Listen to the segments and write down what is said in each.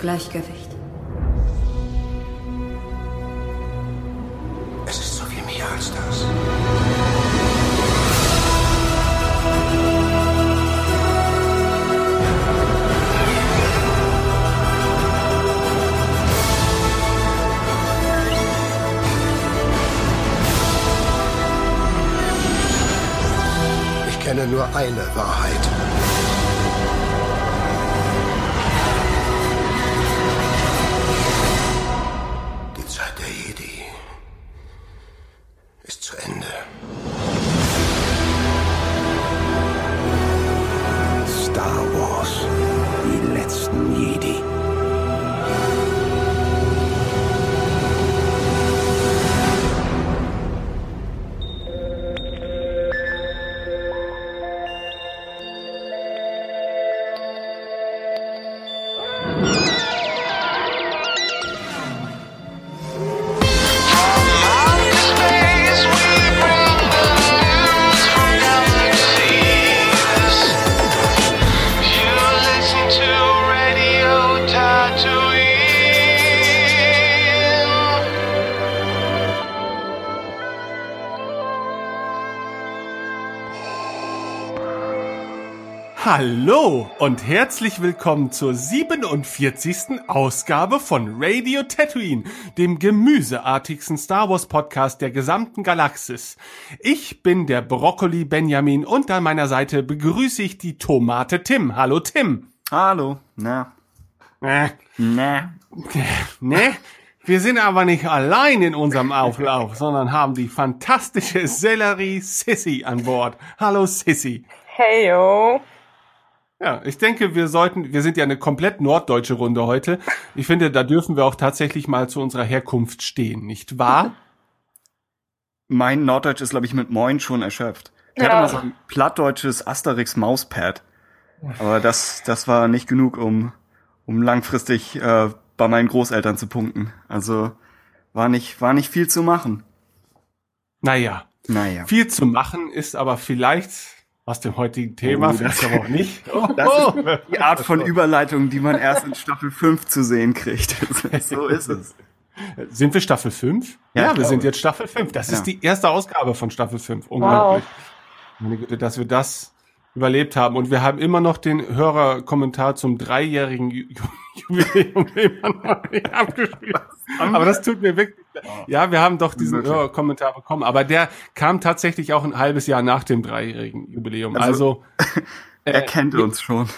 Gleichgewicht. Und herzlich willkommen zur 47. Ausgabe von Radio Tatooine, dem gemüseartigsten Star Wars Podcast der gesamten Galaxis. Ich bin der Brokkoli Benjamin und an meiner Seite begrüße ich die Tomate Tim. Hallo Tim. Hallo, na, Äh, na. ne? Wir sind aber nicht allein in unserem Auflauf, sondern haben die fantastische Sellerie Sissy an Bord. Hallo Sissy. Heyo. Ja, ich denke, wir sollten, wir sind ja eine komplett norddeutsche Runde heute. Ich finde, da dürfen wir auch tatsächlich mal zu unserer Herkunft stehen, nicht wahr? Mein Norddeutsch ist, glaube ich, mit Moin schon erschöpft. Ich hatte Ja. mal so ein plattdeutsches Asterix Mauspad. Aber das, das war nicht genug, um, um langfristig äh, bei meinen Großeltern zu punkten. Also war nicht, war nicht viel zu machen. Naja, Naja. viel zu machen ist aber vielleicht aus dem heutigen Thema, Oh, vielleicht das- aber auch nicht. Oh, Das oh. ist die Art von Überleitung, die man erst in Staffel 5 zu sehen kriegt. so ist es. Sind wir Staffel 5? Ja, Ja, wir glaube. sind jetzt Staffel 5. Das Ja. ist die erste Ausgabe von Staffel 5. Unglaublich. Meine Güte, dass wir das überlebt haben. Und wir haben immer noch den Hörerkommentar zum dreijährigen Ju Jubiläum immer noch nicht abgespielt. Aber das tut mir wirklich. Ja, wir haben doch diesen? Hörerkommentar bekommen. Aber der kam tatsächlich auch ein halbes Jahr nach dem dreijährigen Jubiläum. Also, Also- äh, Er kennt uns schon.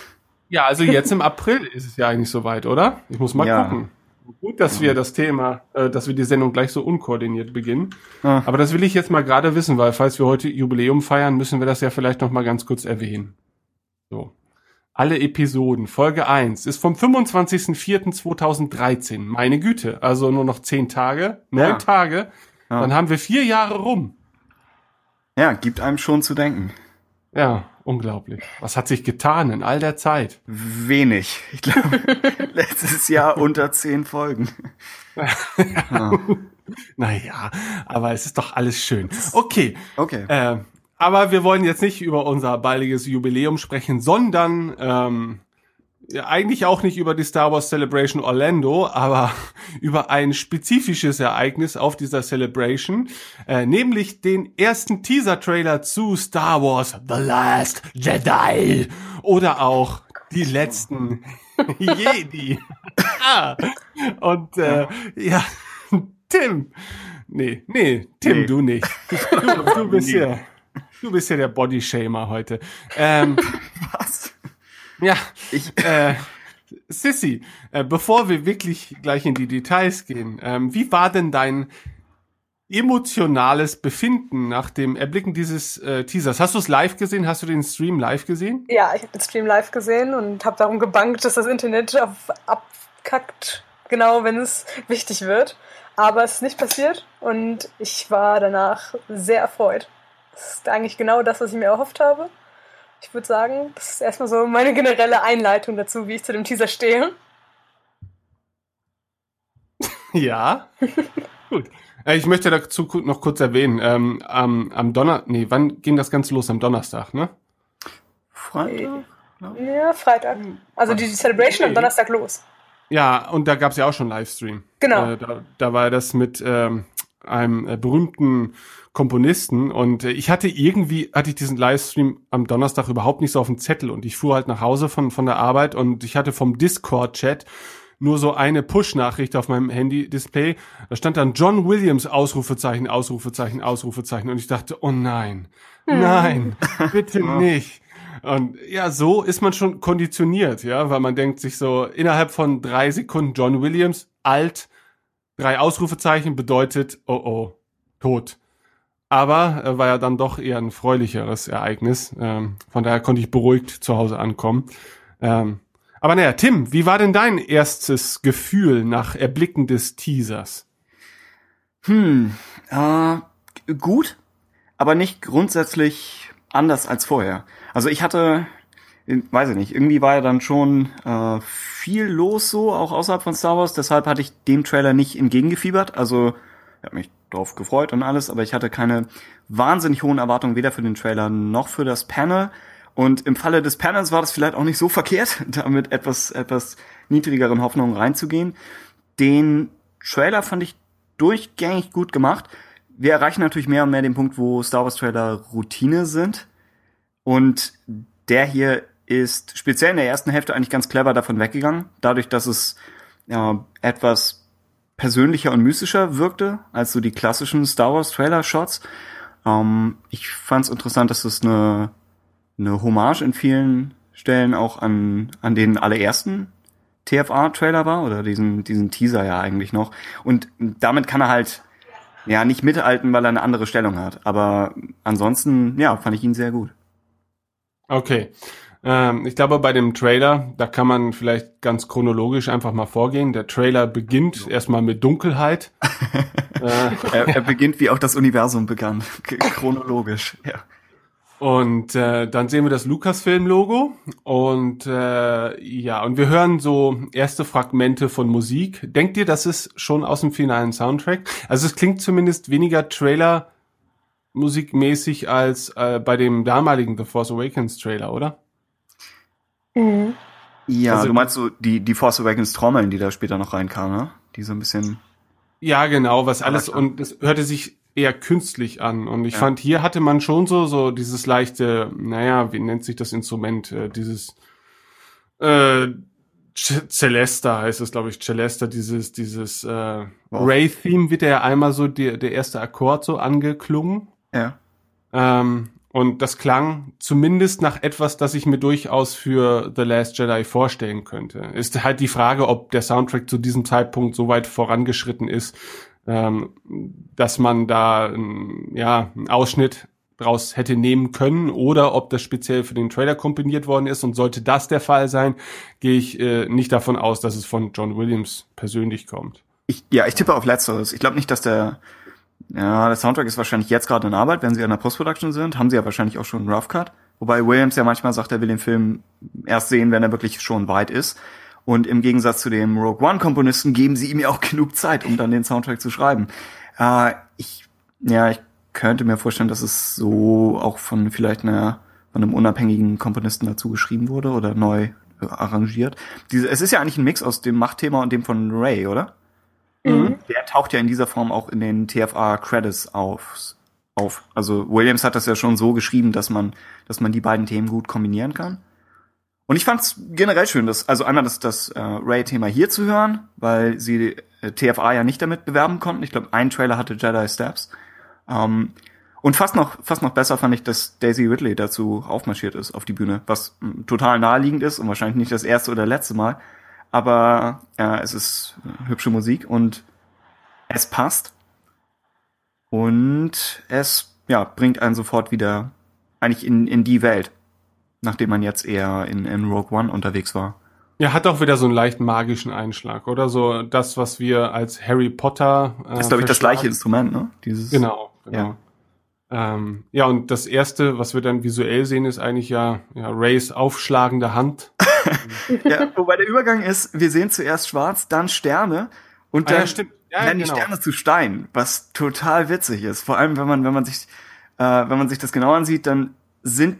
ja, also jetzt im April ist es ja eigentlich soweit, oder? Ich muss mal Ja. gucken. Gut, dass wir das Thema, äh, dass wir die Sendung gleich so unkoordiniert beginnen. Ah. Aber das will ich jetzt mal gerade wissen, weil falls wir heute Jubiläum feiern, müssen wir das ja vielleicht noch mal ganz kurz erwähnen. So. Alle Episoden. Folge 1 ist vom 25.04.2013. Meine Güte. Also nur noch zehn Tage, neun Ja. Tage. Ja. Dann haben wir vier Jahre rum. Ja, gibt einem schon zu denken. Ja, unglaublich. Was hat sich getan in all der Zeit? Wenig. Ich glaube, letztes Jahr unter zehn Folgen. Naja, aber es ist doch alles schön. Okay. Okay. Äh, aber wir wollen jetzt nicht über unser baldiges Jubiläum sprechen, sondern ähm, ja, eigentlich auch nicht über die Star Wars Celebration Orlando, aber über ein spezifisches Ereignis auf dieser Celebration, äh, nämlich den ersten Teaser-Trailer zu Star Wars The Last Jedi oder auch die letzten Jedi. ah. Und äh, ja, Tim. Nee, nee, Tim, Nee. du nicht. Du, du bist ja, du bist ja der Bodyshamer heute. Ähm, Was? Ja, Ich, äh, Sissy, äh, bevor wir wirklich gleich in die Details gehen, ähm, wie war denn dein emotionales Befinden nach dem Erblicken dieses äh, Teasers. Hast du es live gesehen? Hast du den Stream live gesehen? Ja, ich habe den Stream live gesehen und habe darum gebankt, dass das Internet auf abkackt, genau wenn es wichtig wird. Aber es ist nicht passiert und ich war danach sehr erfreut. Das ist eigentlich genau das, was ich mir erhofft habe. Ich würde sagen, das ist erstmal so meine generelle Einleitung dazu, wie ich zu dem Teaser stehe. Ja. Gut. Äh, Ich möchte dazu noch kurz erwähnen, ähm, am, am Donner, nee, wann ging das Ganze los? Am Donnerstag, ne? Freitag? Ja, Freitag. Also die Celebration am Donnerstag los. Ja, und da gab's ja auch schon Livestream. Genau. Äh, da, da war das mit ähm, einem äh, berühmten Komponisten und äh, ich hatte irgendwie, hatte ich diesen Livestream am Donnerstag überhaupt nicht so auf dem Zettel und ich fuhr halt nach Hause von, von der Arbeit und ich hatte vom Discord-Chat nur so eine Push-Nachricht auf meinem Handy-Display. Da stand dann John Williams, Ausrufezeichen, Ausrufezeichen, Ausrufezeichen. Und ich dachte, oh nein, nein, bitte nicht. Und ja, so ist man schon konditioniert, ja, weil man denkt sich so, innerhalb von drei Sekunden John Williams, alt, drei Ausrufezeichen bedeutet, oh oh, tot. Aber äh, war ja dann doch eher ein freulicheres Ereignis. Ähm, von daher konnte ich beruhigt zu Hause ankommen. Ähm, aber naja, Tim, wie war denn dein erstes Gefühl nach Erblicken des Teasers? Hm, äh, gut, aber nicht grundsätzlich anders als vorher. Also ich hatte, äh, weiß ich nicht, irgendwie war ja dann schon äh, viel los so, auch außerhalb von Star Wars, deshalb hatte ich dem Trailer nicht entgegengefiebert. Also ich habe mich drauf gefreut und alles, aber ich hatte keine wahnsinnig hohen Erwartungen weder für den Trailer noch für das Panel. Und im Falle des Panels war das vielleicht auch nicht so verkehrt, damit etwas, etwas niedrigeren Hoffnungen reinzugehen. Den Trailer fand ich durchgängig gut gemacht. Wir erreichen natürlich mehr und mehr den Punkt, wo Star Wars Trailer Routine sind. Und der hier ist speziell in der ersten Hälfte eigentlich ganz clever davon weggegangen, dadurch, dass es ja, etwas persönlicher und mystischer wirkte als so die klassischen Star Wars Trailer Shots. Ähm, ich fand es interessant, dass es eine, eine Hommage in vielen Stellen auch an, an den allerersten TFA-Trailer war oder diesen, diesen Teaser ja eigentlich noch. Und damit kann er halt ja nicht mithalten, weil er eine andere Stellung hat. Aber ansonsten, ja, fand ich ihn sehr gut. Okay. Ähm, ich glaube, bei dem Trailer, da kann man vielleicht ganz chronologisch einfach mal vorgehen. Der Trailer beginnt erstmal mit Dunkelheit. äh, Er, er beginnt wie auch das Universum begann, chronologisch. Ja. Und äh, dann sehen wir das Lucasfilm-Logo und äh, ja, und wir hören so erste Fragmente von Musik. Denkt ihr, das ist schon aus dem finalen Soundtrack? Also es klingt zumindest weniger Trailer musikmäßig als äh, bei dem damaligen The Force Awakens Trailer, oder? Mhm. Ja, Also- du meinst so die, die Force Awakens Trommeln, die da später noch reinkamen, ne? Die so ein bisschen. Ja, genau, was alles und das hörte sich eher künstlich an und ich Ja. fand hier hatte man schon so so dieses leichte, naja, wie nennt sich das Instrument, äh, dieses äh, C- Celesta heißt es, glaube ich, Celesta, dieses dieses äh, Wow. Ray-Theme wird ja einmal so der der erste Akkord so angeklungen Ja. ähm, und das klang zumindest nach etwas, das ich mir durchaus für The Last Jedi vorstellen könnte. Ist halt die Frage, ob der Soundtrack zu diesem Zeitpunkt so weit vorangeschritten ist, ähm, dass man da ähm, ja einen Ausschnitt draus hätte nehmen können oder ob das speziell für den Trailer komponiert worden ist. Und sollte das der Fall sein, gehe ich äh, nicht davon aus, dass es von John Williams persönlich kommt. Ich, ja, ich tippe auf Letzteres. Ich glaube nicht, dass der. Ja, der Soundtrack ist wahrscheinlich jetzt gerade in Arbeit, wenn sie an der Post-Production sind. Haben sie ja wahrscheinlich auch schon einen Rough Cut. Wobei Williams ja manchmal sagt, er will den Film erst sehen, wenn er wirklich schon weit ist. Und im Gegensatz zu dem Rogue One-Komponisten geben sie ihm ja auch genug Zeit, um dann den Soundtrack zu schreiben. Äh, ich, ja, ich könnte mir vorstellen, dass es so auch von vielleicht einer, von einem unabhängigen Komponisten dazu geschrieben wurde oder neu arrangiert. Diese, es ist ja eigentlich ein Mix aus dem Machtthema und dem von Ray, oder? Der taucht ja in dieser Form auch in den TFA Credits auf. auf. Also Williams hat das ja schon so geschrieben, dass man, dass man die beiden Themen gut kombinieren kann. Und ich fand's generell schön, dass, also einmal das, das äh, Ray-Thema hier zu hören, weil sie äh, TFA ja nicht damit bewerben konnten. Ich glaube, ein Trailer hatte Jedi Steps. Ähm, und fast noch, fast noch besser fand ich, dass Daisy Ridley dazu aufmarschiert ist auf die Bühne, was total naheliegend ist und wahrscheinlich nicht das erste oder letzte Mal. Aber äh, es ist hübsche Musik und es passt. Und es ja, bringt einen sofort wieder eigentlich in, in die Welt, nachdem man jetzt eher in, in Rogue One unterwegs war. Ja, hat auch wieder so einen leichten magischen Einschlag, oder? So das, was wir als Harry Potter. Äh, Das ist, glaube ich, das gleiche Instrument, ne? Dieses, Genau, genau. Ja. Ähm, ja, und das erste, was wir dann visuell sehen, ist eigentlich ja, ja Rays aufschlagende Hand. Ja, wobei der Übergang ist, wir sehen zuerst schwarz, dann Sterne und Ah, dann ja, stimmt. Ja, werden die genau. Sterne zu Stein, was total witzig ist. Vor allem, wenn man, wenn man sich, äh, wenn man sich das genau ansieht, dann sind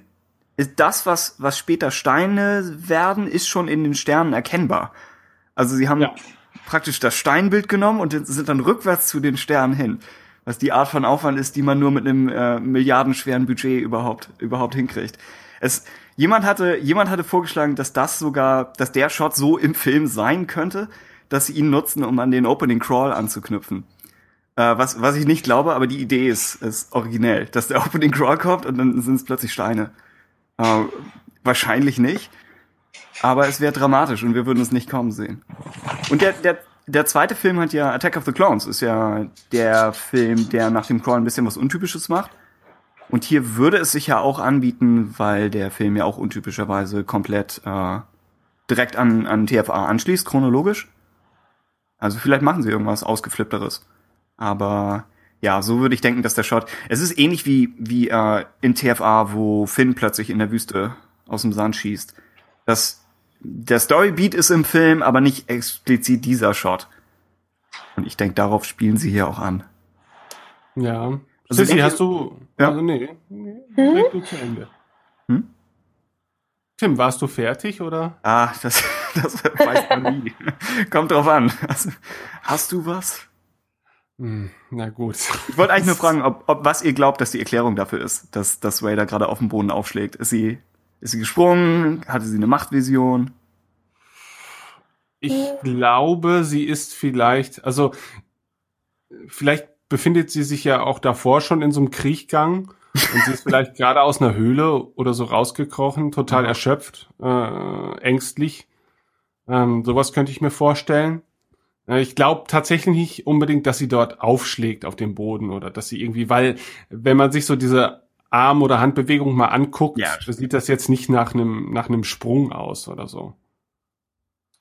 ist das, was, was später Steine werden, ist schon in den Sternen erkennbar. Also sie haben Ja. praktisch das Steinbild genommen und sind dann rückwärts zu den Sternen hin. Was die Art von Aufwand ist, die man nur mit einem äh, milliardenschweren Budget überhaupt, überhaupt hinkriegt. Es, jemand hatte, jemand hatte vorgeschlagen, dass das sogar, dass der Shot so im Film sein könnte, dass sie ihn nutzen, um an den Opening Crawl anzuknüpfen. Äh, was, was ich nicht glaube, aber die Idee ist, ist originell, dass der Opening Crawl kommt und dann sind es plötzlich Steine. Äh, wahrscheinlich nicht. Aber es wäre dramatisch und wir würden es nicht kommen sehen. Und der, der, der zweite Film hat ja Attack of the Clones, ist ja der Film, der nach dem Crawl ein bisschen was Untypisches macht. Und hier würde es sich ja auch anbieten, weil der Film ja auch untypischerweise komplett äh, direkt an, an TFA anschließt, chronologisch. Also vielleicht machen sie irgendwas ausgeflippteres. Aber ja, so würde ich denken, dass der Shot. Es ist ähnlich wie, wie äh, in TFA, wo Finn plötzlich in der Wüste aus dem Sand schießt. Das, der Storybeat ist im Film, aber nicht explizit dieser Shot. Und ich denke, darauf spielen sie hier auch an. Ja. Also Sissi, irgendwie- hast du. Ja. Also nee, nee red du zu Ende. Hm? Tim, warst du fertig oder? Ah, das, das weiß man nie. Kommt drauf an. Also, hast du was? Hm, na gut. Ich wollte eigentlich nur fragen, ob, ob was ihr glaubt, dass die Erklärung dafür ist, dass, dass Raider gerade auf dem Boden aufschlägt. Ist sie, ist sie gesprungen? Hatte sie eine Machtvision? Ich glaube, sie ist vielleicht, also vielleicht befindet sie sich ja auch davor schon in so einem Kriechgang und sie ist vielleicht gerade aus einer Höhle oder so rausgekrochen, total erschöpft, äh, ängstlich. Ähm, sowas könnte ich mir vorstellen. Äh, Ich glaube tatsächlich nicht unbedingt, dass sie dort aufschlägt auf dem Boden oder dass sie irgendwie, weil wenn man sich so diese Arm- oder Handbewegung mal anguckt, Ja. sieht das jetzt nicht nach einem nach einem Sprung aus oder so.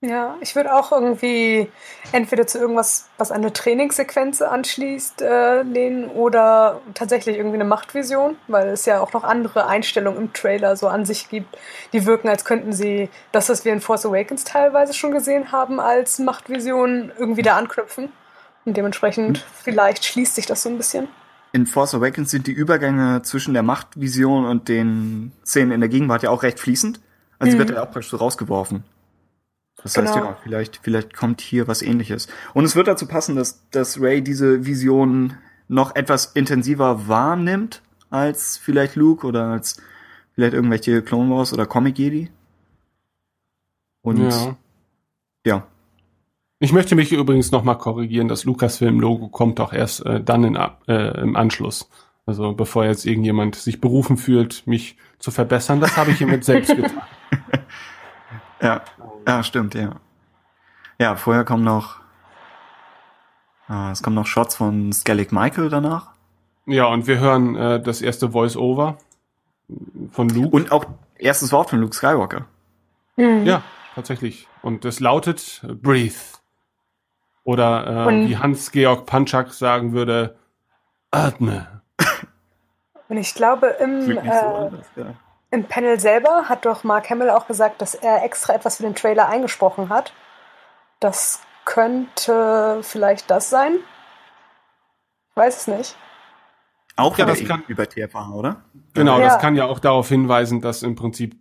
Ja, ich würde auch irgendwie entweder zu irgendwas, was eine Trainingssequenz anschließt, äh, lehnen oder tatsächlich irgendwie eine Machtvision, weil es ja auch noch andere Einstellungen im Trailer so an sich gibt, die wirken, als könnten sie das, was wir in Force Awakens teilweise schon gesehen haben, als Machtvision irgendwie da anknüpfen. Und dementsprechend vielleicht schließt sich das so ein bisschen. In Force Awakens sind die Übergänge zwischen der Machtvision und den Szenen in der Gegenwart ja auch recht fließend. Also sie wird ja auch praktisch so rausgeworfen. Das heißt, Genau. ja, vielleicht, vielleicht kommt hier was ähnliches. Und es wird dazu passen, dass, dass Ray diese Vision noch etwas intensiver wahrnimmt als vielleicht Luke oder als vielleicht irgendwelche Clone Wars oder Comic Jedi. Und Ja. ja. Ich möchte mich übrigens nochmal korrigieren, das Lucasfilm-Logo kommt doch erst äh, dann in, äh, im Anschluss. Also bevor jetzt irgendjemand sich berufen fühlt, mich zu verbessern, das habe ich hiermit selbst getan. Ja, ja, stimmt, ja. Ja, vorher kommen noch, äh, es kommen noch Shots von Skellig Michael danach. Ja, und wir hören äh, das erste Voice-Over von Luke. Und auch erstes Wort von Luke Skywalker. ja, tatsächlich. Und es lautet Breathe. Oder äh, Und- wie Hans-Georg Panchak sagen würde, atme. Und ich glaube, im, nicht so äh, anders, ja. Im Panel selber hat doch Mark Hamill auch gesagt, dass er extra etwas für den Trailer eingesprochen hat. Das könnte vielleicht das sein. Ich weiß es nicht. Auch Ja, das kann- über TFA, oder? Genau, Ja. das kann ja auch darauf hinweisen, dass im Prinzip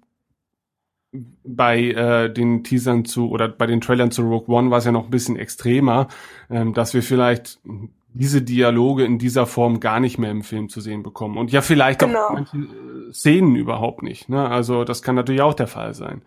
bei äh, den Teasern zu oder bei den Trailern zu Rogue One war es ja noch ein bisschen extremer, ähm, dass wir vielleicht diese Dialoge in dieser Form gar nicht mehr im Film zu sehen bekommen und ja vielleicht Genau. auch manche äh, Szenen überhaupt nicht. Ne? Also das kann natürlich auch der Fall sein.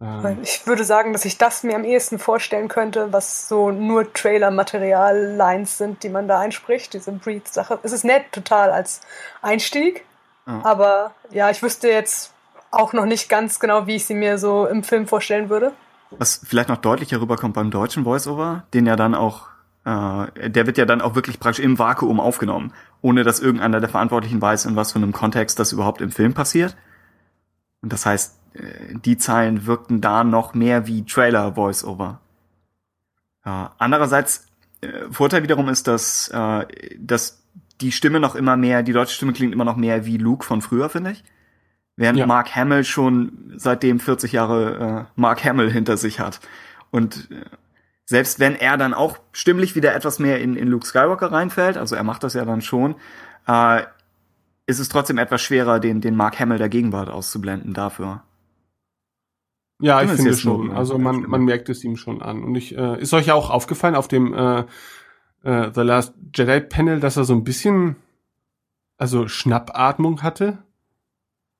Ähm, Ich würde sagen, dass ich das mir am ehesten vorstellen könnte, was so nur Trailer-Material-Lines sind, die man da einspricht, diese Breed-Sache. Es ist nett total als Einstieg, Ja. aber ja, ich wüsste jetzt auch noch nicht ganz genau, wie ich sie mir so im Film vorstellen würde. Was vielleicht noch deutlicher rüberkommt beim deutschen Voiceover, den ja dann auch äh, der wird ja dann auch wirklich praktisch im Vakuum aufgenommen, ohne dass irgendeiner der Verantwortlichen weiß, in was für einem Kontext das überhaupt im Film passiert. Und das heißt, äh, die Zeilen wirkten da noch mehr wie Trailer-Voice-Over. Ja, andererseits, äh, Vorteil wiederum ist, dass, äh, dass die Stimme noch immer mehr, die deutsche Stimme klingt immer noch mehr wie Luke von früher, finde ich. Während Ja. Mark Hamill schon seitdem 40 Jahre äh, Mark Hamill hinter sich hat. Und äh, selbst wenn er dann auch stimmlich wieder etwas mehr in, in Luke Skywalker reinfällt, also er macht das ja dann schon, äh, ist es trotzdem etwas schwerer, den, den Mark Hamill der Gegenwart auszublenden dafür. Ja, ich finde schon. nur- Also man, man merkt es ihm schon an. Und ich, äh, ist euch ja auch aufgefallen auf dem äh, äh, The Last Jedi Panel, dass er so ein bisschen, also Schnappatmung hatte?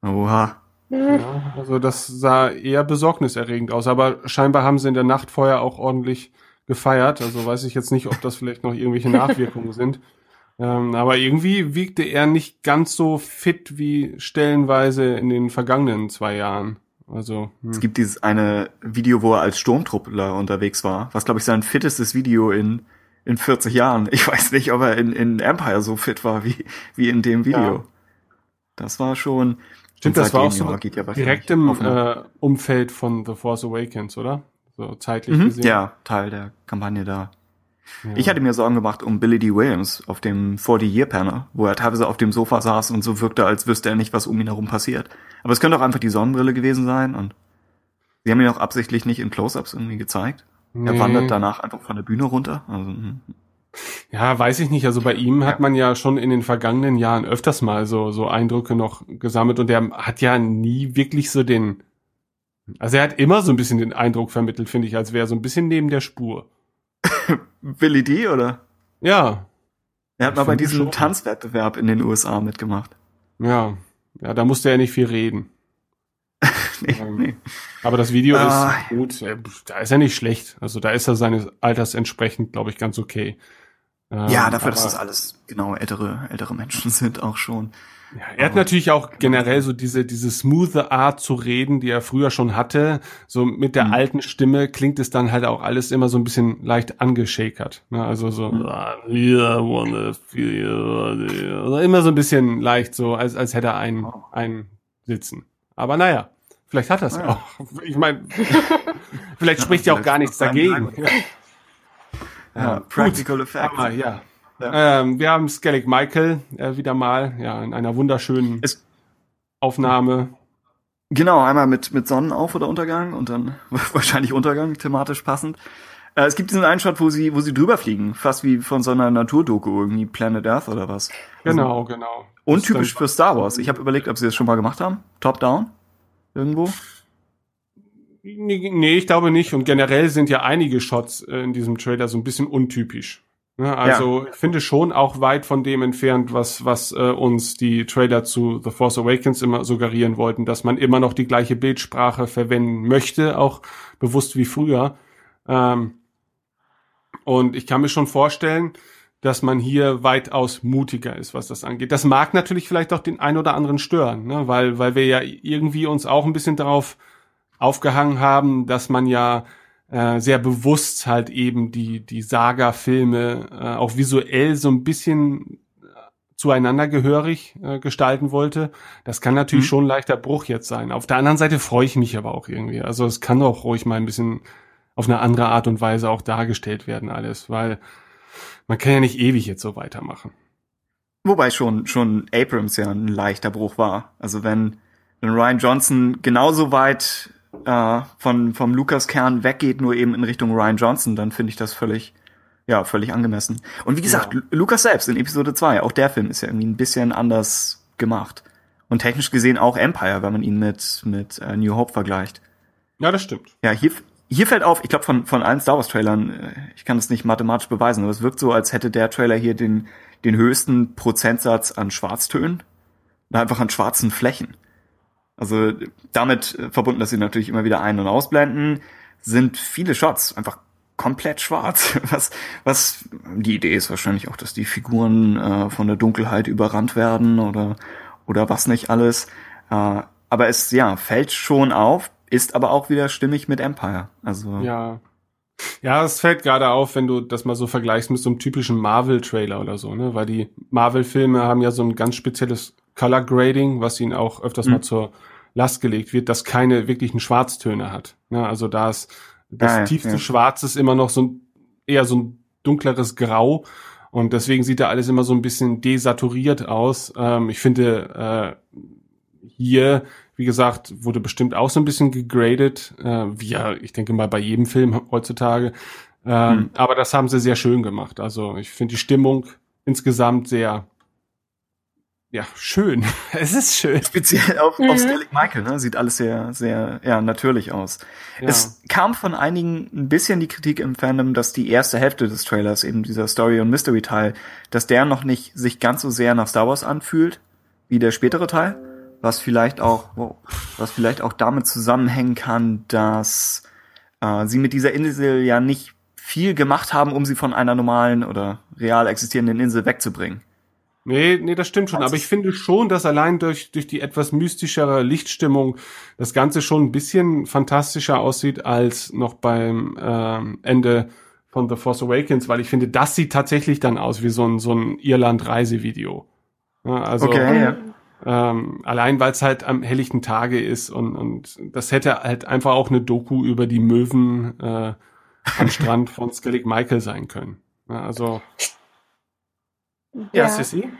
Oha. Ja, also das sah eher besorgniserregend aus. Aber scheinbar haben sie in der Nacht vorher auch ordentlich gefeiert. Also weiß ich jetzt nicht, ob das vielleicht noch irgendwelche Nachwirkungen sind. Ähm, aber irgendwie wirkte er nicht ganz so fit wie stellenweise in den vergangenen zwei Jahren. Also hm. Es gibt dieses eine Video, wo er als Sturmtruppler unterwegs war, was glaube ich sein fittestes Video in in 40 Jahren. Ich weiß nicht, ob er in, in Empire so fit war wie wie in dem Video. Ja. Das war schon. Stimmt, das war auch so ja, direkt im äh, Umfeld von The Force Awakens, oder? So zeitlich mhm, gesehen. ja Teil der Kampagne da. Ja. Ich hatte mir Sorgen gemacht um Billy D. Williams auf dem 40-Year-Panel, wo er teilweise auf dem Sofa saß und so wirkte, als wüsste er nicht, was um ihn herum passiert. Aber es könnte auch einfach die Sonnenbrille gewesen sein und sie haben ihn auch absichtlich nicht in Close-Ups irgendwie gezeigt. Er Nee. wandert danach einfach von der Bühne runter. Also, hm. Ja, weiß ich nicht. Also bei ihm hat man ja schon in den vergangenen Jahren öfters mal so, so Eindrücke noch gesammelt und der hat ja nie wirklich so den, also er hat immer so ein bisschen den Eindruck vermittelt, finde ich, als wäre er so ein bisschen neben der Spur. Billy D, oder? Ja, Er hat mal bei diesem. Tanzwettbewerb in den USA mitgemacht. ja, ja, da musste er nicht viel reden. Nee, Ähm, nee. Aber das Video Ah. ist gut. Äh, Da ist er nicht schlecht. Also da ist er seines Alters entsprechend, glaube ich, ganz okay. Ähm, Ja, dafür, dass das alles genau ältere, ältere Menschen sind auch schon. Ja, er hat natürlich auch generell so diese, diese smooth Art zu reden, die er früher schon hatte. So mit der Mhm. alten Stimme klingt es dann halt auch alles immer so ein bisschen leicht angeschakert. Ne? Also so, Mhm. "Ah, yeah, wanna feel you." also immer so ein bisschen leicht so, als, als hätte er einen, Oh. einen sitzen. Aber naja, vielleicht hat er es Ah, ja auch. Ich meine, vielleicht spricht ja auch gar nichts dagegen. Ja. Ja, Practical Effects. Aber ja. Ähm, wir haben Skellig Michael äh, wieder mal, ja, in einer wunderschönen Es- Aufnahme. Genau, einmal mit, mit Sonnenauf- oder Untergang und dann wahrscheinlich Untergang, thematisch passend. Äh, es gibt diesen Shot, wo sie, wo sie drüber fliegen, fast wie von so einer Naturdoku, irgendwie Planet Earth oder was. Also, Genau, genau. untypisch für Star Wars. Ich habe überlegt, ob sie das schon mal gemacht haben. Top-down? Irgendwo? Nee, ich glaube nicht. Und generell sind ja einige Shots äh, in diesem Trailer so ein bisschen untypisch. Ne? Also ich finde schon auch weit von dem entfernt, was, was äh, uns die Trailer zu The Force Awakens immer suggerieren wollten, dass man immer noch die gleiche Bildsprache verwenden möchte, auch bewusst wie früher. Ähm, und ich kann mir schon vorstellen, dass man hier weitaus mutiger ist, was das angeht. Das mag natürlich vielleicht auch den ein oder anderen stören, ne? weil, weil wir ja irgendwie uns auch ein bisschen darauf aufgehangen haben, dass man ja äh, sehr bewusst halt eben die, die Saga-Filme äh, auch visuell so ein bisschen äh, zueinander gehörig äh, gestalten wollte. Das kann natürlich Mhm. schon ein leichter Bruch jetzt sein. Auf der anderen Seite freue ich mich aber auch irgendwie. Also es kann doch ruhig mal ein bisschen auf eine andere Art und Weise auch dargestellt werden alles, weil man kann ja nicht ewig jetzt so weitermachen. Wobei schon, schon Abrams ja ein leichter Bruch war. Also wenn, wenn Ryan Johnson genauso weit äh, von, vom Lucas-Kern weggeht, nur eben in Richtung Ryan Johnson, dann finde ich das völlig, ja, völlig angemessen. Und wie gesagt, Ja. Lu- Lucas selbst in Episode 2, auch der Film ist ja irgendwie ein bisschen anders gemacht. Und technisch gesehen auch Empire, wenn man ihn mit, mit äh, New Hope vergleicht. Ja, das stimmt. Ja, hier, hier fällt auf, ich glaube von, von allen Star Wars Trailern, äh, ich kann es nicht mathematisch beweisen, aber es wirkt so, als hätte der Trailer hier den, den höchsten Prozentsatz an Schwarztönen einfach an schwarzen Flächen. Also damit äh, verbunden, dass sie natürlich immer wieder ein- und ausblenden, sind viele Shots einfach komplett schwarz. Was, was die Idee ist wahrscheinlich auch, dass die Figuren äh, von der Dunkelheit überrannt werden oder oder was nicht alles. Äh, aber es ja fällt schon auf, ist aber auch wieder stimmig mit Empire. Also Ja. Ja, es fällt gerade auf, wenn du das mal so vergleichst mit so einem typischen Marvel-Trailer oder so, ne? Weil die Marvel-Filme haben ja so ein ganz spezielles Color Grading, was ihnen auch öfters Mhm. mal zur Last gelegt wird, das keine wirklichen Schwarztöne hat. Ne? Also da ist das Ah, ja, tiefste ja. Schwarz ist immer noch so ein eher so ein dunkleres Grau und deswegen sieht da alles immer so ein bisschen desaturiert aus. Ähm, ich finde äh, hier, wie gesagt, wurde bestimmt auch so ein bisschen gegradet, äh, wie ja, ich denke mal bei jedem Film heutzutage. Ähm, Hm. Aber das haben sie sehr schön gemacht. Also ich finde die Stimmung insgesamt sehr ja, schön. Es ist schön. Speziell auf, Mhm. auf Skellig Michael, ne? Sieht alles sehr, sehr, ja, natürlich aus. Ja. Es kam von einigen ein bisschen die Kritik im Fandom, dass die erste Hälfte des Trailers, eben dieser Story- und Mystery-Teil, dass der noch nicht sich ganz so sehr nach Star Wars anfühlt, wie der spätere Teil. Was vielleicht auch, wow, was vielleicht auch damit zusammenhängen kann, dass äh, sie mit dieser Insel ja nicht viel gemacht haben, um sie von einer normalen oder real existierenden Insel wegzubringen. Nee, nee, das stimmt schon. Also Aber ich finde schon, dass allein durch, durch die etwas mystischere Lichtstimmung das Ganze schon ein bisschen fantastischer aussieht als noch beim ähm, Ende von The Force Awakens, weil ich finde, das sieht tatsächlich dann aus wie so ein, so ein Irland-Reisevideo. Ja, also Okay, ja. ähm, allein weil es halt am helllichten Tage ist und, und das hätte halt einfach auch eine Doku über die Möwen äh, am Strand von Skellig Michael sein können. Ja, also ja, Sissy?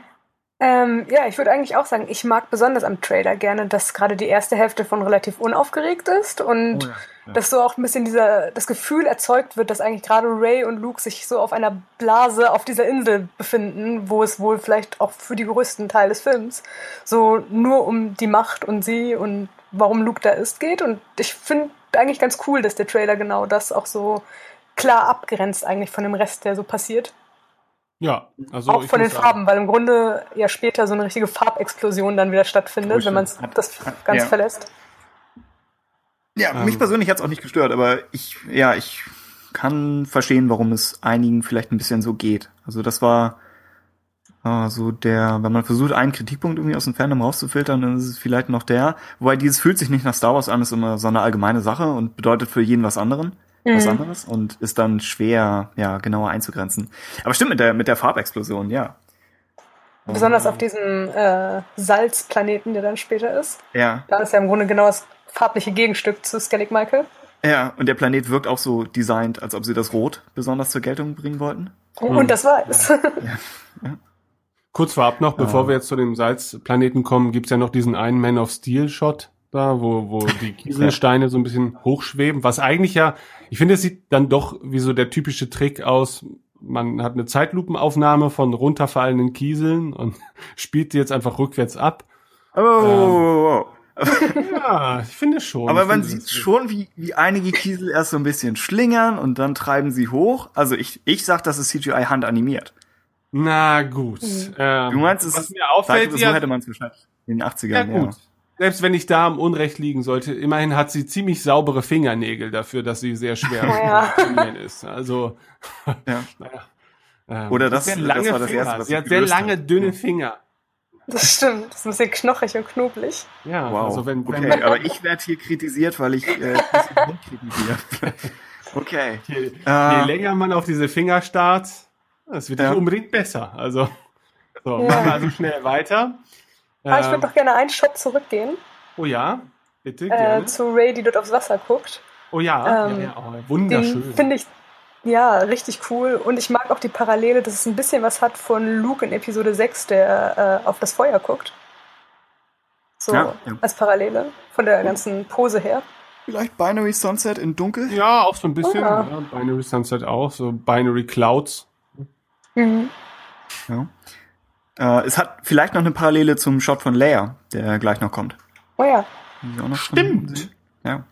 Ähm, ja, ich würde eigentlich auch sagen, ich mag besonders am Trailer gerne, dass gerade die erste Hälfte von relativ unaufgeregt ist und Oh ja, ja. dass so auch ein bisschen dieser, das Gefühl erzeugt wird, dass eigentlich gerade Ray und Luke sich so auf einer Blase auf dieser Insel befinden, wo es wohl vielleicht auch für die größten Teil des Films so nur um die Macht und sie und warum Luke da ist geht. Und ich finde eigentlich ganz cool, dass der Trailer genau das auch so klar abgrenzt eigentlich von dem Rest, der so passiert. Ja, also auch ich von den muss sagen- Farben, weil im Grunde ja später so eine richtige Farbexplosion dann wieder stattfindet, wenn man das ganz Ja. verlässt. Ja, Ähm. mich persönlich hat's auch nicht gestört, aber ich, ja, ich kann verstehen, warum es einigen vielleicht ein bisschen so geht. Also das war äh, so der, wenn man versucht, einen Kritikpunkt irgendwie aus dem Fandom rauszufiltern, dann ist es vielleicht noch der. Wobei dieses fühlt sich nicht nach Star Wars an, ist immer so eine allgemeine Sache und bedeutet für jeden was anderen. Was Mhm. anderes und ist dann schwer, ja, genauer einzugrenzen. Aber stimmt mit der, mit der Farbexplosion, ja. Besonders auf diesem äh, Salzplaneten, der dann später ist. Ja, Da ist ja im Grunde genau das farbliche Gegenstück zu Skellig Michael. ja, und der Planet wirkt auch so designt, als ob sie das Rot besonders zur Geltung bringen wollten. Und das war es. Kurz vorab noch, bevor Ah. wir jetzt zu dem Salzplaneten kommen, gibt's ja noch diesen einen Man of Steel Shot da, wo, wo die Kieselsteine so ein bisschen hochschweben, was eigentlich ja, ich finde, es sieht dann doch wie so der typische Trick aus. Man hat eine Zeitlupenaufnahme von runterfallenden Kieseln und spielt die jetzt einfach rückwärts ab. Oh, oh, oh, oh. Ja, ich finde schon. Aber man sieht schon, wie, wie einige Kiesel erst so ein bisschen schlingern und dann treiben sie hoch. Also ich, ich sag, das ist CGI handanimiert. Na gut. Ähm, Du meinst, es was ist, mir auffällt, so ja, hätte man es wahrscheinlich in den 80ern, ja ja. Selbst wenn ich da im Unrecht liegen sollte, immerhin hat sie ziemlich saubere Fingernägel dafür, dass sie sehr schwer ja. ist. Also, Ja. naja. Ähm, Oder das- sehr das lange war das Finger. Erste, was Sie hat sehr lange, habe. dünne. Finger. Das stimmt. Das ist ein bisschen knochig und knobelig. Ja, Wow. also wenn, wenn okay, aber ich werde hier kritisiert, weil ich äh, das Hund kritisiere. Okay. je, je Äh, länger man auf diese Finger starrt, es wird Ja. nicht unbedingt besser. Also, so, Ja. machen wir also schnell weiter. Aber ich Ähm, würde doch gerne einen Shot zurückgehen oh ja, bitte, äh, gerne. zu Ray, die dort aufs Wasser guckt. oh ja, ähm, ja, ja oh, wunderschön. Finde ich ja richtig cool. Und ich mag auch die Parallele, dass es ein bisschen was hat von Luke in Episode 6, der äh, auf das Feuer guckt. So Ja, ja. als Parallele von der ganzen Pose her. Vielleicht Binary Sunset in Dunkel? Ja, auch so ein bisschen. Ja. Ja. Binary Sunset auch, so Binary Clouds. Mhm. Ja. Äh, es hat vielleicht noch eine Parallele zum Shot von Leia, der gleich noch kommt. Oh ja. Stimmt. Ja.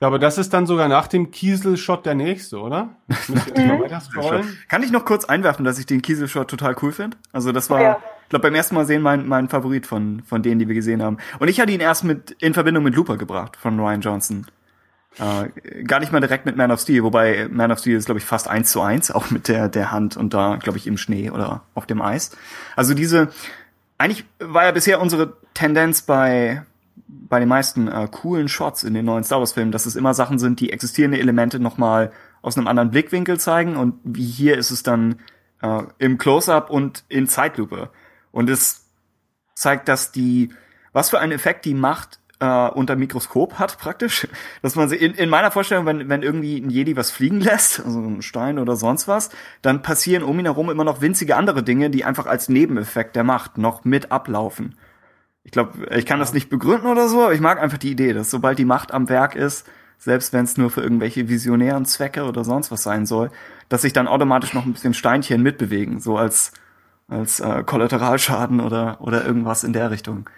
Ja, aber das ist dann sogar nach dem Kiesel-Shot der nächste, oder? Ich. Kann ich noch kurz einwerfen, dass ich den Kiesel-Shot total cool finde? Also das war, Ja. ich glaube, beim ersten Mal sehen mein, mein Favorit von, von denen, die wir gesehen haben. Und ich hatte ihn erst mit in Verbindung mit Looper gebracht von Ryan Johnson. Äh, gar nicht mal direkt mit Man of Steel, wobei Man of Steel ist, glaube ich, fast eins zu eins, auch mit der, der Hand und da, glaube ich, im Schnee oder auf dem Eis. Also diese, eigentlich war ja bisher unsere Tendenz bei, bei den meisten äh, coolen Shots in den neuen Star Wars Filmen, dass es immer Sachen sind, die existierende Elemente nochmal aus einem anderen Blickwinkel zeigen und wie hier ist es dann äh, im Close-up und in Zeitlupe. Und es zeigt, dass die, was für einen Effekt die Macht äh, unter Mikroskop hat praktisch. Dass man sie in, in meiner Vorstellung, wenn, wenn irgendwie ein Jedi was fliegen lässt, also ein Stein oder sonst was, dann passieren um ihn herum immer noch winzige andere Dinge, die einfach als Nebeneffekt der Macht noch mit ablaufen. Ich glaube, ich kann das nicht begründen oder so, aber ich mag einfach die Idee, dass sobald die Macht am Werk ist, selbst wenn es nur für irgendwelche visionären Zwecke oder sonst was sein soll, dass sich dann automatisch noch ein bisschen Steinchen mitbewegen, so als als äh, Kollateralschaden oder oder irgendwas in der Richtung.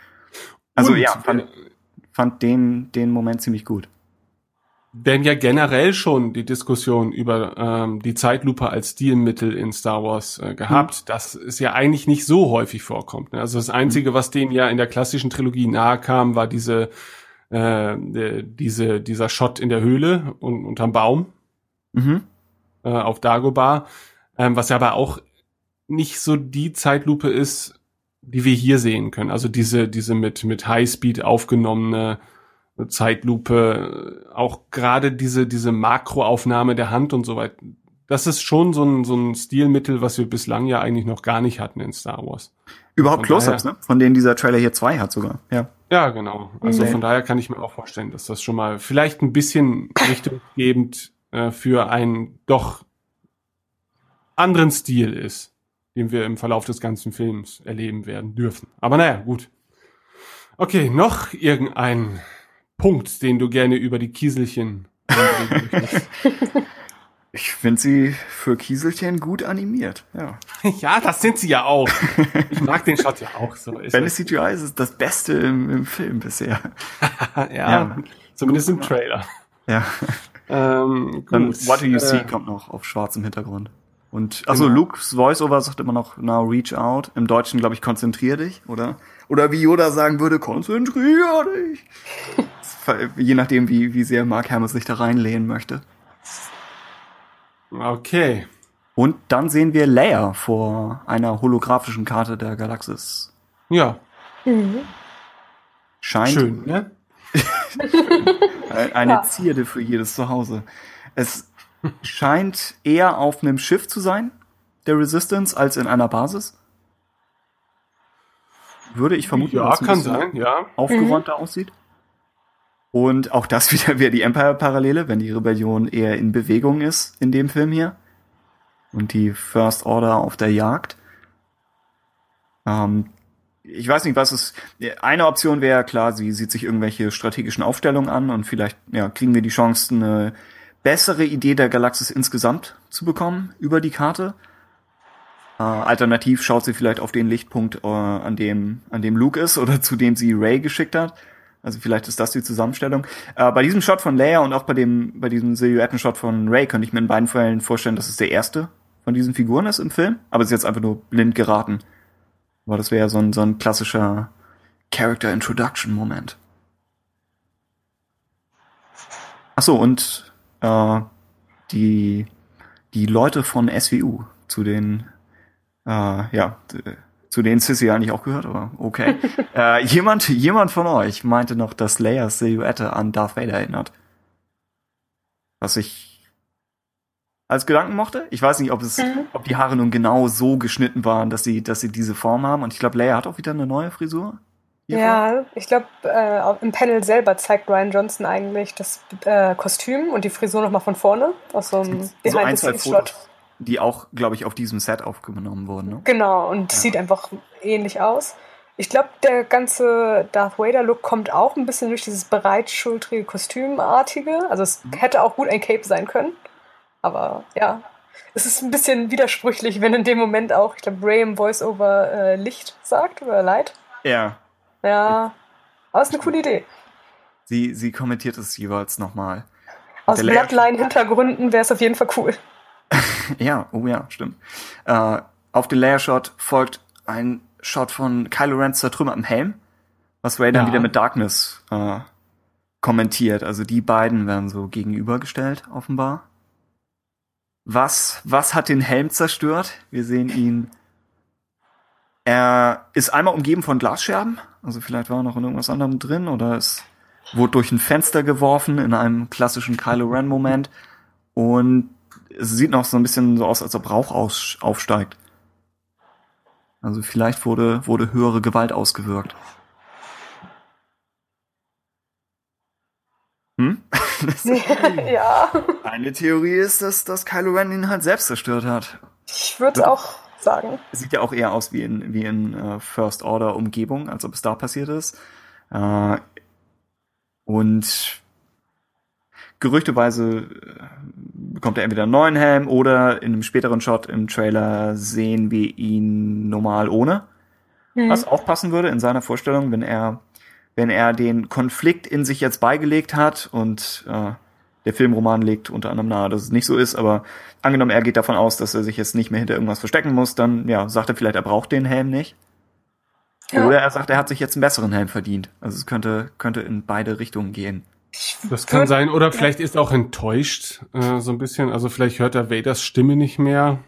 Also Und, ja, fand, fand den den Moment ziemlich gut. Denn ja generell schon die Diskussion über ähm, die Zeitlupe als Stilmittel in Star Wars äh, gehabt, dass es ja eigentlich nicht so häufig vorkommt. Ne? Also das Einzige, was denen ja in der klassischen Trilogie nahe kam, war diese äh, diese dieser Shot in der Höhle und unterm Baum Mhm. äh, auf Dagobah, ähm, was ja aber auch nicht so die Zeitlupe ist, die wir hier sehen können. Also diese diese mit mit Highspeed aufgenommene Zeitlupe, auch gerade diese diese Makroaufnahme der Hand und so weiter. Das ist schon so ein so ein Stilmittel, was wir bislang ja eigentlich noch gar nicht hatten in Star Wars. Überhaupt Close-ups, ne? Von denen dieser Trailer hier zwei hat sogar. Ja. Ja, genau. Also Mhm. von daher kann ich mir auch vorstellen, dass das schon mal vielleicht ein bisschen richtunggebend äh, für einen doch anderen Stil ist, den wir im Verlauf des ganzen Films erleben werden dürfen. Aber naja, gut. Okay, noch irgendein Punkt, den du gerne über die Kieselchen? Ich finde sie für Kieselchen gut animiert. Ja. Ja, das sind sie ja auch. Ich mag den Shot ja auch so. Ist Wenn es CGI ist, ist das Beste im, im Film bisher. ja, ja. zumindest im Trailer. Ja. Ähm, Dann gut. What Do You Äh, See kommt noch auf schwarzem Hintergrund. Und also Genau. Luke's Voiceover sagt immer noch Now Reach Out. Im Deutschen glaube ich konzentrier dich, oder? Oder wie Yoda sagen würde, konzentrier dich. Je nachdem, wie, wie sehr Mark Hamill sich da reinlehnen möchte. Okay. Und dann sehen wir Leia vor einer holographischen Karte der Galaxis. Ja, Scheint schön, ne? Ein- Eine Ja. Zierde für jedes Zuhause. Es scheint eher auf einem Schiff zu sein, der Resistance, als in einer Basis. Würde ich vermuten, Ja, dass kann bisschen sein, ja. aufgeräumter aussieht. Und auch das wieder wäre die Empire-Parallele, wenn die Rebellion eher in Bewegung ist in dem Film hier. Und die First Order auf der Jagd. Ähm, ich weiß nicht, was es. Eine Option wäre klar, sie sieht sich irgendwelche strategischen Aufstellungen an und vielleicht ja, kriegen wir die Chance, eine bessere Idee der Galaxis insgesamt zu bekommen über die Karte. Äh, alternativ schaut sie vielleicht auf den Lichtpunkt, äh, an dem an dem Luke ist oder zu dem sie Ray geschickt hat. Also vielleicht ist das die Zusammenstellung. Äh, bei diesem Shot von Leia und auch bei dem bei diesem Silhouetten-Shot von Ray könnte ich mir in beiden Fällen vorstellen, dass es der erste von diesen Figuren ist im Film. Aber es ist jetzt einfach nur blind geraten. Aber das wäre so ein, so ein klassischer Character Introduction Moment. Ach so, und äh, die, die Leute von SWU, zu den, äh, ja, zu denen Sissy eigentlich auch gehört, aber okay. äh, jemand, jemand von euch meinte noch, dass Leias Silhouette an Darth Vader erinnert. Was ich als Gedanken mochte. Ich weiß nicht, ob es, ob die Haare nun genau so geschnitten waren, dass sie, dass sie diese Form haben. Und ich glaube, Leia hat auch wieder eine neue Frisur. Hiervon. Ja, ich glaube, äh, im Panel selber zeigt Ryan Johnson eigentlich das äh, Kostüm und die Frisur nochmal von vorne aus so einem so ein, zwei. Fotos, die auch, glaube ich, auf diesem Set aufgenommen wurden. Ne? Genau, und sieht einfach ähnlich aus. Ich glaube, der ganze Darth Vader-Look kommt auch ein bisschen durch dieses breitschultrige Kostümartige. Also es hätte auch gut ein Cape sein können. Aber ja, es ist ein bisschen widersprüchlich, wenn in dem Moment auch, ich glaube, Ray im Voice-Over äh, Licht sagt oder Light. Ja. Ja, aber es ist eine coole Idee. Sie, sie kommentiert es jeweils nochmal. Aus Bloodline-Hintergründen wäre es auf jeden Fall cool. Ja, oh ja, stimmt. Äh, auf den Layer-Shot folgt ein Shot von Kylo Ren's zertrümmertem Helm, was Ray dann Ja. wieder mit Darkness äh, kommentiert. Also die beiden werden so gegenübergestellt, offenbar. Was, was hat den Helm zerstört? Wir sehen ihn. Er ist einmal umgeben von Glasscherben. Also vielleicht war er noch in irgendwas anderem drin oder es wurde durch ein Fenster geworfen in einem klassischen Kylo Ren Moment. Und es sieht noch so ein bisschen so aus, als ob Rauch aus, aufsteigt. Also vielleicht wurde, wurde höhere Gewalt ausgewirkt. Hm? ja, Eine Theorie ist, dass, dass Kylo Ren ihn halt selbst zerstört hat. ich würde auch sagen. Sieht ja auch eher aus wie in, wie in äh, First Order Umgebung, als ob es da passiert ist. Äh, und gerüchteweise äh, bekommt er entweder einen neuen Helm oder in einem späteren Shot im Trailer sehen wir ihn normal ohne. Was auch passen würde in seiner Vorstellung, wenn er, wenn er den Konflikt in sich jetzt beigelegt hat und äh, der Filmroman legt unter anderem nahe, dass es nicht so ist, aber angenommen, er geht davon aus, dass er sich jetzt nicht mehr hinter irgendwas verstecken muss, dann ja, sagt er vielleicht, er braucht den Helm nicht. Ja. Oder er sagt, er hat sich jetzt einen besseren Helm verdient. Also es könnte, könnte in beide Richtungen gehen. Das kann sein. Oder vielleicht ist er auch enttäuscht, äh, so ein bisschen. Also vielleicht hört er Vaders Stimme nicht mehr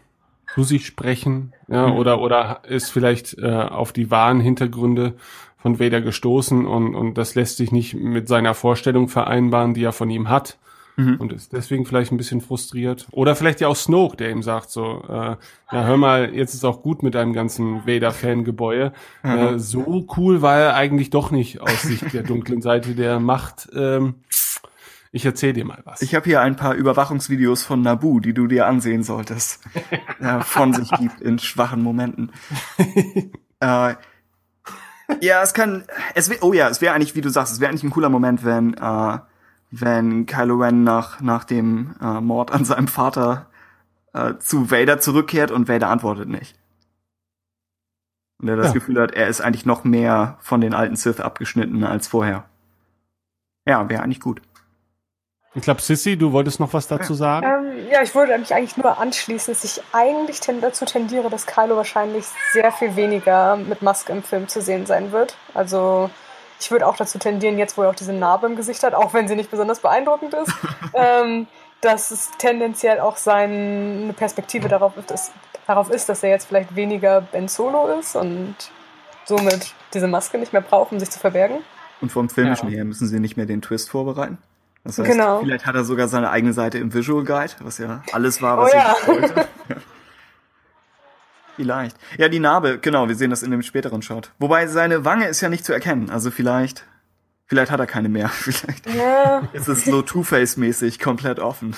zu sich sprechen. Ja, oder, oder ist vielleicht äh, auf die wahren Hintergründe von Vader gestoßen und, und das lässt sich nicht mit seiner Vorstellung vereinbaren, die er von ihm hat. Mhm. Und ist deswegen vielleicht ein bisschen frustriert. Oder vielleicht ja auch Snoke, der ihm sagt so, äh, ja hör mal, jetzt ist auch gut mit deinem ganzen Vader-Fangebäude. Äh, so cool war er eigentlich doch nicht aus Sicht der dunklen Seite der Macht. Ähm, ich erzähl dir mal was. Ich habe hier ein paar Überwachungsvideos von Nabu, die du dir ansehen solltest. ja, von sich gibt in schwachen Momenten. äh, ja, es kann, es wär, oh ja, es wäre eigentlich, wie du sagst, es wäre eigentlich ein cooler Moment, wenn, äh, wenn Kylo Ren nach, nach dem äh, Mord an seinem Vater äh, zu Vader zurückkehrt und Vader antwortet nicht. Und er das Ja. Gefühl hat, er ist eigentlich noch mehr von den alten Sith abgeschnitten als vorher. Ja, wäre eigentlich gut. Ich glaube, Sissy, du wolltest noch was dazu sagen? Ähm, ja, ich würde mich eigentlich nur anschließen, dass ich eigentlich ten dazu tendiere, dass Kylo wahrscheinlich sehr viel weniger mit Maske im Film zu sehen sein wird. Also ich würde auch dazu tendieren, jetzt wo er auch diese Narbe im Gesicht hat, auch wenn sie nicht besonders beeindruckend ist, ähm, dass es tendenziell auch seine Perspektive darauf ist, dass, darauf ist, dass er jetzt vielleicht weniger Ben Solo ist und somit diese Maske nicht mehr braucht, um sich zu verbergen. Und vom Filmischen Ja. her müssen sie nicht mehr den Twist vorbereiten. Das heißt, Genau. vielleicht hat er sogar seine eigene Seite im Visual Guide, was ja alles war, Oh was ja. ich wollte. Vielleicht. Ja, die Narbe, genau, wir sehen das in dem späteren Shot. Wobei seine Wange ist ja nicht zu erkennen. Also vielleicht, vielleicht hat er keine mehr. Vielleicht Ja, ist es so Two-Face-mäßig komplett offen.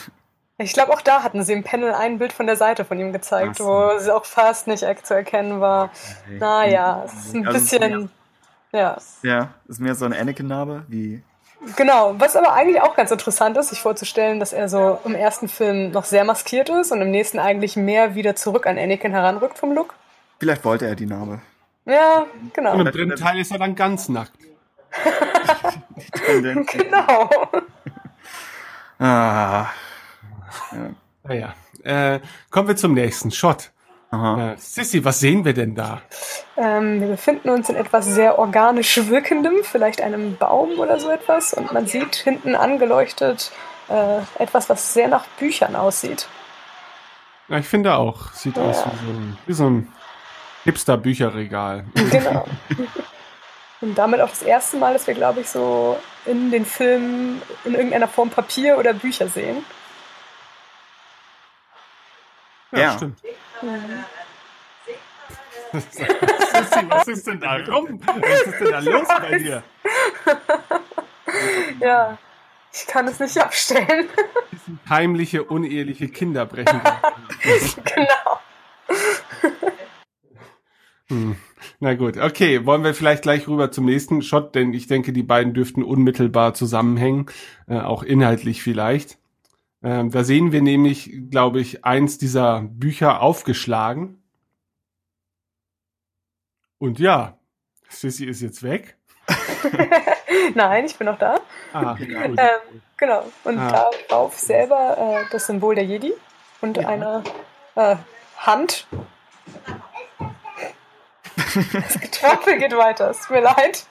Ich glaube, auch da hatten sie im Panel ein Bild von der Seite von ihm gezeigt, so. wo sie auch fast nicht zu erkennen war. Naja, es ist ein Also es ist bisschen. Ja, Ja, ist mehr so eine Anakin-Narbe, wie, genau. Was aber eigentlich auch ganz interessant ist, sich vorzustellen, dass er so im ersten Film noch sehr maskiert ist und im nächsten eigentlich mehr wieder zurück an Anakin heranrückt vom Look. vielleicht wollte er die Narbe. Ja, Und genau. im dritten Teil ist er dann ganz nackt. Genau. ah, Naja. Äh, kommen wir zum nächsten Shot. Aha. Äh, Sissy, was sehen wir denn da? Ähm, wir befinden uns in etwas sehr organisch wirkendem, vielleicht einem Baum oder so etwas. Und man sieht hinten angeleuchtet äh, etwas, was sehr nach Büchern aussieht. Ja, ich finde auch. Sieht aus wie so ein, wie so ein Hipster-Bücherregal. Genau. Und damit auch das erste Mal, dass wir, glaube ich, so in den Filmen in irgendeiner Form Papier oder Bücher sehen. Ja, Ja. stimmt. Sissy, was ist denn da rum? Was ist denn da los bei dir? Ja, ich kann es nicht abstellen. Heimliche, uneheliche Kinder brechen. genau. Hm. Na gut, okay, wollen wir vielleicht gleich rüber zum nächsten Shot, denn ich denke, die beiden dürften unmittelbar zusammenhängen, äh, auch inhaltlich vielleicht. Ähm, da sehen wir nämlich, glaube ich, eins dieser Bücher aufgeschlagen. Und ja, Sissy ist jetzt weg. Nein, ich bin noch da. Ah, gut. Ähm, genau. Und Ah. darauf selber äh, das Symbol der Jedi und eine äh, Hand. Das Getrampel geht weiter, es tut mir leid.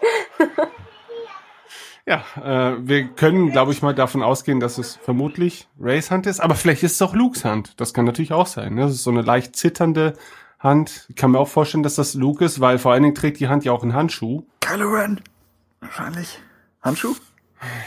Ja, äh, wir können, glaube ich, mal davon ausgehen, dass es vermutlich Rays Hand ist, aber vielleicht ist es auch Lukes Hand. Das kann natürlich auch sein. Ne? Das ist so eine leicht zitternde Hand. Ich kann mir auch vorstellen, dass das Luke ist, weil vor allen Dingen trägt die Hand ja auch einen Handschuh. Kylo Ren. Wahrscheinlich. Handschuh?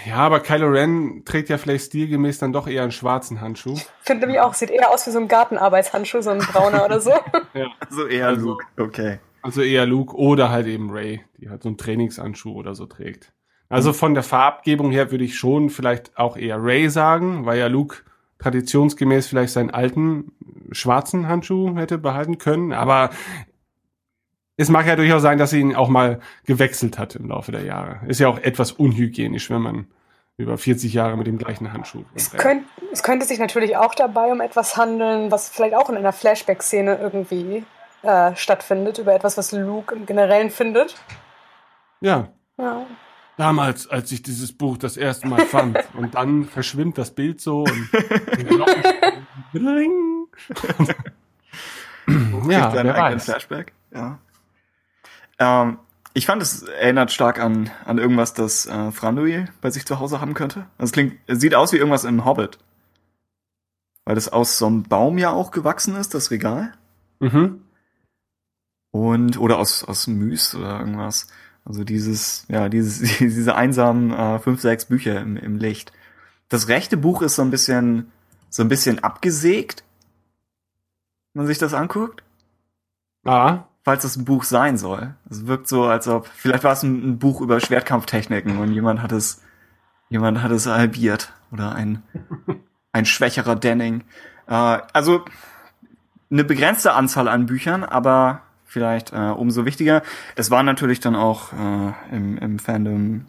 Ja, aber Kylo Ren trägt ja vielleicht stilgemäß dann doch eher einen schwarzen Handschuh. Finde mich auch, sieht eher aus wie so ein Gartenarbeitshandschuh, so ein brauner oder so. Ja. So eher Also- Luke, okay. Also eher Luke oder halt eben Ray, die halt so einen Trainingshandschuh oder so trägt. Also von der Farbgebung her würde ich schon vielleicht auch eher Ray sagen, weil ja Luke traditionsgemäß vielleicht seinen alten schwarzen Handschuh hätte behalten können. Aber es mag ja durchaus sein, dass sie ihn auch mal gewechselt hat im Laufe der Jahre. Ist ja auch etwas unhygienisch, wenn man über 40 Jahre mit dem gleichen Handschuh. Es, könnt, es könnte sich natürlich auch dabei um etwas handeln, was vielleicht auch in einer Flashback-Szene irgendwie äh, stattfindet, über etwas, was Luke im Generellen findet. Ja, Ja. Damals, als ich dieses Buch das erste Mal fand. und dann verschwimmt das Bild so und Bling. ja, wer weiß. Flashback. Ja. Ähm, ich fand, es erinnert stark an, an irgendwas, das äh, Franduil bei sich zu Hause haben könnte. Also es klingt, es sieht aus wie irgendwas im Hobbit. Weil das aus so einem Baum ja auch gewachsen ist, das Regal. Mhm. Und, oder aus, aus Müs oder irgendwas. Also dieses, ja, dieses, diese einsamen äh, fünf, sechs Bücher im, im Licht. Das rechte Buch ist so ein bisschen, so ein bisschen abgesägt. Wenn man sich das anguckt. Ah, falls es ein Buch sein soll. Es wirkt so, als ob, vielleicht war es ein, ein Buch über Schwertkampftechniken und jemand hat es, jemand hat es halbiert. Oder ein, ein schwächerer Denning. Äh, also, eine begrenzte Anzahl an Büchern, aber vielleicht äh, umso wichtiger. Es war natürlich dann auch äh, im, im Fandom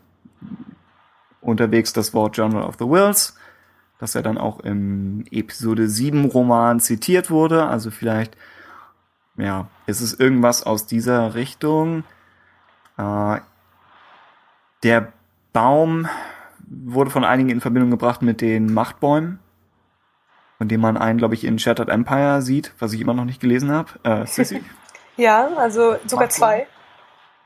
unterwegs das Wort Journal of the Wills, das ja dann auch im Episode 7 Roman zitiert wurde. Also vielleicht ja, ist es irgendwas aus dieser Richtung? Äh, der Baum wurde von einigen in Verbindung gebracht mit den Machtbäumen, von dem man einen, glaube ich, in Shattered Empire sieht, was ich immer noch nicht gelesen habe. Äh, Sissy? Ja, also sogar Macht zwei.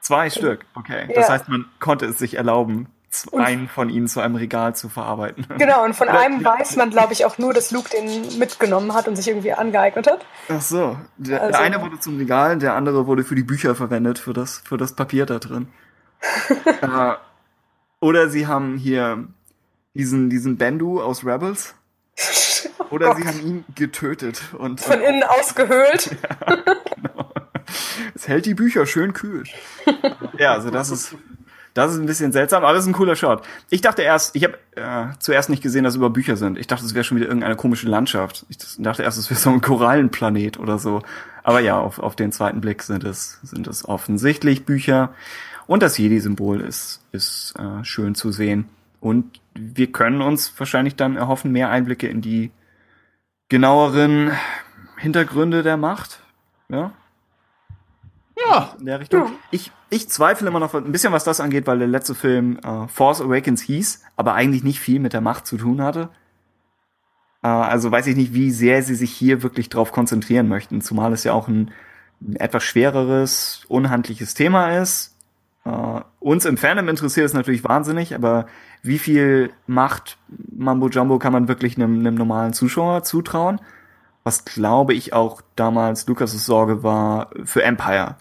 Zwei Stück, okay. Das Ja. heißt, man konnte es sich erlauben, einen von ihnen zu einem Regal zu verarbeiten. Genau, und von einem weiß man, glaube ich, auch nur, dass Luke den mitgenommen hat und sich irgendwie angeeignet hat. Ach so. Der, Also- der eine wurde zum Regal, der andere wurde für die Bücher verwendet, für das, für das Papier da drin. äh, oder sie haben hier diesen, diesen Bendu aus Rebels. Oder Gott. sie haben ihn getötet und Von innen ausgehöhlt. Es hält die Bücher schön kühl. ja, also das ist, das ist ein bisschen seltsam, aber das ist ein cooler Shot. Ich dachte erst, ich habe äh, zuerst nicht gesehen, dass es über Bücher sind. Ich dachte, es wäre schon wieder irgendeine komische Landschaft. Ich dachte erst, es wäre so ein Korallenplanet oder so. Aber ja, auf, auf den zweiten Blick sind es, sind es offensichtlich Bücher. Und das Jedi-Symbol ist, ist äh, schön zu sehen. Und wir können uns wahrscheinlich dann erhoffen, mehr Einblicke in die genaueren Hintergründe der Macht. Ja, ja, in der Richtung. Ich, ich zweifle immer noch ein bisschen, was das angeht, weil der letzte Film äh, Force Awakens hieß, aber eigentlich nicht viel mit der Macht zu tun hatte. Äh, also weiß ich nicht, wie sehr sie sich hier wirklich drauf konzentrieren möchten, zumal es ja auch ein, ein etwas schwereres, unhandliches Thema ist. Äh, uns im Fandom interessiert es natürlich wahnsinnig, aber wie viel Macht Mambo Jumbo kann man wirklich einem, einem normalen Zuschauer zutrauen? Was glaube ich auch damals Lukas' Sorge war für Empire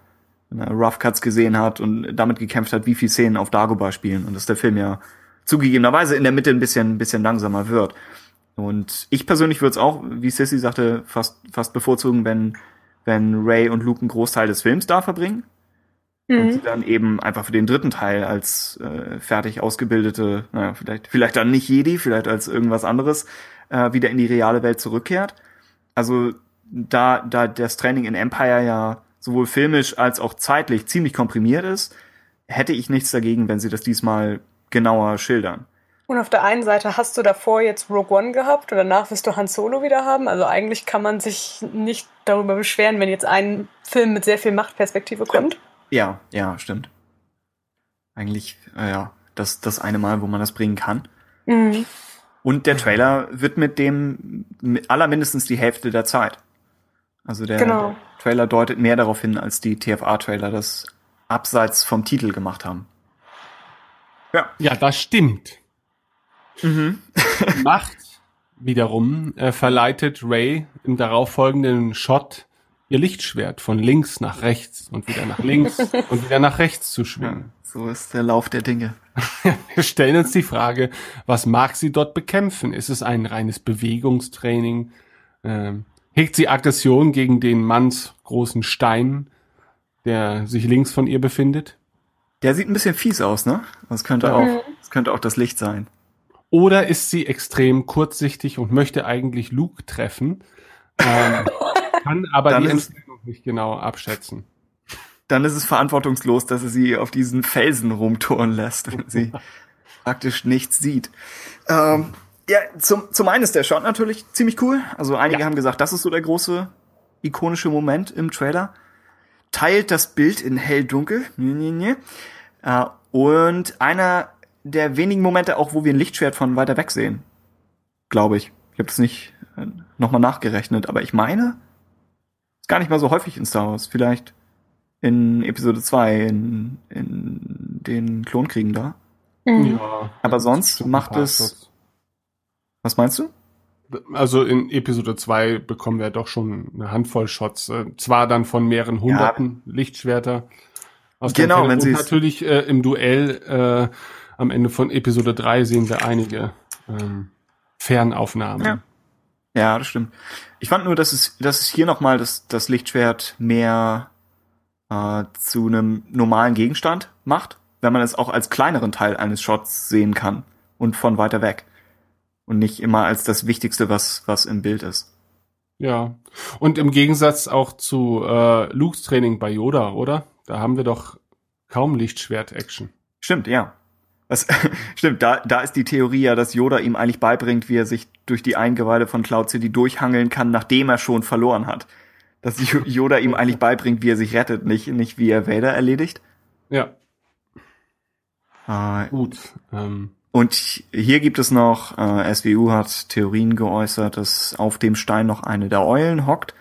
Rough Cuts gesehen hat und damit gekämpft hat, wie viel Szenen auf Dagobah spielen und dass der Film ja zugegebenerweise in der Mitte ein bisschen, ein bisschen langsamer wird. Und ich persönlich würde es auch, wie Sissy sagte, fast, fast bevorzugen, wenn, wenn Ray und Luke einen Großteil des Films da verbringen. Und sie dann eben einfach für den dritten Teil als äh, fertig ausgebildete, naja, vielleicht, vielleicht dann nicht Jedi, vielleicht als irgendwas anderes, äh, wieder in die reale Welt zurückkehrt. Also da, da das Training in Empire ja sowohl filmisch als auch zeitlich ziemlich komprimiert ist, hätte ich nichts dagegen, wenn sie das diesmal genauer schildern. Und auf der einen Seite hast du davor jetzt Rogue One gehabt und danach wirst du Han Solo wieder haben. Also eigentlich kann man sich nicht darüber beschweren, wenn jetzt ein Film mit sehr viel Machtperspektive kommt. Ja, ja, stimmt. Eigentlich, äh, ja, das, das eine Mal, wo man das bringen kann. Mhm. Und der Trailer wird mit dem mit allermindestens die Hälfte der Zeit. Also der Genau. Trailer deutet mehr darauf hin, als die TFA-Trailer das abseits vom Titel gemacht haben. ja, das stimmt. Macht wiederum äh, verleitet Ray im darauffolgenden Shot ihr Lichtschwert von links nach rechts und wieder nach links und wieder nach rechts zu schwingen. So ist der Lauf der Dinge. Wir stellen uns die Frage, was mag sie dort bekämpfen? Ist es ein reines Bewegungstraining? Ähm, hegt sie Aggression gegen den Manns großen Stein, der sich links von ihr befindet? Der sieht ein bisschen fies aus, ne? Das könnte Ja. auch, das könnte auch das Licht sein. Oder ist sie extrem kurzsichtig und möchte eigentlich Luke treffen, ähm, kann aber Dann die Entfernung nicht genau abschätzen? Dann ist es verantwortungslos, dass er sie auf diesen Felsen rumtouren lässt, wenn sie praktisch nichts sieht. Ähm, ja, zum, zum einen ist der Shot natürlich ziemlich cool. Also einige Ja. haben gesagt, das ist so der große ikonische Moment im Trailer. Teilt das Bild in hell-dunkel. Äh, und einer der wenigen Momente auch, wo wir ein Lichtschwert von weiter weg sehen. Glaube ich. Ich habe das nicht äh, nochmal nachgerechnet, aber ich meine, ist gar nicht mal so häufig in Star Wars. Vielleicht in Episode 2, in, in den Klonkriegen da. Mhm. Ja, Aber sonst macht es- Shots. Was meinst du? Also in Episode 2 bekommen wir doch schon eine Handvoll Shots. Äh, zwar dann von mehreren hunderten Lichtschwerter. Aus dem Genau, wenn Und sie es- natürlich äh, im Duell äh, am Ende von Episode 3 sehen wir einige ähm, Fernaufnahmen. Ja. Ja, das stimmt. Ich fand nur, dass es, dass es hier nochmal das, das Lichtschwert mehr äh, zu einem normalen Gegenstand macht, wenn man es auch als kleineren Teil eines Shots sehen kann und von weiter weg. Und nicht immer als das Wichtigste, was, was im Bild ist. Ja. Und im Gegensatz auch zu äh, Lukes Training bei Yoda, oder? Da haben wir doch kaum Lichtschwert-Action. Stimmt, ja. Das, stimmt, da, da ist die Theorie ja, dass Yoda ihm eigentlich beibringt, wie er sich durch die Eingeweide von Cloud City durchhangeln kann, nachdem er schon verloren hat. Dass Yoda ihm eigentlich beibringt, wie er sich rettet, nicht, nicht wie er Vader erledigt. Ja, Äh, gut. Ähm, Und hier gibt es noch, äh, SWU hat Theorien geäußert, dass auf dem Stein noch eine der Eulen hockt.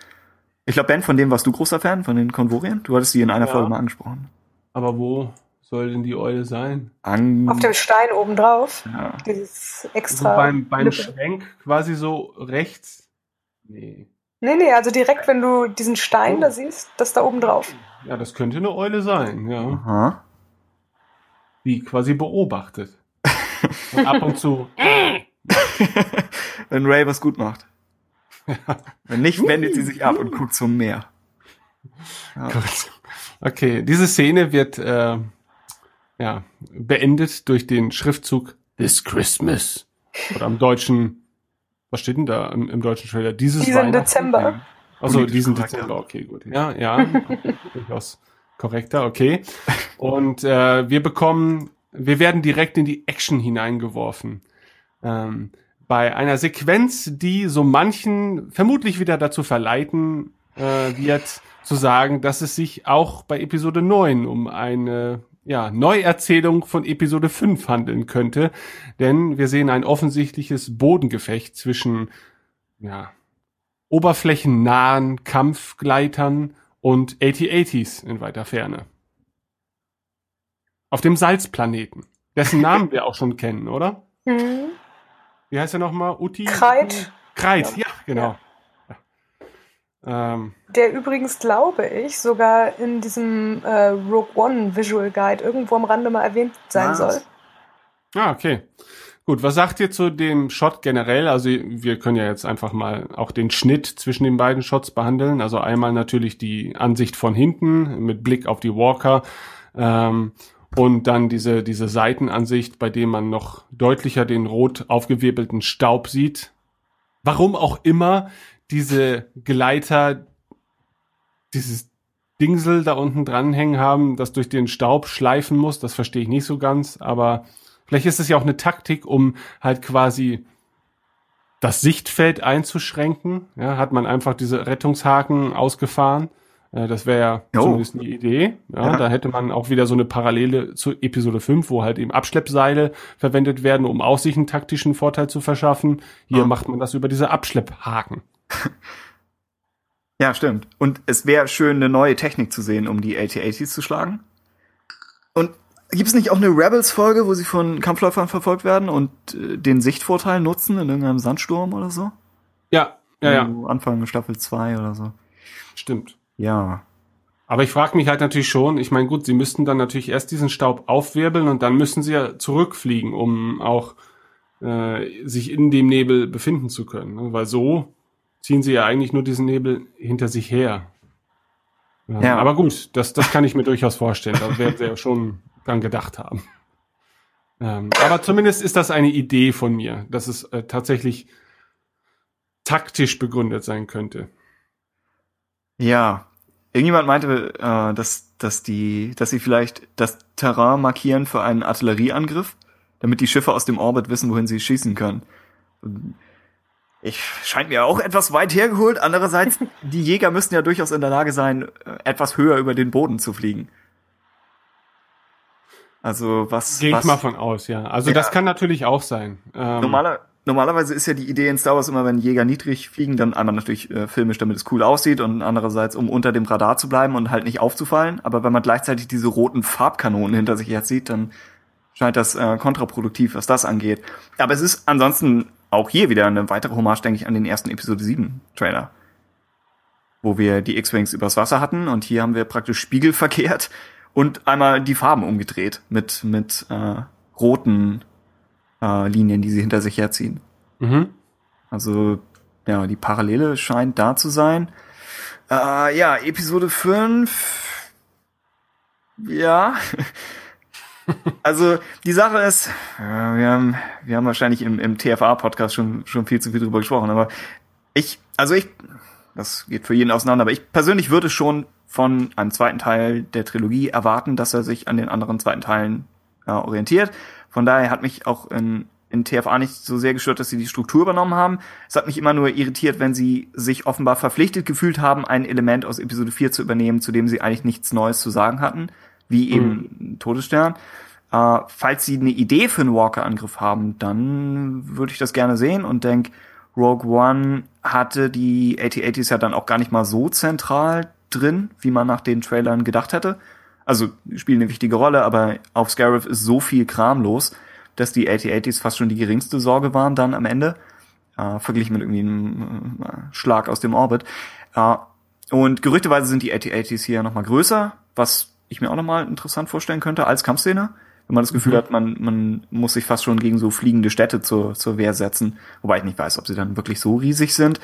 Ich glaube, Ben, von dem warst du großer Fan, von den Konvorien? Du hattest sie in einer Ja. Folge mal angesprochen. aber wo soll denn die Eule sein? An Auf dem Stein obendrauf. ja. Dieses So extra. beim, beim Lippe. Schwenk quasi so rechts. Nee. Nee, nee, also direkt, wenn du diesen Stein da siehst, das da oben drauf. Ja, das könnte eine Eule sein, ja. Aha. Die quasi beobachtet. Und ab und zu. Wenn Ray was gut macht. Wenn nicht, wendet sie sich ab und guckt zum Meer. Gut. Okay, diese Szene wird äh, ja beendet durch den Schriftzug This Christmas. Oder im Deutschen, was steht denn da im, im deutschen Trailer? Dieses Diesen Weihnachten? Dezember. Also diesen korrekt, Dezember, okay, gut. Ja, ja, durchaus korrekter, okay. Und äh, wir bekommen, wir werden direkt in die Action hineingeworfen. Ähm, bei einer Sequenz, die so manchen vermutlich wieder dazu verleiten äh, wird, zu sagen, dass es sich auch bei Episode 9 um eine ja, Neuerzählung von Episode 5 handeln könnte. Denn wir sehen ein offensichtliches Bodengefecht zwischen ja, oberflächennahen Kampfgleitern und AT-ATs in weiter Ferne. Auf dem Salzplaneten, dessen Namen wir auch schon kennen, oder? Mhm. Wie heißt er nochmal? Uti? Kreit. Kreit, ja, genau. Ja. Ähm, Der übrigens, glaube ich, sogar in diesem äh, Rogue One Visual Guide irgendwo am Rande mal erwähnt sein Was? soll. ah, okay. Gut, was sagt ihr zu dem Shot generell? Also wir können ja jetzt einfach mal auch den Schnitt zwischen den beiden Shots behandeln. Also einmal natürlich die Ansicht von hinten mit Blick auf die Walker ähm, und dann diese, diese Seitenansicht, bei dem man noch deutlicher den rot aufgewirbelten Staub sieht. Warum auch immer diese Gleiter dieses Dingsel da unten dranhängen haben, das durch den Staub schleifen muss, das verstehe ich nicht so ganz, aber vielleicht ist es ja auch eine Taktik, um halt quasi das Sichtfeld einzuschränken. Ja, hat man einfach diese Rettungshaken ausgefahren. Äh, Das wäre ja Jo. zumindest eine Idee. Ja, Ja. Da hätte man auch wieder so eine Parallele zu Episode 5, wo halt eben Abschleppseile verwendet werden, um auch sich einen taktischen Vorteil zu verschaffen. Hier Ja. macht man das über diese Abschlepphaken. Ja, stimmt. Und es wäre schön, eine neue Technik zu sehen, um die AT-ATs zu schlagen. Und gibt es nicht auch eine Rebels-Folge, wo sie von Kampfläufern verfolgt werden und äh, den Sichtvorteil nutzen in irgendeinem Sandsturm oder so? Ja, ja, ja, Anfang Staffel 2 oder so. stimmt. Ja. Aber ich frage mich halt natürlich schon, ich meine, gut, sie müssten dann natürlich erst diesen Staub aufwirbeln und dann müssen sie ja zurückfliegen, um auch äh, sich in dem Nebel befinden zu können. Ne? Weil so ziehen sie ja eigentlich nur diesen Nebel hinter sich her. Ja, Ja. Aber gut, das, das kann ich mir durchaus vorstellen. Da werden sie ja schon dran gedacht haben. Ähm, aber zumindest ist das eine Idee von mir, dass es äh, tatsächlich taktisch begründet sein könnte. Ja. Irgendjemand meinte, äh, dass, dass die, dass sie vielleicht das Terrain markieren für einen Artillerieangriff, damit die Schiffe aus dem Orbit wissen, wohin sie schießen können. Ich scheint mir auch etwas weit hergeholt. Andererseits, die Jäger müssten ja durchaus in der Lage sein, äh, etwas höher über den Boden zu fliegen. Also was, Gehe ich was mal von aus, ja. Also Ja. das kann natürlich auch sein. Ähm, Normaler, normalerweise ist ja die Idee in Star Wars immer, wenn Jäger niedrig fliegen, dann einmal natürlich äh, filmisch, damit es cool aussieht und andererseits, um unter dem Radar zu bleiben und halt nicht aufzufallen. Aber wenn man gleichzeitig diese roten Farbkanonen hinter sich jetzt sieht, dann scheint das äh, kontraproduktiv, was das angeht. Aber es ist ansonsten auch hier wieder eine weitere Hommage, denke ich, an den ersten Episode 7 Trailer. Wo wir die X-Wings übers Wasser hatten und hier haben wir praktisch spiegelverkehrt und einmal die Farben umgedreht mit, mit äh, roten äh, Linien, die sie hinter sich herziehen. Mhm. Also, ja, die Parallele scheint da zu sein. Äh, ja, Episode 5. Ja. also, die Sache ist, äh, wir haben, wir haben wahrscheinlich im, im TFA-Podcast schon, schon viel zu viel drüber gesprochen, aber ich, also ich, das geht für jeden auseinander, aber ich persönlich würde schon von einem zweiten Teil der Trilogie erwarten, dass er sich an den anderen zweiten Teilen äh, orientiert. Von daher hat mich auch in, in TFA nicht so sehr gestört, dass sie die Struktur übernommen haben. Es hat mich immer nur irritiert, wenn sie sich offenbar verpflichtet gefühlt haben, ein Element aus Episode 4 zu übernehmen, zu dem sie eigentlich nichts Neues zu sagen hatten, wie eben Todesstern. Äh, falls sie eine Idee für einen Walker-Angriff haben, dann würde ich das gerne sehen und denk, Rogue One hatte die AT-ATs ja dann auch gar nicht mal so zentral drin, wie man nach den Trailern gedacht hätte. Also spielen eine wichtige Rolle, aber auf Scarif ist so viel Kram los, dass die AT-ATs fast schon die geringste Sorge waren dann am Ende, äh, verglichen mit irgendwie einem äh, Schlag aus dem Orbit. Äh, und gerüchteweise sind die AT-ATs hier nochmal größer, was ich mir auch nochmal interessant vorstellen könnte als Kampfszene. Wenn man das Gefühl hat, man, man muss sich fast schon gegen so fliegende Städte zur, zur Wehr setzen. Wobei ich nicht weiß, ob sie dann wirklich so riesig sind.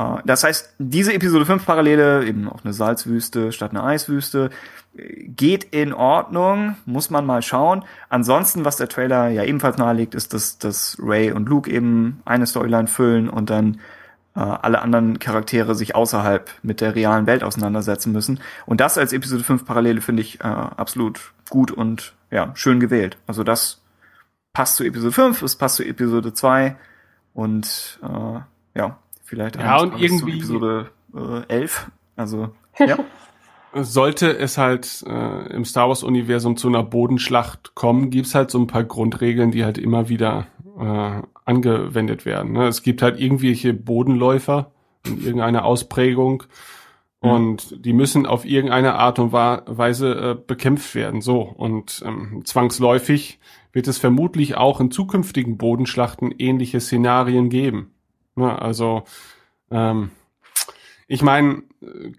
Äh, Das heißt, diese Episode 5 Parallele, eben auch eine Salzwüste statt eine Eiswüste, geht in Ordnung, muss man mal schauen. Ansonsten, was der Trailer ja ebenfalls nahelegt, ist, dass, dass Ray und Luke eben eine Storyline füllen und dann äh, alle anderen Charaktere sich außerhalb mit der realen Welt auseinandersetzen müssen. Und das als Episode 5 Parallele finde ich äh, absolut gut und ja, schön gewählt. Also das passt zu Episode 5, es passt zu Episode 2 und äh, ja, vielleicht Ja, und irgendwie- Episode äh, 11. Also ja. Sollte es halt äh, im Star Wars-Universum zu einer Bodenschlacht kommen, gibt's halt so ein paar Grundregeln, die halt immer wieder äh, angewendet werden. Ne? Es gibt halt irgendwelche Bodenläufer in irgendeiner Ausprägung und die müssen auf irgendeine Art und Weise äh, bekämpft werden. So und ähm, zwangsläufig wird es vermutlich auch in zukünftigen Bodenschlachten ähnliche Szenarien geben. Ne? Also ähm, ich meine,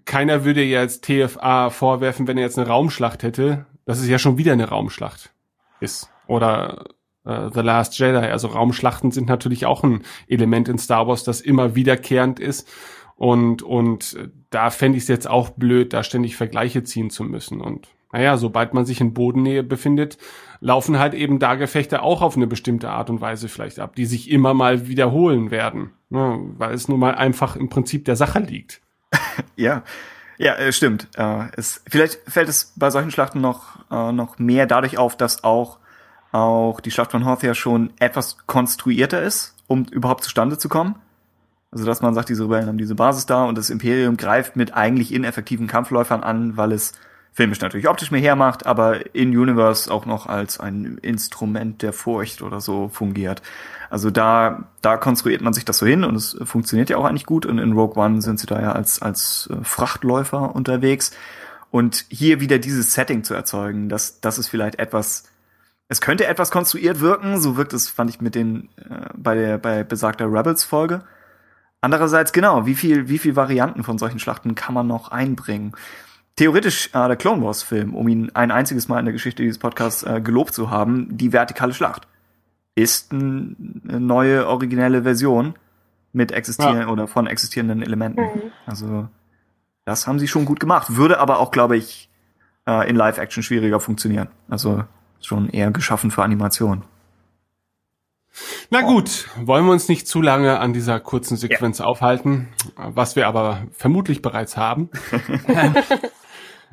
keiner würde ja jetzt TFA vorwerfen, wenn er jetzt eine Raumschlacht hätte, dass es ja schon wieder eine Raumschlacht ist. Oder äh, The Last Jedi. Also Raumschlachten sind natürlich auch ein Element in Star Wars, das immer wiederkehrend ist. Und, und da fände ich es jetzt auch blöd, da ständig Vergleiche ziehen zu müssen. Und naja, sobald man sich in Bodennähe befindet, laufen halt eben da Gefechte auch auf eine bestimmte Art und Weise vielleicht ab, die sich immer mal wiederholen werden. Ne? Weil es nun mal einfach im Prinzip der Sache liegt. Ja, ja, äh, stimmt. Äh, es, vielleicht fällt es bei solchen Schlachten noch, äh, noch mehr dadurch auf, dass auch, auch die Schlacht von Hoth ja schon etwas konstruierter ist, um überhaupt zustande zu kommen. Also, dass man sagt, diese Rebellen haben diese Basis da und das Imperium greift mit eigentlich ineffektiven Kampfläufern an, weil es filmisch natürlich optisch mehr hermacht, aber in Universe auch noch als ein Instrument der Furcht oder so fungiert. Also da, da konstruiert man sich das so hin und es funktioniert ja auch eigentlich gut. Und in Rogue One sind sie da ja als, als äh, Frachtläufer unterwegs. Und hier wieder dieses Setting zu erzeugen, das, das ist vielleicht etwas, es könnte etwas konstruiert wirken, so wirkt es, fand ich mit den, äh, bei der, bei besagter Rebels-Folge. Andererseits, genau, wie viel, wie viel Varianten von solchen Schlachten kann man noch einbringen? Theoretisch äh, der Clone Wars Film, um ihn ein einziges Mal in der Geschichte dieses Podcasts äh, gelobt zu haben, die vertikale Schlacht ist ein, eine neue originelle Version mit existieren Ja. oder von existierenden Elementen. Mhm. Also das haben sie schon gut gemacht, würde aber auch, glaube ich, äh, in Live-Action schwieriger funktionieren. Also schon eher geschaffen für Animation. Na gut, wollen wir uns nicht zu lange an dieser kurzen Sequenz aufhalten, was wir aber vermutlich bereits haben.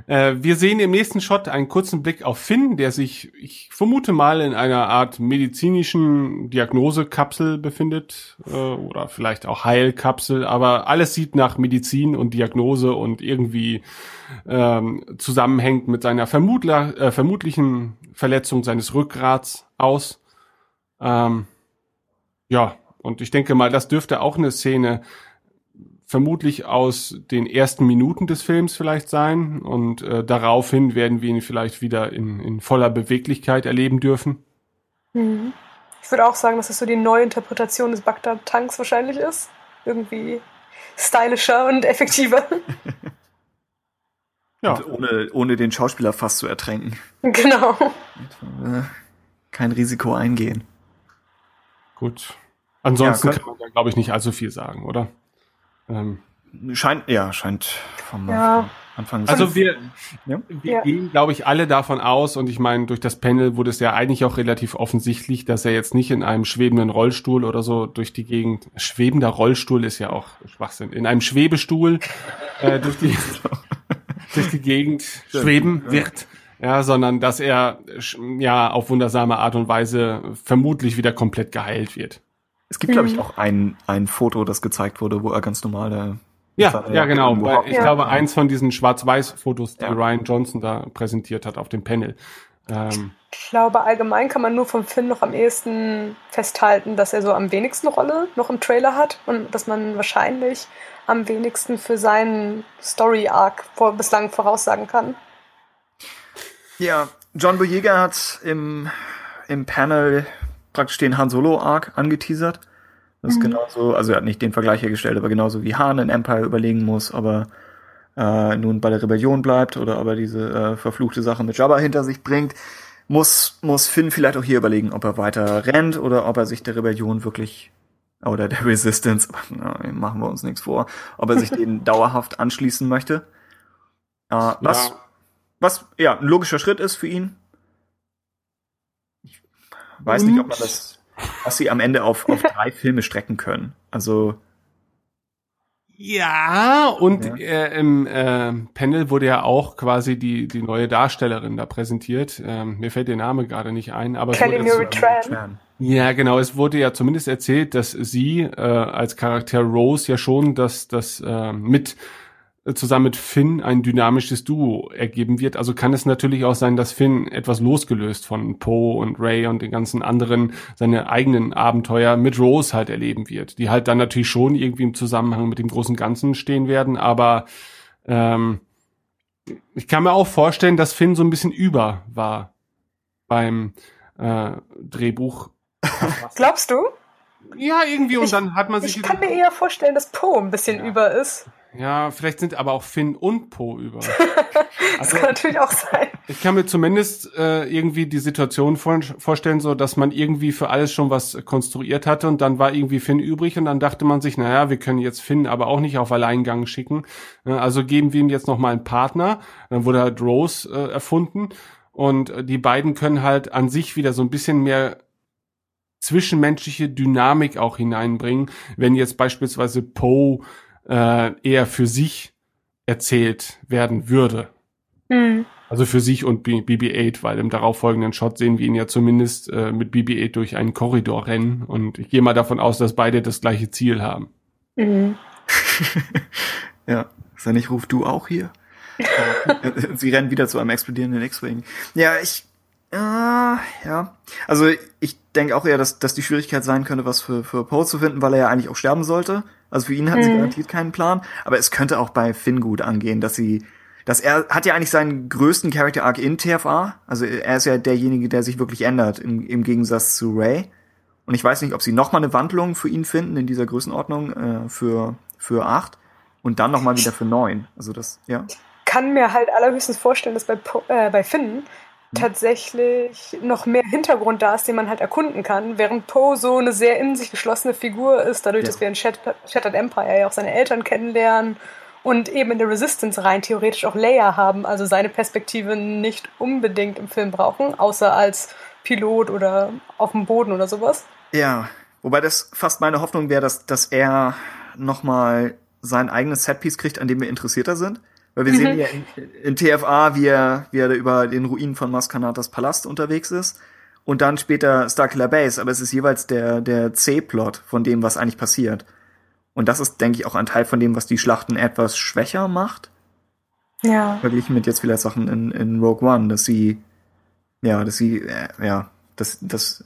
äh, wir sehen im nächsten Shot einen kurzen Blick auf Finn, der sich, ich vermute mal, in einer Art medizinischen Diagnosekapsel befindet äh, oder vielleicht auch Heilkapsel, aber alles sieht nach Medizin und Diagnose und irgendwie ähm, zusammenhängt mit seiner vermutler, äh, vermutlichen Verletzung seines Rückgrats aus. Ähm, ja, und ich denke mal, das dürfte auch eine Szene vermutlich aus den ersten Minuten des Films vielleicht sein. Und äh, daraufhin werden wir ihn vielleicht wieder in, in voller Beweglichkeit erleben dürfen. Mhm. Ich würde auch sagen, dass das so die neue Interpretation des Bagdad-Tanks wahrscheinlich ist. Irgendwie stylischer und effektiver. Ja, Und ohne, ohne den Schauspieler fast zu ertränken. genau. Äh, kein Risiko eingehen. gut. Ansonsten Ja, kann man da, glaube ich, nicht allzu viel sagen, oder? Ähm, Scheint, ja, scheint vom Ja. Anfang also wir, Ja. wir Ja. gehen, glaube ich, alle davon aus, und ich meine, durch das Panel wurde es ja eigentlich auch relativ offensichtlich, dass er jetzt nicht in einem schwebenden Rollstuhl oder so durch die Gegend, schwebender Rollstuhl ist ja auch Schwachsinn, in einem Schwebestuhl äh, durch die durch die Gegend schweben wird, ja, sondern dass er ja auf wundersame Art und Weise vermutlich wieder komplett geheilt wird. Es gibt, glaube ich, auch ein, ein Foto, das gezeigt wurde, wo er ganz normal äh, Ja, ja, genau. ich glaube, eins von diesen Schwarz-Weiß-Fotos, die Ja. Ryan Johnson da präsentiert hat auf dem Panel. Ähm, Ich glaube, allgemein kann man nur vom Finn noch am ehesten festhalten, dass er so am wenigsten Rolle noch im Trailer hat und dass man wahrscheinlich am wenigsten für seinen Story-Arc vor, bislang voraussagen kann. Ja, John Boyega hat im, im Panel praktisch den Han Solo Arc angeteasert. Das ist genauso, also er hat nicht den Vergleich hergestellt, aber genauso wie Han in Empire überlegen muss, ob er äh, nun bei der Rebellion bleibt oder ob er diese äh, verfluchte Sache mit Jabba hinter sich bringt, muss, muss Finn vielleicht auch hier überlegen, ob er weiter rennt oder ob er sich der Rebellion wirklich oder der Resistance, na, machen wir uns nichts vor, ob er sich denen dauerhaft anschließen möchte. Äh, was, Ja. was ja ein logischer Schritt ist für ihn. Ich weiß nicht, ob man das, was sie am Ende auf, auf drei Filme strecken können. Also Ja, und Ja. Äh, im äh, Panel wurde ja auch quasi die, die neue Darstellerin da präsentiert. Ähm, mir fällt der Name gerade nicht ein, aber es Kelly jetzt, Tran. Ja genau, es wurde ja zumindest erzählt, dass sie äh, als Charakter Rose ja schon das, das äh, mit zusammen mit Finn ein dynamisches Duo ergeben wird. Also kann es natürlich auch sein, dass Finn etwas losgelöst von Poe und Ray und den ganzen anderen seine eigenen Abenteuer mit Rose halt erleben wird, die halt dann natürlich schon irgendwie im Zusammenhang mit dem großen Ganzen stehen werden, aber ähm, ich kann mir auch vorstellen, dass Finn so ein bisschen über war beim äh, Drehbuch. Glaubst du? Ja, irgendwie und Ich- dann hat man sich Ich kann mir eher vorstellen, dass Poe ein bisschen Ja. über ist. Ja, vielleicht sind aber auch Finn und Poe über. Das kann natürlich auch sein. Ich kann mir zumindest äh, irgendwie die Situation vor, vorstellen, so dass man irgendwie für alles schon was konstruiert hatte und dann war irgendwie Finn übrig und dann dachte man sich, naja, wir können jetzt Finn aber auch nicht auf Alleingang schicken. Also geben wir ihm jetzt noch mal einen Partner. Dann wurde halt Rose äh, erfunden und äh, die beiden können halt an sich wieder so ein bisschen mehr zwischenmenschliche Dynamik auch hineinbringen, wenn jetzt beispielsweise Poe äh, eher für sich erzählt werden würde. Hm. Also für sich und B- BB-8, weil im darauffolgenden Shot sehen wir ihn ja zumindest äh, mit BB-8 durch einen Korridor rennen und ich gehe mal davon aus, dass beide das gleiche Ziel haben. Mhm. Ja, ist er nicht, ruf du auch hier? Sie rennen wieder zu einem explodierenden X-Wing. Ja, ich, äh, ja. Also ich denke auch eher, dass, dass die Schwierigkeit sein könnte, was für, für Poe zu finden, weil er ja eigentlich auch sterben sollte. Also für ihn hat sie Mhm. garantiert keinen Plan. Aber es könnte auch bei Finn gut angehen, dass sie, dass er hat ja eigentlich seinen größten Character Arc in TFA. Also er ist ja derjenige, der sich wirklich ändert, im, im Gegensatz zu Ray. Und ich weiß nicht, ob sie noch mal eine Wandlung für ihn finden in dieser Größenordnung äh, für für acht und dann noch mal wieder für neun. Also das, ja. kann mir halt allerhöchstens vorstellen, dass bei, äh, bei Finn tatsächlich noch mehr Hintergrund da ist, den man halt erkunden kann, während Poe so eine sehr in sich geschlossene Figur ist, dadurch, Ja. dass wir in Shat Shattered Empire ja auch seine Eltern kennenlernen und eben in der Resistance rein theoretisch auch Leia haben, also seine Perspektive nicht unbedingt im Film brauchen, außer als Pilot oder auf dem Boden oder sowas. Ja, wobei das fast meine Hoffnung wäre, dass, dass er nochmal sein eigenes Setpiece kriegt, an dem wir interessierter sind. Weil wir sehen ja in, in TFA, wie er, wie er über den Ruinen von Maskanatas Palast unterwegs ist. Und dann später Starkiller Base, aber es ist jeweils der, der C-Plot von dem, was eigentlich passiert. Und das ist, denke ich, auch ein Teil von dem, was die Schlachten etwas schwächer macht. Ja. verglichen mit jetzt vielleicht Sachen in, in Rogue One, dass sie, ja, dass sie, äh, ja, dass, dass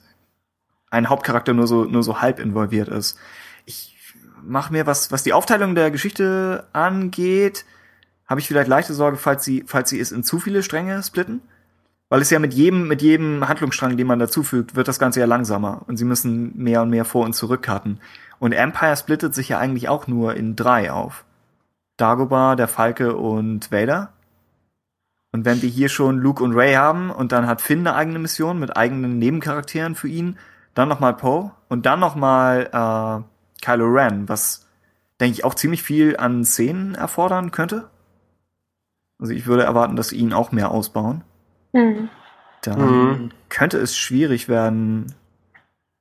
ein Hauptcharakter nur so, nur so halb involviert ist. Ich mache mir, was, was die Aufteilung der Geschichte angeht, habe ich vielleicht leichte Sorge, falls sie, falls sie es in zu viele Stränge splitten. Weil es ja mit jedem, mit jedem Handlungsstrang, den man dazufügt, wird das Ganze ja langsamer. Und sie müssen mehr und mehr vor und zurück cutten. Und Empire splittet sich ja eigentlich auch nur in drei auf. Dagobah, der Falke und Vader. Und wenn wir hier schon Luke und Ray haben und dann hat Finn eine eigene Mission mit eigenen Nebencharakteren für ihn, dann nochmal Poe und dann nochmal äh, Kylo Ren, was denke ich auch ziemlich viel an Szenen erfordern könnte. Also ich würde erwarten, dass sie ihn auch mehr ausbauen. Mhm. Dann Mhm. könnte es schwierig werden.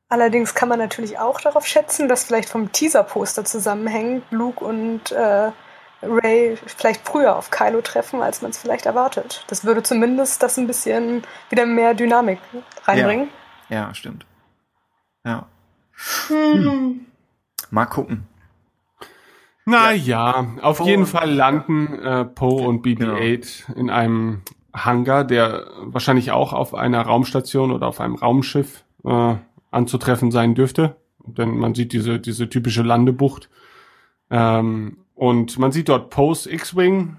Allerdings kann man natürlich auch darauf schätzen, dass vielleicht vom Teaser-Poster zusammenhängt, Luke und äh, Ray vielleicht früher auf Kylo treffen, als man es vielleicht erwartet. Das würde zumindest das ein bisschen wieder mehr Dynamik reinbringen. Ja, stimmt. Ja. Hm. Mal gucken. Na ja, auf Poe jeden Fall landen äh, Poe und BB-8 in einem Hangar, der wahrscheinlich auch auf einer Raumstation oder auf einem Raumschiff äh, anzutreffen sein dürfte. Denn man sieht diese, diese typische Landebucht. Ähm, und man sieht dort Poes X-Wing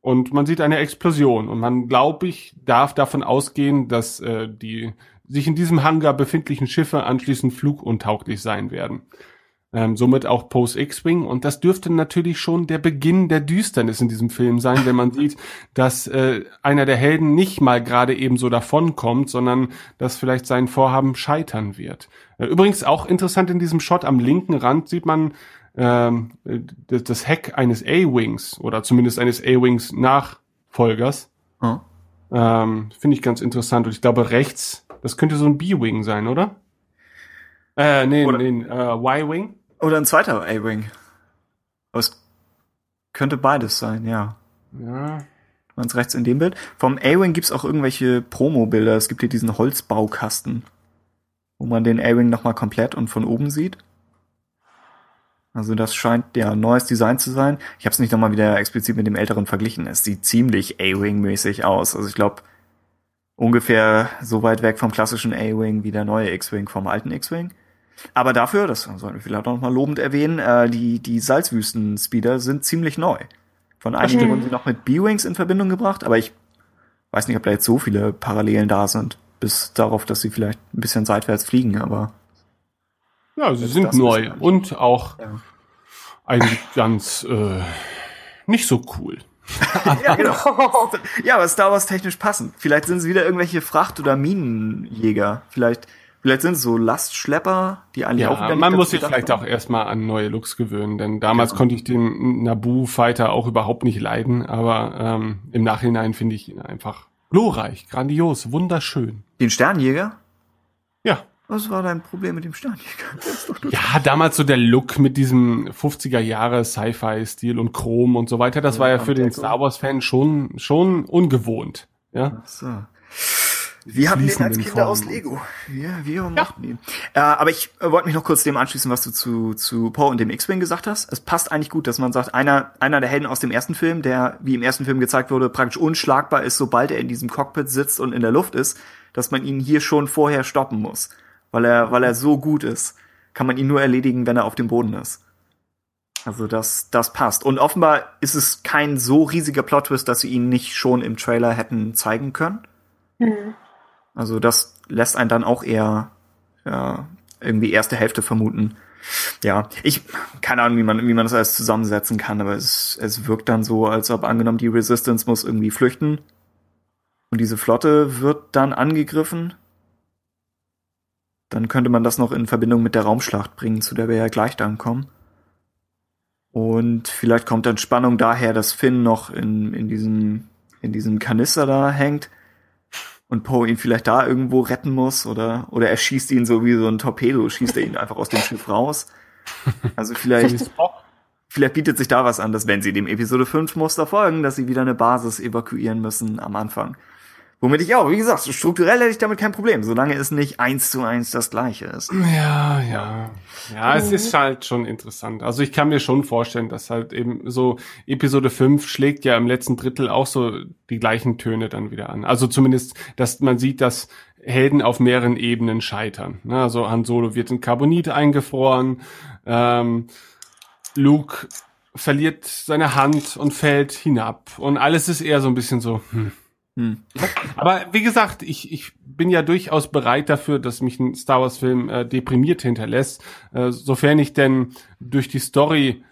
und man sieht eine Explosion. Und man, glaube ich, darf davon ausgehen, dass äh, die sich in diesem Hangar befindlichen Schiffe anschließend fluguntauglich sein werden. Ähm, somit auch Poes X-Wing. Und das dürfte natürlich schon der Beginn der Düsternis in diesem Film sein, wenn man sieht, dass äh, einer der Helden nicht mal gerade eben so davonkommt, sondern dass vielleicht sein Vorhaben scheitern wird. Äh, übrigens auch interessant in diesem Shot am linken Rand sieht man äh, das, das Heck eines A-Wings oder zumindest eines A-Wings Nachfolgers. Hm. Ähm, Finde ich ganz interessant. Und ich glaube rechts, das könnte so ein B-Wing sein, oder? Äh, nee, Oder- nee, äh, Y-Wing. Oder ein zweiter A-Wing. Aber es könnte beides sein, ja. Ja. Ganz rechts in dem Bild. Vom A-Wing gibt's auch irgendwelche Promo-Bilder. Es gibt hier diesen Holzbaukasten, wo man den A-Wing nochmal komplett und von oben sieht. Also das scheint ja neues Design zu sein. Ich habe es nicht nochmal wieder explizit mit dem älteren verglichen. Es sieht ziemlich A-Wing-mäßig aus. Also ich glaube ungefähr so weit weg vom klassischen A-Wing wie der neue X-Wing vom alten X-Wing. Aber dafür, das sollten wir vielleicht auch noch mal lobend erwähnen, äh, die, die Salzwüsten-Speeder sind ziemlich neu. Von einigen wurden sie noch mit B-Wings in Verbindung gebracht, aber ich weiß nicht, ob da jetzt so viele Parallelen da sind, bis darauf, dass sie vielleicht ein bisschen seitwärts fliegen, aber Ja, sie sind neu und auch Ja. eigentlich ganz äh, nicht so cool. ja, genau. ja, aber Star Wars technisch passend. Vielleicht sind es wieder irgendwelche Fracht- oder Minenjäger. Vielleicht, vielleicht sind es so Lastschlepper, die eigentlich auch wieder Ja, man muss sich vielleicht waren. auch erstmal an neue Looks gewöhnen, denn damals Genau. konnte ich den Naboo-Fighter auch überhaupt nicht leiden, aber ähm, im Nachhinein finde ich ihn einfach glorreich, grandios, wunderschön. Den Sternjäger? Ja. Was war dein Problem mit dem Sternjäger? Ja, damals so der Look mit diesem 50er Jahre Sci-Fi-Stil und Chrom und so weiter, das war ja für den. Star Wars-Fan schon, schon ungewohnt. Ja. So. Wir hatten den als Kinder aus Formen. Lego. Wir, wir mochten ihn. Äh, aber ich äh, wollte mich noch kurz dem anschließen, was du zu, zu Poe und dem X-Wing gesagt hast. Es passt eigentlich gut, dass man sagt, einer, einer der Helden aus dem ersten Film, der, wie im ersten Film gezeigt wurde, praktisch unschlagbar ist, sobald er in diesem Cockpit sitzt und in der Luft ist, dass man ihn hier schon vorher stoppen muss. Weil er, weil er so gut ist, kann man ihn nur erledigen, wenn er auf dem Boden ist. Also das, das passt. Und offenbar ist es kein so riesiger Plot-Twist, dass sie ihn nicht schon im Trailer hätten zeigen können. Mhm. Also das lässt einen dann auch eher ja, irgendwie erste Hälfte vermuten. Ja, ich, keine Ahnung, wie man, wie man das alles zusammensetzen kann, aber es, es wirkt dann so, als ob angenommen die Resistance muss irgendwie flüchten und diese Flotte wird dann angegriffen. Dann könnte man das noch in Verbindung mit der Raumschlacht bringen, zu der wir ja gleich dann kommen. Und vielleicht kommt dann Spannung daher, dass Finn noch in, in diesem, in diesem Kanister da hängt und Poe ihn vielleicht da irgendwo retten muss oder, oder er schießt ihn so wie so ein Torpedo, schießt er ihn einfach aus dem Schiff raus. Also vielleicht, vielleicht bietet sich da was an, dass wenn sie dem Episode 5 Muster folgen, dass sie wieder eine Basis evakuieren müssen am Anfang. Womit ich auch, wie gesagt, strukturell hätte ich damit kein Problem, solange es nicht eins zu eins das gleiche ist. Ja, ja. Ja, es ist halt schon interessant. Also ich kann mir schon vorstellen, dass halt eben so Episode 5 schlägt ja im letzten Drittel auch so die gleichen Töne dann wieder an. Also zumindest, dass man sieht, dass Helden auf mehreren Ebenen scheitern. Ne, Also Han Solo wird in Carbonit eingefroren, ähm, Luke verliert seine Hand und fällt hinab und alles ist eher so ein bisschen so, hm. Hm. Aber wie gesagt, ich, ich bin ja durchaus bereit dafür, dass mich ein Star Wars Film äh, deprimiert hinterlässt, äh, sofern ich denn durch die Story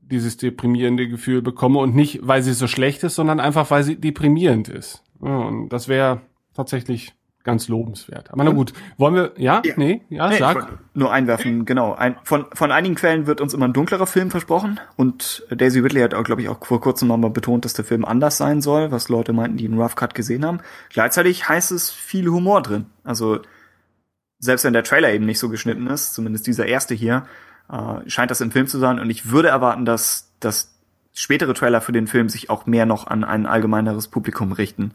dieses deprimierende Gefühl bekomme und nicht, weil sie so schlecht ist, sondern einfach, weil sie deprimierend ist. Ja, und das wäre tatsächlich ganz lobenswert. Aber na gut, wollen wir, ja, Ja. nee, ja, Nee, sag. nur einwerfen, genau. Ein, von, von einigen Quellen wird uns immer ein dunklerer Film versprochen und Daisy Ridley hat, glaube ich, auch vor kurzem nochmal betont, dass der Film anders sein soll, was Leute meinten, die einen Rough Cut gesehen haben. Gleichzeitig heißt es viel Humor drin. Also selbst wenn der Trailer eben nicht so geschnitten ist, zumindest dieser erste hier, äh, scheint das im Film zu sein und ich würde erwarten, dass, dass spätere Trailer für den Film sich auch mehr noch an ein allgemeineres Publikum richten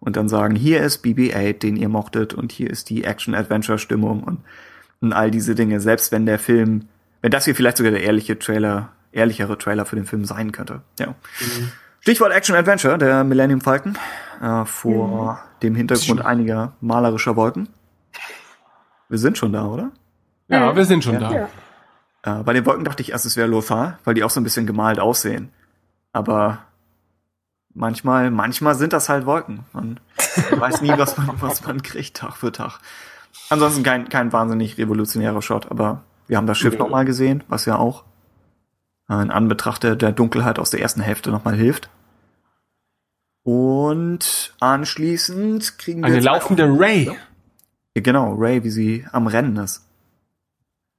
und dann sagen, hier ist BB-8, den ihr mochtet und hier ist die Action-Adventure-Stimmung und, und all diese Dinge, selbst wenn der Film, wenn das hier vielleicht sogar der ehrliche Trailer, ehrlichere Trailer für den Film sein könnte. Ja. Stichwort Action-Adventure, der Millennium Falcon, äh, vor dem Hintergrund einiger malerischer Wolken. Wir sind schon da, oder? Ja, wir sind schon da. Ja. Äh, bei den Wolken dachte ich erst, es wäre Lothar, weil die auch so ein bisschen gemalt aussehen. Aber manchmal, manchmal sind das halt Wolken. Man weiß nie, was man, was man kriegt, Tag für Tag. Ansonsten kein, kein wahnsinnig revolutionärer Shot, aber wir haben das Schiff Nee. nochmal gesehen, was ja auch äh, in Anbetracht der, der Dunkelheit aus der ersten Hälfte nochmal hilft. Und anschließend kriegen wir Eine laufende Ray. Ja, Genau, Ray, wie sie am Rennen ist.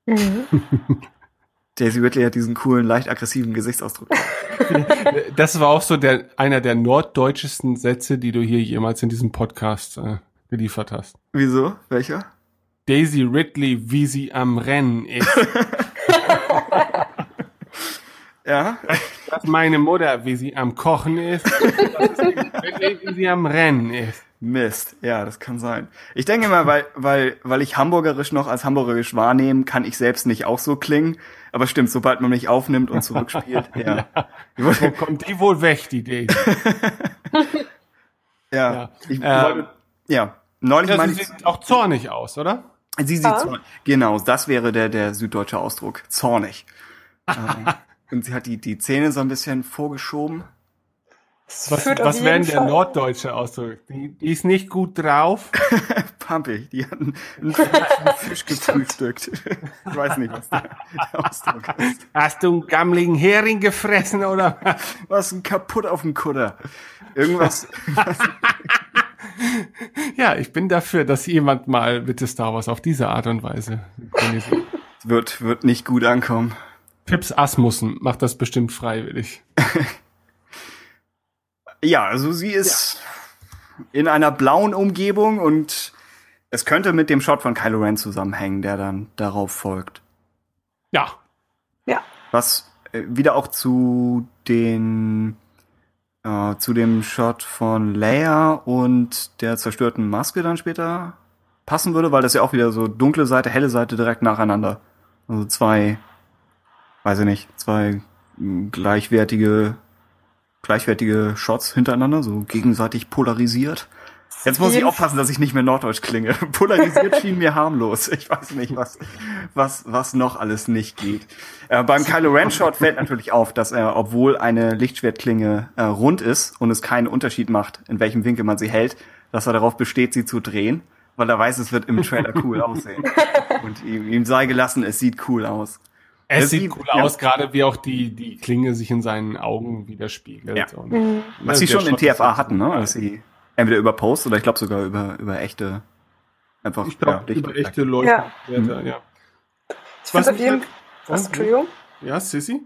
Mhm. Daisy Ridley hat diesen coolen, leicht aggressiven Gesichtsausdruck. Das war auch so der, einer der norddeutschesten Sätze, die du hier jemals in diesem Podcast äh, geliefert hast. Wieso? Welcher? Daisy Ridley, wie sie am Rennen ist. Ja. Das ist meine Mutter, wie sie am Kochen ist. Das ist Daisy Ridley, wie sie am Rennen ist. Mist. Ja, das kann sein. Ich denke mal, weil, weil, weil ich hamburgerisch noch als hamburgerisch wahrnehme, kann ich selbst nicht auch so klingen. Aber stimmt, sobald man mich aufnimmt und zurückspielt, ja. Wo kommt die wohl weg, die Daisy? Ja. Ja. Ich, Ähm, wollte, ja. Neulich Ja, meine sie ich, sieht auch zornig aus, oder? sie sieht Ah. zornig. Genau, das wäre der, der süddeutsche Ausdruck. Zornig. ähm, und sie hat die, die Zähne so ein bisschen vorgeschoben. Das Was, was wäre denn der norddeutsche Ausdruck? Die, die ist nicht gut drauf. Pampig, die hatten einen Fisch, einen Fisch gefrühstückt. Ich weiß nicht, was der, der Ausdruck ist. Hast du einen gammeligen Hering gefressen oder was? Was ein kaputt auf dem Kutter. Irgendwas. Ja, ich bin dafür, dass jemand mal bitte Star Wars auf diese Art und Weise wird, wird nicht gut ankommen. Pips Asmussen macht das bestimmt freiwillig. Ja, also sie ist in einer blauen Umgebung und es könnte mit dem Shot von Kylo Ren zusammenhängen, der dann darauf folgt. Ja, Ja. Was äh, wieder auch zu den äh, zu dem Shot von Leia und der zerstörten Maske dann später passen würde, weil das ja auch wieder so dunkle Seite, helle Seite direkt nacheinander. Also zwei, weiß ich nicht, zwei gleichwertige gleichwertige Shots hintereinander, so gegenseitig polarisiert. Jetzt muss ich aufpassen, dass ich nicht mehr norddeutsch klinge. Polarisiert schien mir harmlos. Ich weiß nicht, was, was, was noch alles nicht geht. Äh, beim Kylo Ren Shot fällt natürlich auf, dass er, obwohl eine Lichtschwertklinge äh, rund ist und es keinen Unterschied macht, in welchem Winkel man sie hält, dass er darauf besteht, sie zu drehen, weil er weiß, es wird im Trailer cool aussehen. Und ihm, ihm sei gelassen, es sieht cool aus. Es Das sieht sieht- cool ja. aus, gerade wie auch die, die Klinge sich in seinen Augen widerspiegelt. Ja. Und, Mhm. Was sie schon in TFA echt hatten, ne? Dass sie entweder über Post oder ich glaube sogar über, über echte, einfach, Ich glaube, Licht- über echte Ja. Leuchtwerte, ja. Ich finde auf jeden mich Was, halt- Entschuldigung? Ja, Sissy?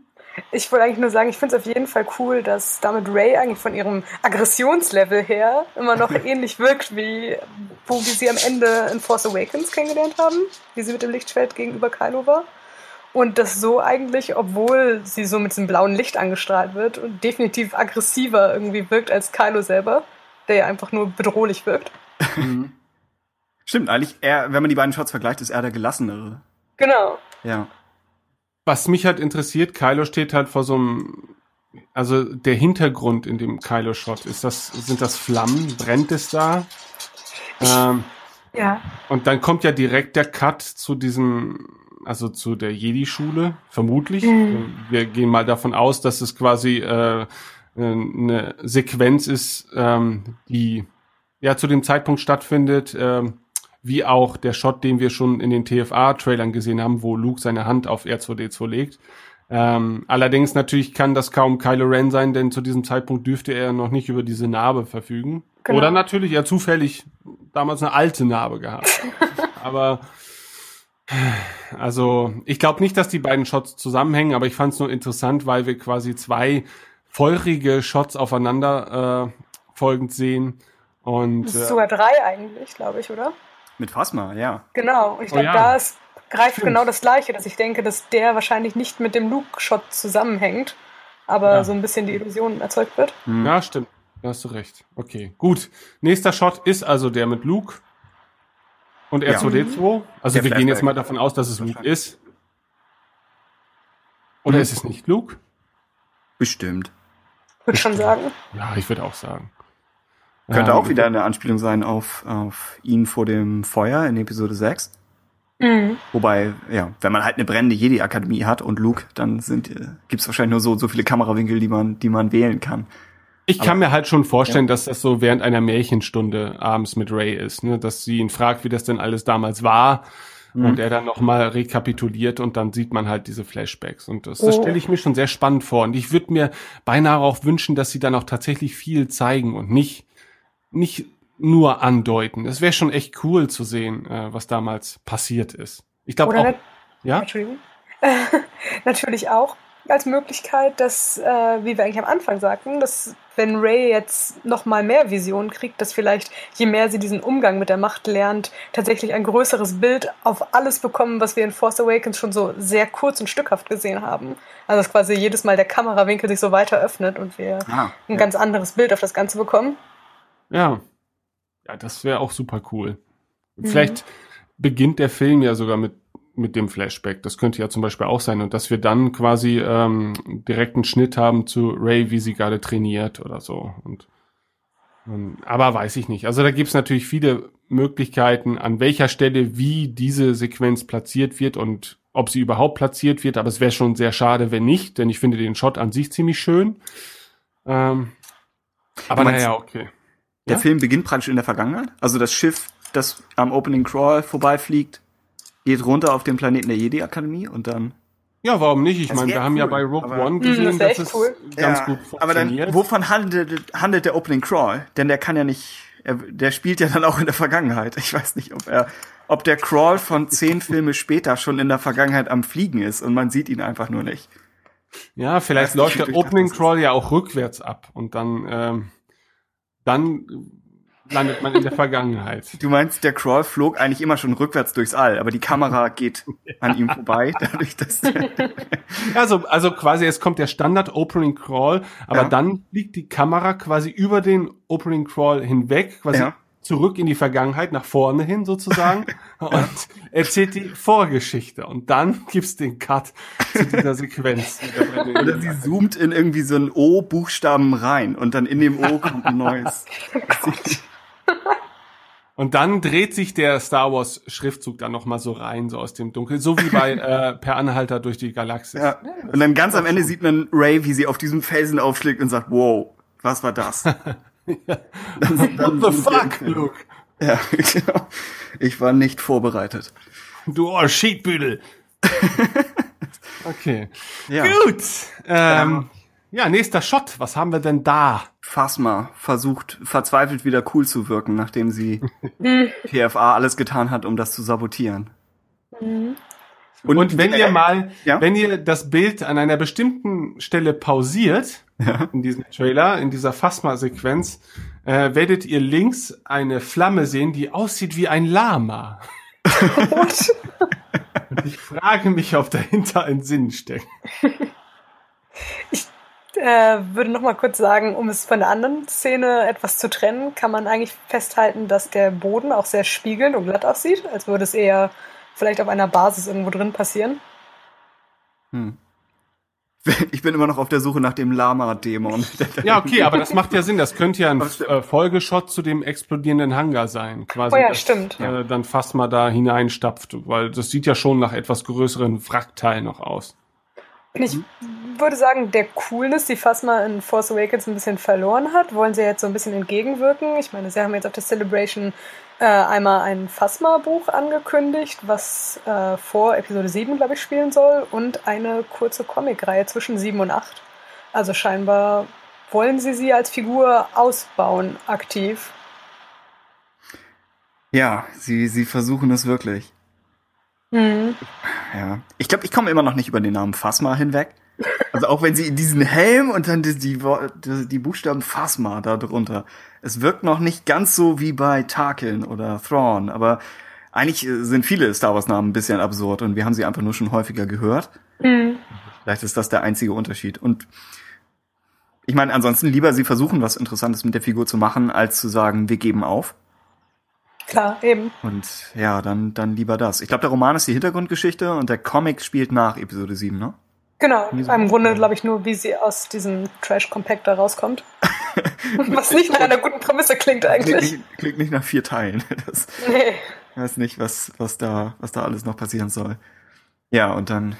Ich wollte eigentlich nur sagen, ich finde es auf jeden Fall cool, dass damit Ray eigentlich von ihrem Aggressionslevel her immer noch ähnlich wirkt, wie wo wir sie am Ende in Force Awakens kennengelernt haben, wie sie mit dem Lichtschwert gegenüber Kylo war. Und das so eigentlich, obwohl sie so mit diesem blauen Licht angestrahlt wird und definitiv aggressiver irgendwie wirkt als Kylo selber, der ja einfach nur bedrohlich wirkt. Stimmt, eigentlich, er, wenn man die beiden Shots vergleicht, ist er der gelassenere. Genau. Ja. Was mich halt interessiert, Kylo steht halt vor so einem, also der Hintergrund in dem Kylo-Shot, ist das, sind das Flammen? Brennt es da? Ähm, Ja. und dann kommt ja direkt der Cut zu diesem, also zu der Jedi-Schule, vermutlich. Mhm. Wir gehen mal davon aus, dass es quasi äh, eine Sequenz ist, ähm, die ja zu dem Zeitpunkt stattfindet, ähm, wie auch der Shot, den wir schon in den TFA-Trailern gesehen haben, wo Luke seine Hand auf R2D2 legt. Ähm, allerdings natürlich kann das kaum Kylo Ren sein, denn zu diesem Zeitpunkt dürfte er noch nicht über diese Narbe verfügen. Genau. Oder natürlich er zufällig damals eine alte Narbe gehabt. aber also ich glaube nicht, dass die beiden Shots zusammenhängen, aber ich fand es nur interessant, weil wir quasi zwei feurige Shots aufeinander äh, folgend sehen. Und Das ist äh, sogar drei eigentlich, glaube ich, oder? Mit Phasma, ja. Genau. Und ich glaube, Oh ja. da ist, greift Stimmt. genau das Gleiche, dass ich denke, dass der wahrscheinlich nicht mit dem Luke-Shot zusammenhängt, aber Ja. so ein bisschen die Illusion erzeugt wird. Ja, stimmt. Da hast du recht. Okay, gut. Nächster Shot ist also der mit Luke und Ja. R2D2. Also Der wir gehen jetzt Flashback. mal davon aus, dass es Luke ist. Oder Mhm. ist es nicht Luke? Bestimmt. Würde schon sagen. Ja, ich würde auch sagen. Könnte Ähm, auch wieder eine Anspielung sein auf, auf ihn vor dem Feuer in Episode 6. Mhm. Wobei, ja, wenn man halt eine brennende Jedi-Akademie hat und Luke, dann sind, äh, gibt's wahrscheinlich nur so, so viele Kamerawinkel, die man, die man wählen kann. Ich kann Aber- mir halt schon vorstellen, dass das so während einer Märchenstunde abends mit Ray ist, ne? dass sie ihn fragt, wie das denn alles damals war. Mhm. Und er dann nochmal rekapituliert und dann sieht man halt diese Flashbacks. Und das, das Oh. stelle ich mir schon sehr spannend vor. Und ich würde mir beinahe auch wünschen, dass sie dann auch tatsächlich viel zeigen und nicht, nicht nur andeuten. Es wäre schon echt cool zu sehen, äh, was damals passiert ist. Ich glaube auch. Ja? Entschuldigung. Natürlich auch als Möglichkeit, dass, äh, wie wir eigentlich am Anfang sagten, dass wenn Ray jetzt noch mal mehr Visionen kriegt, dass vielleicht je mehr sie diesen Umgang mit der Macht lernt, tatsächlich ein größeres Bild auf alles bekommen, was wir in Force Awakens schon so sehr kurz und stückhaft gesehen haben. Also dass quasi jedes Mal der Kamerawinkel sich so weiter öffnet und wir Ah, ein ja. ganz anderes Bild auf das Ganze bekommen. Ja. Ja, das wäre auch super cool. Vielleicht beginnt der Film ja sogar mit, mit dem Flashback. Das könnte ja zum Beispiel auch sein. Und dass wir dann quasi ähm, direkt einen Schnitt haben zu Ray, wie sie gerade trainiert oder so. Und, ähm, aber weiß ich nicht. Also da gibt's natürlich viele Möglichkeiten, an welcher Stelle wie diese Sequenz platziert wird und ob sie überhaupt platziert wird. Aber es wäre schon sehr schade, wenn nicht, denn ich finde den Shot an sich ziemlich schön. Ähm, aber meinst- naja, okay. Der Ja? Film beginnt praktisch in der Vergangenheit. Also das Schiff, das am Opening Crawl vorbeifliegt, geht runter auf den Planeten der Jedi-Akademie und dann. Ja, warum nicht? Ich Das meine, wir haben ja cool, bei Rogue One das gesehen, wär dass echt es cool. ganz gut aber dann, funktioniert. wovon handelt, handelt der Opening Crawl? Denn der kann ja nicht, er, der spielt ja dann auch in der Vergangenheit. Ich weiß nicht, ob er, ob der Crawl von zehn Filme später schon in der Vergangenheit am Fliegen ist und man sieht ihn einfach nur nicht. ja, vielleicht läuft der Opening das. Crawl ja auch rückwärts ab und dann, ähm, dann landet man in der Vergangenheit. Du meinst, der Crawl flog eigentlich immer schon rückwärts durchs All, aber die Kamera geht an ihm vorbei, dadurch, dass Also, also quasi, es kommt der Standard Opening Crawl, aber Ja. dann fliegt die Kamera quasi über den Opening Crawl hinweg, quasi Ja. zurück in die Vergangenheit, nach vorne hin sozusagen, und erzählt die Vorgeschichte. Und dann gibt's den Cut zu dieser Sequenz. Oder sie zoomt in irgendwie so ein O-Buchstaben rein und dann in dem O kommt ein neues. Und dann dreht sich der Star Wars Schriftzug dann noch mal so rein, so aus dem Dunkel, so wie bei äh, Per Anhalter durch die Galaxis. Ja. Und dann ganz am Ende sieht man Ray, wie sie auf diesem Felsen aufschlägt und sagt, wow, was war das? What the fuck, Luke? ja, genau. Ich war nicht vorbereitet. Du Schiedbüdel. Okay. Ja. Gut. Ähm, ja, nächster Shot. Was haben wir denn da? Phasma versucht verzweifelt wieder cool zu wirken, nachdem sie PFA alles getan hat, um das zu sabotieren. Und, wenn ihr mal, Ja? wenn ihr das Bild an einer bestimmten Stelle pausiert, in diesem Trailer, in dieser Phasma-Sequenz, äh, werdet ihr links eine Flamme sehen, die aussieht wie ein Lama. Und ich frage mich, ob dahinter ein Sinn steckt. äh, würde noch mal kurz sagen, um es von der anderen Szene etwas zu trennen, kann man eigentlich festhalten, dass der Boden auch sehr spiegelnd und glatt aussieht, als würde es eher vielleicht auf einer Basis irgendwo drin passieren. Ich bin immer noch auf der Suche nach dem Lama-Dämon. Ja, okay, aber das macht ja Sinn. Das könnte ja ein äh, Folgeshot zu dem explodierenden Hangar sein. Quasi, Oh ja, dass, stimmt. Äh, dann fast mal da hineinstapft, weil das sieht ja schon nach etwas größeren Wrackteil noch aus. Ich würde sagen, der Coolness, die Phasma in Force Awakens ein bisschen verloren hat, wollen sie jetzt so ein bisschen entgegenwirken. Ich meine, sie haben jetzt auf der Celebration äh, einmal ein Phasma-Buch angekündigt, was äh, vor Episode 7, glaube ich, spielen soll, und eine kurze Comic-Reihe zwischen 7 und 8. Also scheinbar wollen sie sie als Figur ausbauen, aktiv. Ja, sie, sie versuchen es wirklich. Mhm. Ja. Ich glaube, ich komme immer noch nicht über den Namen Phasma hinweg. Also auch wenn sie diesen Helm und dann die, die, die Buchstaben Phasma da drunter. Es wirkt noch nicht ganz so wie bei Tarkin oder Thrawn, aber eigentlich äh, sind viele Star Wars Namen ein bisschen absurd und wir haben sie einfach nur schon häufiger gehört. Mhm. Vielleicht ist das der einzige Unterschied. Und ich meine, ansonsten lieber sie versuchen, was Interessantes mit der Figur zu machen, als zu sagen, wir geben auf. Klar, eben. Und ja, dann, dann lieber das. Ich glaube, der Roman ist die Hintergrundgeschichte und der Comic spielt nach Episode 7, ne? Genau, im Grunde glaube ich nur, wie sie aus diesem Trash-Compactor rauskommt. Was nicht nach einer guten Prämisse klingt Klingt eigentlich. nicht, klingt nicht nach vier Teilen. Das Nee. weiß nicht, was, was da, was da alles noch passieren soll. Ja, und dann,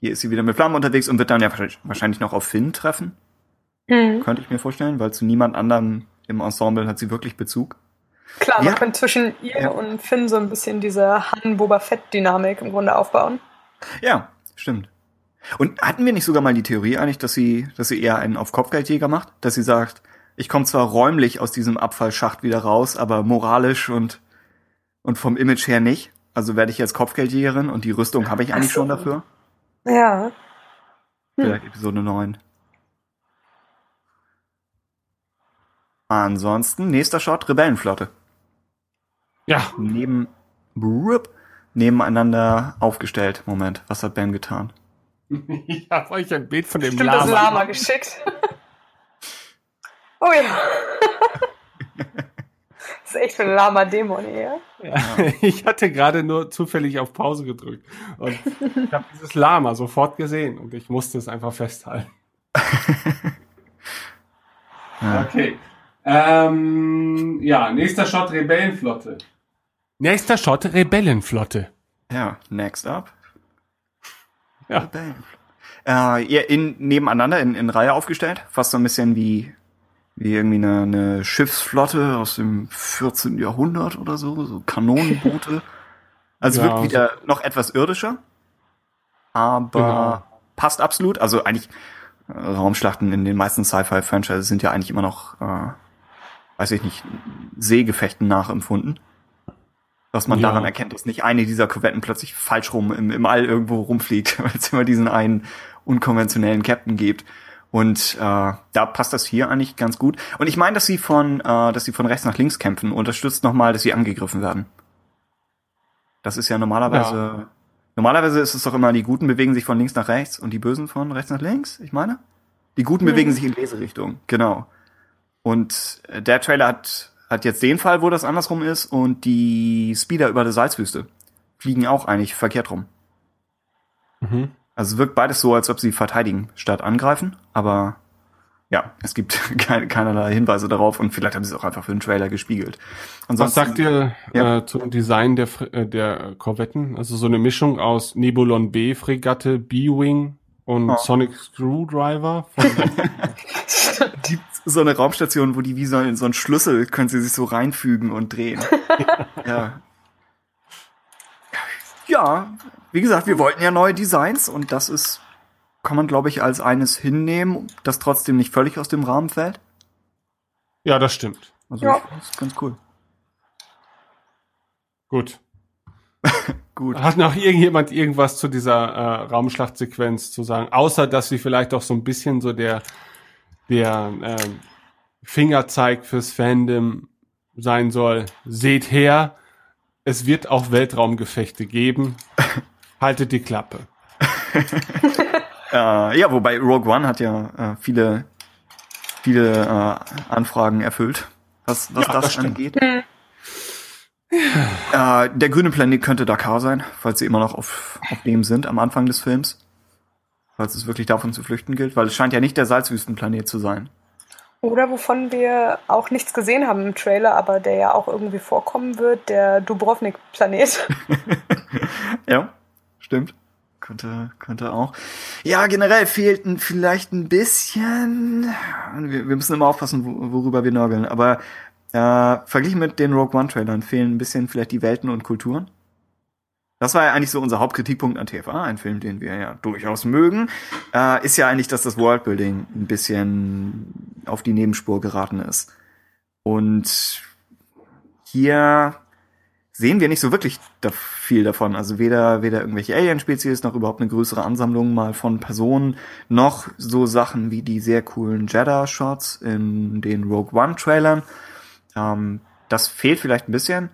hier ist sie wieder mit Flammen unterwegs und wird dann ja wahrscheinlich- noch auf Finn treffen. Mhm. Könnte ich mir vorstellen, weil zu niemand anderem im Ensemble hat sie wirklich Bezug. Klar, man Ja. könnte zwischen ihr Ja. und Finn so ein bisschen diese Han-Boba Fett-Dynamik im Grunde aufbauen. Ja, stimmt. Und hatten wir nicht sogar mal die Theorie eigentlich, dass sie, dass sie eher einen auf Kopfgeldjäger macht? Dass sie sagt, ich komme zwar räumlich aus diesem Abfallschacht wieder raus, aber moralisch und, und vom Image her nicht. Also werde ich jetzt Kopfgeldjägerin und die Rüstung habe ich eigentlich so. schon dafür. Ja. Vielleicht Episode 9. Ansonsten, nächster Shot, Rebellenflotte. Ja, Neben, Brup, nebeneinander aufgestellt. Moment, was hat Ben getan? ich habe euch ein Bild von dem Stimmt, das Lama. Lama geschickt. oh ja. das ist echt für ein Lama-Dämon hier. Ja. Ich hatte gerade nur zufällig auf Pause gedrückt und ich habe dieses Lama sofort gesehen und ich musste es einfach festhalten. Okay. Ähm, ja, nächster Shot Rebellenflotte. Nächster Shot Rebellenflotte. Ja, next up. Ja. Rebellenflotte. Äh, ihr in, nebeneinander in, in Reihe aufgestellt. Fast so ein bisschen wie, wie irgendwie eine, eine Schiffsflotte aus dem 14. Jahrhundert oder so. So Kanonenboote. Also Ja, wirkt wieder noch etwas irdischer. Aber Genau. passt absolut. Also eigentlich äh, Raumschlachten in den meisten Sci-Fi-Franchises sind ja eigentlich immer noch, äh, weiß ich nicht, Seegefechten nachempfunden. Was man Ja. daran erkennt, dass nicht eine dieser Korvetten plötzlich falsch rum im, im All irgendwo rumfliegt, weil es immer diesen einen unkonventionellen Captain gibt. Und äh, da passt das hier eigentlich ganz gut. Und ich meine, dass sie von, äh, dass sie von rechts nach links kämpfen, unterstützt nochmal, dass sie angegriffen werden. Das ist ja normalerweise. Normalerweise ist es doch immer, die Guten bewegen sich von links nach rechts und die Bösen von rechts nach links, ich meine? Die Guten bewegen sich in Leserichtung, genau. Und äh, der Trailer hat, hat jetzt den Fall, wo das andersrum ist und die Speeder über der Salzwüste fliegen auch eigentlich verkehrt rum. Mhm. Also es wirkt beides so, als ob sie verteidigen statt angreifen, aber ja, es gibt keine, keinerlei Hinweise darauf und vielleicht haben sie es auch einfach für den Trailer gespiegelt. Was sagt ihr Ja. äh, zum Design der, äh, der Korvetten? Also so eine Mischung aus Nebulon B Fregatte, B-Wing und Oh. Sonic Screwdriver. Von, gibt so eine Raumstation, wo die wie so, ein- so ein Schlüssel können sie sich so reinfügen und drehen. ja. ja, wie gesagt, wir wollten ja neue Designs und das ist, kann man glaube ich als eines hinnehmen, das trotzdem nicht völlig aus dem Rahmen fällt. Ja, das stimmt. Also Ja. ich- das ist ganz cool. Gut. Gut. Hat noch irgendjemand irgendwas zu dieser äh, Raumschlachtsequenz zu sagen? Außer, dass sie vielleicht auch so ein bisschen so der, der ähm, Fingerzeig fürs Fandom sein soll. Seht her, es wird auch Weltraumgefechte geben. Haltet die Klappe. Äh, ja, wobei Rogue One hat ja äh, viele, viele äh, Anfragen erfüllt, was, was Ja, das, das angeht. Äh, der grüne Planet könnte Dakar sein, falls sie immer noch auf, auf dem sind am Anfang des Films. Falls es wirklich davon zu flüchten gilt, weil es scheint ja nicht der Salzwüstenplanet zu sein. Oder wovon wir auch nichts gesehen haben im Trailer, aber der ja auch irgendwie vorkommen wird, der Dubrovnik-Planet. Ja, stimmt. Könnte, könnte auch. Ja, generell fehlt ein, vielleicht ein bisschen. Wir, wir müssen immer aufpassen, wo, worüber wir nörgeln. Aber äh, verglichen mit den Rogue One Trailern fehlen ein bisschen vielleicht die Welten und Kulturen. Das war ja eigentlich so unser Hauptkritikpunkt an TFA, ein Film, den wir ja durchaus mögen. Äh, ist ja eigentlich, dass das Worldbuilding ein bisschen auf die Nebenspur geraten ist. Und hier sehen wir nicht so wirklich da viel davon. Also weder, weder irgendwelche Alien-Spezies noch überhaupt eine größere Ansammlung mal von Personen, noch so Sachen wie die sehr coolen Jeddah-Shots in den Rogue One-Trailern. Ähm, das fehlt vielleicht ein bisschen,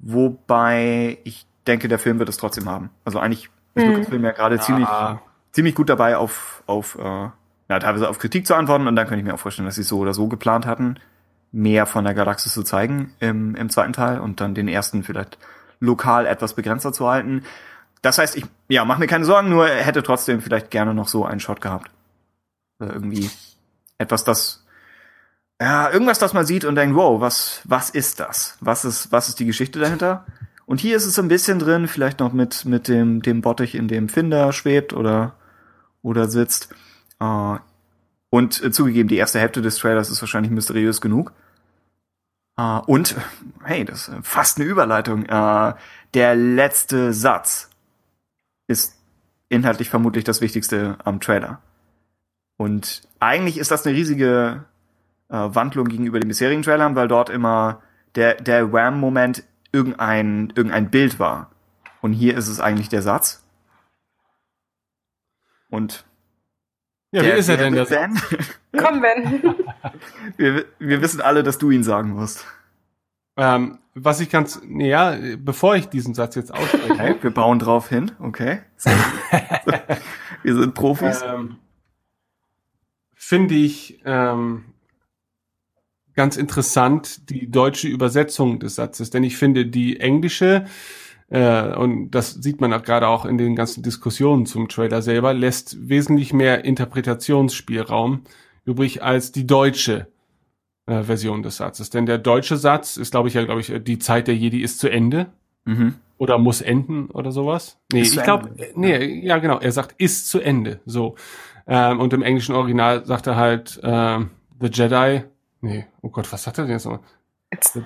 wobei ich denke, der Film wird es trotzdem haben. Also eigentlich ist Mhm. Lucasfilm ja gerade ziemlich, Ah, ziemlich gut dabei, auf, auf äh, ja, teilweise auf Kritik zu antworten und dann könnte ich mir auch vorstellen, dass sie so oder so geplant hatten, mehr von der Galaxis zu zeigen im, im zweiten Teil und dann den ersten vielleicht lokal etwas begrenzter zu halten. Das heißt, ich ja, mach mir keine Sorgen, nur er hätte trotzdem vielleicht gerne noch so einen Shot gehabt. Oder irgendwie etwas, das ja, irgendwas, das man sieht und denkt, wow, was, was ist das? Was ist, was ist die Geschichte dahinter? Und hier ist es so ein bisschen drin, vielleicht noch mit, mit dem, dem Bottich, in dem Finder schwebt oder, oder sitzt. Äh, und äh, zugegeben, die erste Hälfte des Trailers ist wahrscheinlich mysteriös genug. Äh, und, hey, das ist fast eine Überleitung. Äh, der letzte Satz ist inhaltlich vermutlich das Wichtigste am Trailer. Und eigentlich ist das eine riesige äh, Wandlung gegenüber den bisherigen Trailern, weil dort immer der, der Wham-Moment irgendein, irgendein Bild war. Und hier ist es eigentlich der Satz. Und ja, wie der, ist er denn? der Der Ben? Komm, Ben. wir, wir wissen alle, dass du ihn sagen musst. ähm, was ich ganz, ja, bevor ich diesen Satz jetzt ausspreche, Okay, wir bauen drauf hin. Okay. wir sind Profis. ähm, finde ich ähm, ganz interessant die deutsche Übersetzung des Satzes, denn ich finde die englische äh, und das sieht man auch gerade auch in den ganzen Diskussionen zum Trailer selber, lässt wesentlich mehr Interpretationsspielraum übrig als die deutsche äh, Version des Satzes. Denn der deutsche Satz ist, glaube ich, ja, glaube ich, die Zeit der Jedi ist zu Ende Mhm. oder muss enden oder sowas. Nee, Ist ich glaube, nee, ja genau, er sagt ist zu Ende, so. Ähm, und im englischen Original sagt er halt ähm, The Jedi. Nee, oh Gott, was sagt er denn jetzt nochmal? It's,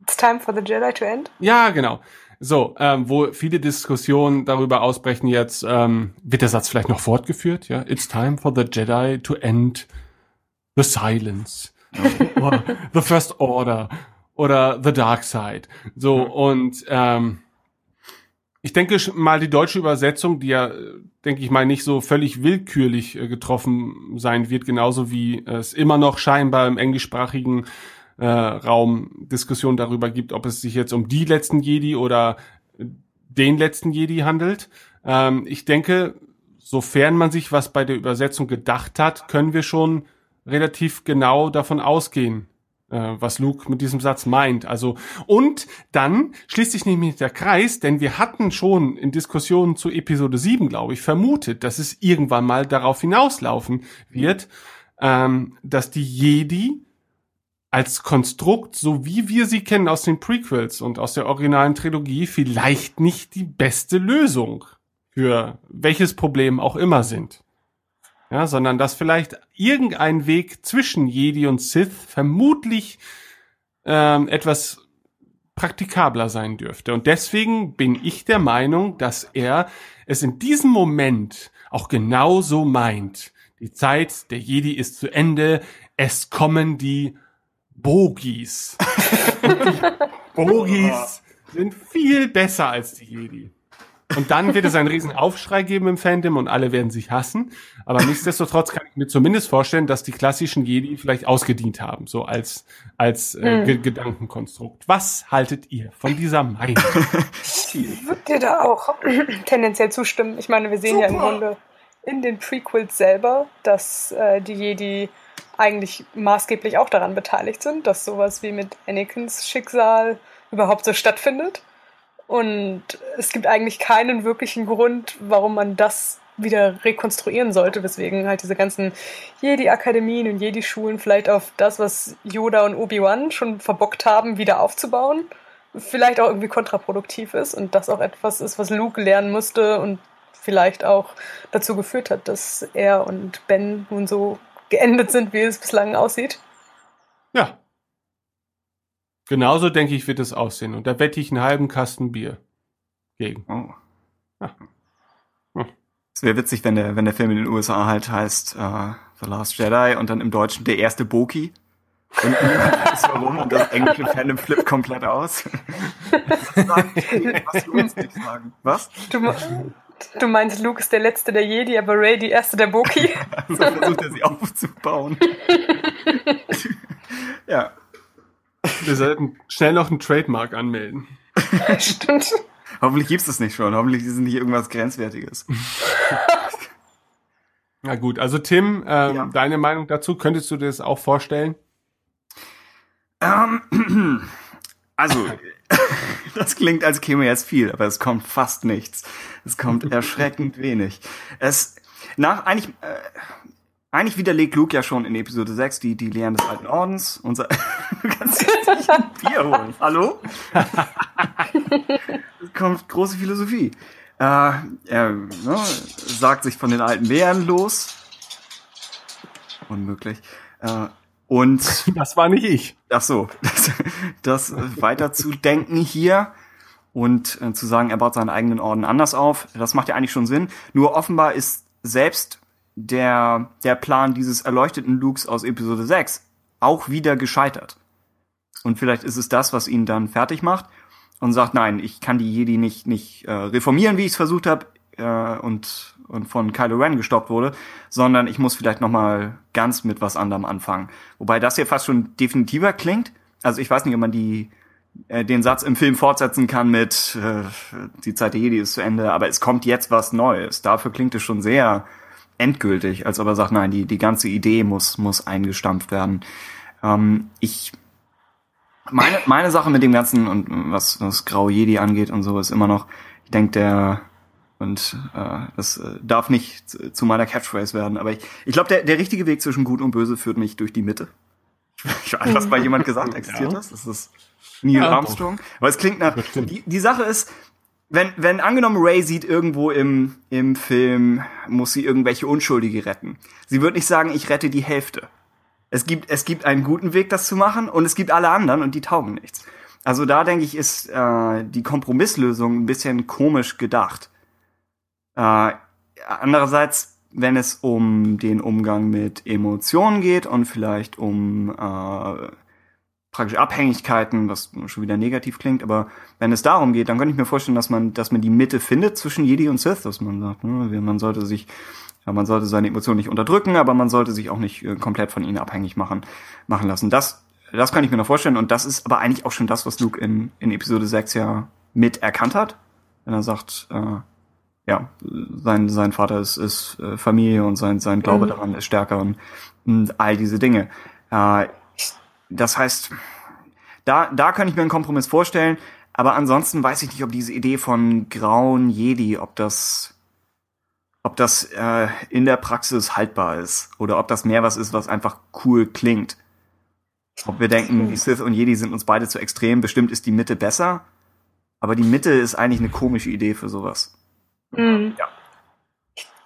it's time for the Jedi to end. Ja, genau. So, ähm, wo viele Diskussionen darüber ausbrechen jetzt, ähm, wird der Satz vielleicht noch fortgeführt, ja? It's time for the Jedi to end the silence. oder the First Order oder The Dark Side. So, und ähm, ich denke mal, die deutsche Übersetzung, die ja, äh, denke ich mal, nicht so völlig willkürlich äh, getroffen sein wird, genauso wie es immer noch scheinbar im englischsprachigen äh, Raum Diskussion darüber gibt, ob es sich jetzt um die letzten Jedi oder äh, den letzten Jedi handelt. Ähm, ich denke, sofern man sich was bei der Übersetzung gedacht hat, können wir schon relativ genau davon ausgehen, was Luke mit diesem Satz meint. Also und dann schließt sich nämlich der Kreis, denn wir hatten schon in Diskussionen zu Episode 7, glaube ich, vermutet, dass es irgendwann mal darauf hinauslaufen wird, ähm, dass die Jedi als Konstrukt, so wie wir sie kennen aus den Prequels und aus der originalen Trilogie, vielleicht nicht die beste Lösung für welches Problem auch immer sind. Ja, sondern dass vielleicht irgendein Weg zwischen Jedi und Sith vermutlich ähm, etwas praktikabler sein dürfte. Und deswegen bin ich der Meinung, dass er es in diesem Moment auch genauso meint. Die Zeit der Jedi ist zu Ende. Es kommen die Bogies. die Bogies sind viel besser als die Jedi. Und dann wird es einen riesen Aufschrei geben im Fandom und alle werden sich hassen. Aber nichtsdestotrotz kann ich mir zumindest vorstellen, dass die klassischen Jedi vielleicht ausgedient haben, so als, als äh, Ge Gedankenkonstrukt. Was haltet ihr von dieser Meinung? Ich würde dir da auch tendenziell zustimmen. Ich meine, wir sehen ja im Grunde in den Prequels selber, dass äh, die Jedi eigentlich maßgeblich auch daran beteiligt sind, dass sowas wie mit Anakins Schicksal überhaupt so stattfindet. Und es gibt eigentlich keinen wirklichen Grund, warum man das wieder rekonstruieren sollte, weswegen halt diese ganzen Jedi-Akademien und Jedi-Schulen vielleicht auf das, was Yoda und Obi-Wan schon verbockt haben, wieder aufzubauen, vielleicht auch irgendwie kontraproduktiv ist und das auch etwas ist, was Luke lernen musste und vielleicht auch dazu geführt hat, dass er und Ben nun so geendet sind, wie es bislang aussieht. Ja, Genauso denke ich, wird es aussehen. Und da wette ich einen halben Kasten Bier gegen. Oh. Ja. Hm. Es wäre witzig, wenn der, wenn der Film in den USA halt heißt uh, The Last Jedi und dann im Deutschen der erste Boki. Und ist warum und das englische Fandom flippt komplett aus. Was Was? Du, du, meinst, Luke ist der letzte der Jedi, aber Ray die erste der Boki? so versucht er sie aufzubauen. ja. Wir sollten schnell noch einen Trademark anmelden. Stimmt. Hoffentlich gibt's das nicht schon. Hoffentlich ist es nicht irgendwas Grenzwertiges. Na gut, also Tim, ähm, ja. deine Meinung dazu, könntest du dir das auch vorstellen? Ähm, also, das klingt, als käme jetzt viel, aber es kommt fast nichts. Es kommt erschreckend wenig. Es, nach, eigentlich, äh, eigentlich widerlegt Luke ja schon in Episode 6 die, die Lehren des alten Ordens. Unser du kannst jetzt nicht ein Bier holen. Hallo? Es kommt große Philosophie. Äh, er ne, sagt sich von den alten Lehren los. Unmöglich. Äh, und das war nicht ich. Ach so, das, das weiter zu denken hier und äh, zu sagen, er baut seinen eigenen Orden anders auf, das macht ja eigentlich schon Sinn. Nur offenbar ist selbst der, der Plan dieses erleuchteten Lukes aus Episode 6 auch wieder gescheitert. Und vielleicht ist es das, was ihn dann fertig macht und sagt, nein, ich kann die Jedi nicht, nicht äh, reformieren, wie ich es versucht habe äh, und, und von Kylo Ren gestoppt wurde, sondern ich muss vielleicht noch mal ganz mit was anderem anfangen. Wobei das hier fast schon definitiver klingt. Also ich weiß nicht, ob man die äh, den Satz im Film fortsetzen kann mit äh, die Zeit der Jedi ist zu Ende, aber es kommt jetzt was Neues. Dafür klingt es schon sehr endgültig, als ob er sagt, nein, die, die ganze Idee muss, muss eingestampft werden. Ähm, ich, meine, meine Sache mit dem Ganzen und was, was Grau Jedi angeht und so ist immer noch, ich denke, der, und äh, das äh, darf nicht zu, zu meiner Catchphrase werden, aber ich, ich glaube, der, der richtige Weg zwischen Gut und Böse führt mich durch die Mitte. Ich weiß, was bei jemand gesagt existiert ja. das. Das ist Neil ja, Armstrong. Aber es klingt nach. Die, die Sache ist, wenn, wenn angenommen Ray sieht irgendwo im, im Film, muss sie irgendwelche Unschuldige retten. Sie wird nicht sagen, ich rette die Hälfte. Es gibt, es gibt einen guten Weg, das zu machen, und es gibt alle anderen und die taugen nichts. Also da denke ich, ist äh, die Kompromisslösung ein bisschen komisch gedacht. Äh, andererseits, wenn es um den Umgang mit Emotionen geht und vielleicht um äh, praktisch Abhängigkeiten, was schon wieder negativ klingt, aber wenn es darum geht, dann könnte ich mir vorstellen, dass man, dass man die Mitte findet zwischen Jedi und Sith, dass man sagt, ne, man sollte sich, ja, man sollte seine Emotionen nicht unterdrücken, aber man sollte sich auch nicht äh, komplett von ihnen abhängig machen, machen lassen. Das, das kann ich mir noch vorstellen und das ist aber eigentlich auch schon das, was Luke in, in Episode 6 ja mit erkannt hat, wenn er sagt, äh, ja, sein, sein Vater ist, ist äh, Familie und sein, sein Glaube mhm. daran ist stärker und, und all diese Dinge. Äh, das heißt, da, da kann ich mir einen Kompromiss vorstellen, aber ansonsten weiß ich nicht, ob diese Idee von grauen Jedi, ob das, ob das äh, in der Praxis haltbar ist oder ob das mehr was ist, was einfach cool klingt. Ob wir denken, die Sith und Jedi sind uns beide zu extrem, bestimmt ist die Mitte besser, aber die Mitte ist eigentlich eine komische Idee für sowas. Mhm. Ja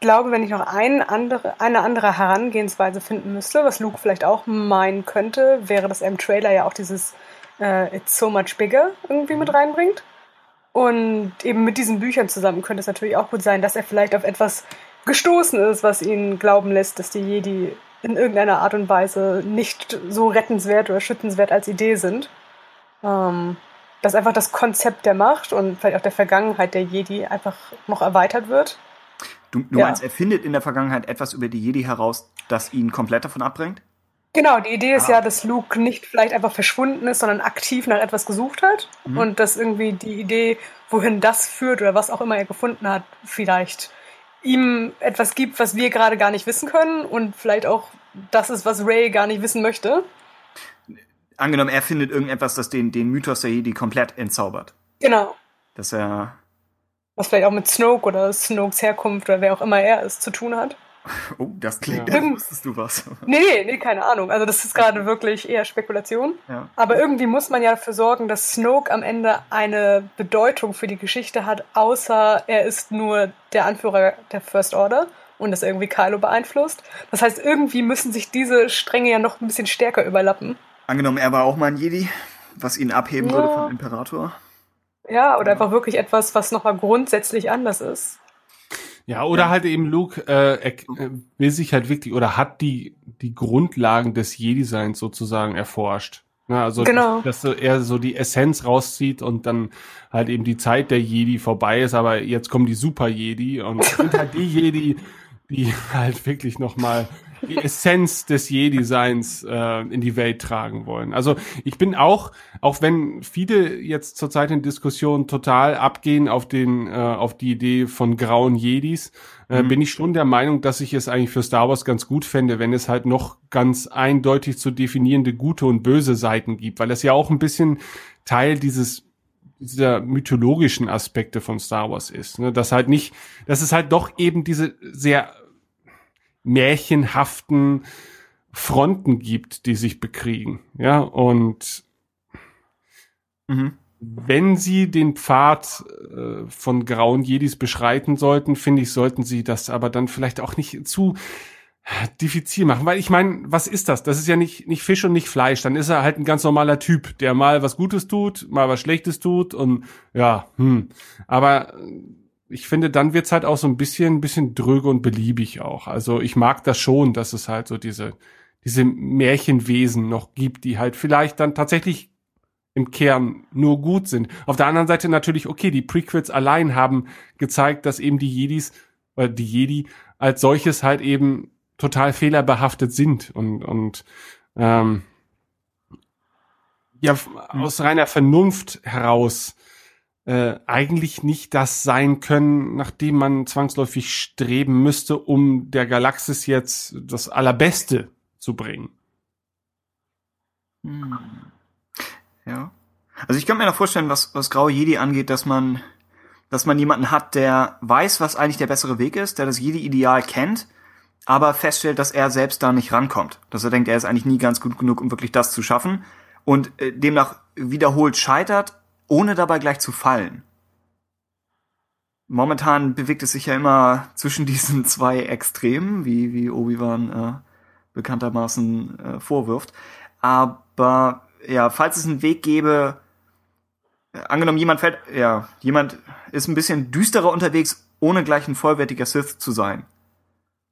glaube, wenn ich noch ein andere, eine andere Herangehensweise finden müsste, was Luke vielleicht auch meinen könnte, wäre, dass er im Trailer ja auch dieses äh, It's So Much Bigger irgendwie mit reinbringt. Und eben mit diesen Büchern zusammen könnte es natürlich auch gut sein, dass er vielleicht auf etwas gestoßen ist, was ihn glauben lässt, dass die Jedi in irgendeiner Art und Weise nicht so rettenswert oder schützenswert als Idee sind. Ähm, dass einfach das Konzept der Macht und vielleicht auch der Vergangenheit der Jedi einfach noch erweitert wird. Du, du Ja. meinst, er findet in der Vergangenheit etwas über die Jedi heraus, das ihn komplett davon abbringt? Genau, die Idee ist Ah. ja, dass Luke nicht vielleicht einfach verschwunden ist, sondern aktiv nach etwas gesucht hat. Mhm. Und dass irgendwie die Idee, wohin das führt oder was auch immer er gefunden hat, vielleicht ihm etwas gibt, was wir gerade gar nicht wissen können und vielleicht auch das ist, was Ray gar nicht wissen möchte. Angenommen, er findet irgendetwas, das den, den Mythos der Jedi komplett entzaubert. Genau. Dass er, Was vielleicht auch mit Snoke oder Snokes Herkunft oder wer auch immer er ist, zu tun hat. oh, das klingt, Ja. ja. wusstest du was. Nee, nee, nee, keine Ahnung. Also das ist gerade wirklich eher Spekulation. ja. Aber irgendwie muss man ja dafür sorgen, dass Snoke am Ende eine Bedeutung für die Geschichte hat, außer er ist nur der Anführer der First Order und das irgendwie Kylo beeinflusst. Das heißt, irgendwie müssen sich diese Stränge ja noch ein bisschen stärker überlappen. Angenommen, er war auch mal ein Jedi, was ihn abheben Ja. würde vom Imperator. Ja, oder einfach wirklich etwas, was nochmal grundsätzlich anders ist. Ja, oder halt eben Luke äh, er, will sich halt wirklich oder hat die die Grundlagen des Jedi-Seins sozusagen erforscht. Na, also Genau. dass so er so die Essenz rauszieht und dann halt eben die Zeit der Jedi vorbei ist, aber jetzt kommen die Super Jedi und sind halt die Jedi, die halt wirklich noch mal die Essenz des Jedi-Seins äh, in die Welt tragen wollen. Also ich bin auch, auch wenn viele jetzt zurzeit in Diskussionen total abgehen auf den, äh, auf die Idee von grauen Jedis, äh, bin ich schon der Meinung, dass ich es eigentlich für Star Wars ganz gut fände, wenn es halt noch ganz eindeutig zu definierende gute und böse Seiten gibt, weil das ja auch ein bisschen Teil dieses dieser mythologischen Aspekte von Star Wars ist. Ne? Dass halt nicht, dass es halt doch eben diese sehr märchenhaften Fronten gibt, die sich bekriegen. Ja, und Mhm. wenn sie den Pfad äh, von grauen Jedis beschreiten sollten, finde ich, sollten sie das aber dann vielleicht auch nicht zu diffizil machen, weil ich meine, was ist das? Das ist ja nicht nicht Fisch und nicht Fleisch. Dann ist er halt ein ganz normaler Typ, der mal was Gutes tut, mal was Schlechtes tut und ja, hm. Aber ich finde, dann wird's halt auch so ein bisschen, ein bisschen dröge und beliebig auch. Also ich mag das schon, dass es halt so diese diese Märchenwesen noch gibt, die halt vielleicht dann tatsächlich im Kern nur gut sind. Auf der anderen Seite natürlich, okay, die Prequels allein haben gezeigt, dass eben die Jedis, oder die Jedi als solches halt eben total fehlerbehaftet sind und, und ähm, ja, f- aus reiner Vernunft heraus äh, eigentlich nicht das sein können, nachdem man zwangsläufig streben müsste, um der Galaxis jetzt das Allerbeste zu bringen. Hm. Ja. Also ich könnte mir noch vorstellen, was, was Graue Jedi angeht, dass man, dass man jemanden hat, der weiß, was eigentlich der bessere Weg ist, der das Jedi-Ideal kennt, aber feststellt, dass er selbst da nicht rankommt. Dass er denkt, er ist eigentlich nie ganz gut genug, um wirklich das zu schaffen und äh, demnach wiederholt scheitert, ohne dabei gleich zu fallen. Momentan bewegt es sich ja immer zwischen diesen zwei Extremen, wie, wie Obi-Wan äh, bekanntermaßen äh, vorwirft. Aber ja, falls es einen Weg gäbe, äh, angenommen jemand fällt, ja, jemand ist ein bisschen düsterer unterwegs, ohne gleich ein vollwertiger Sith zu sein.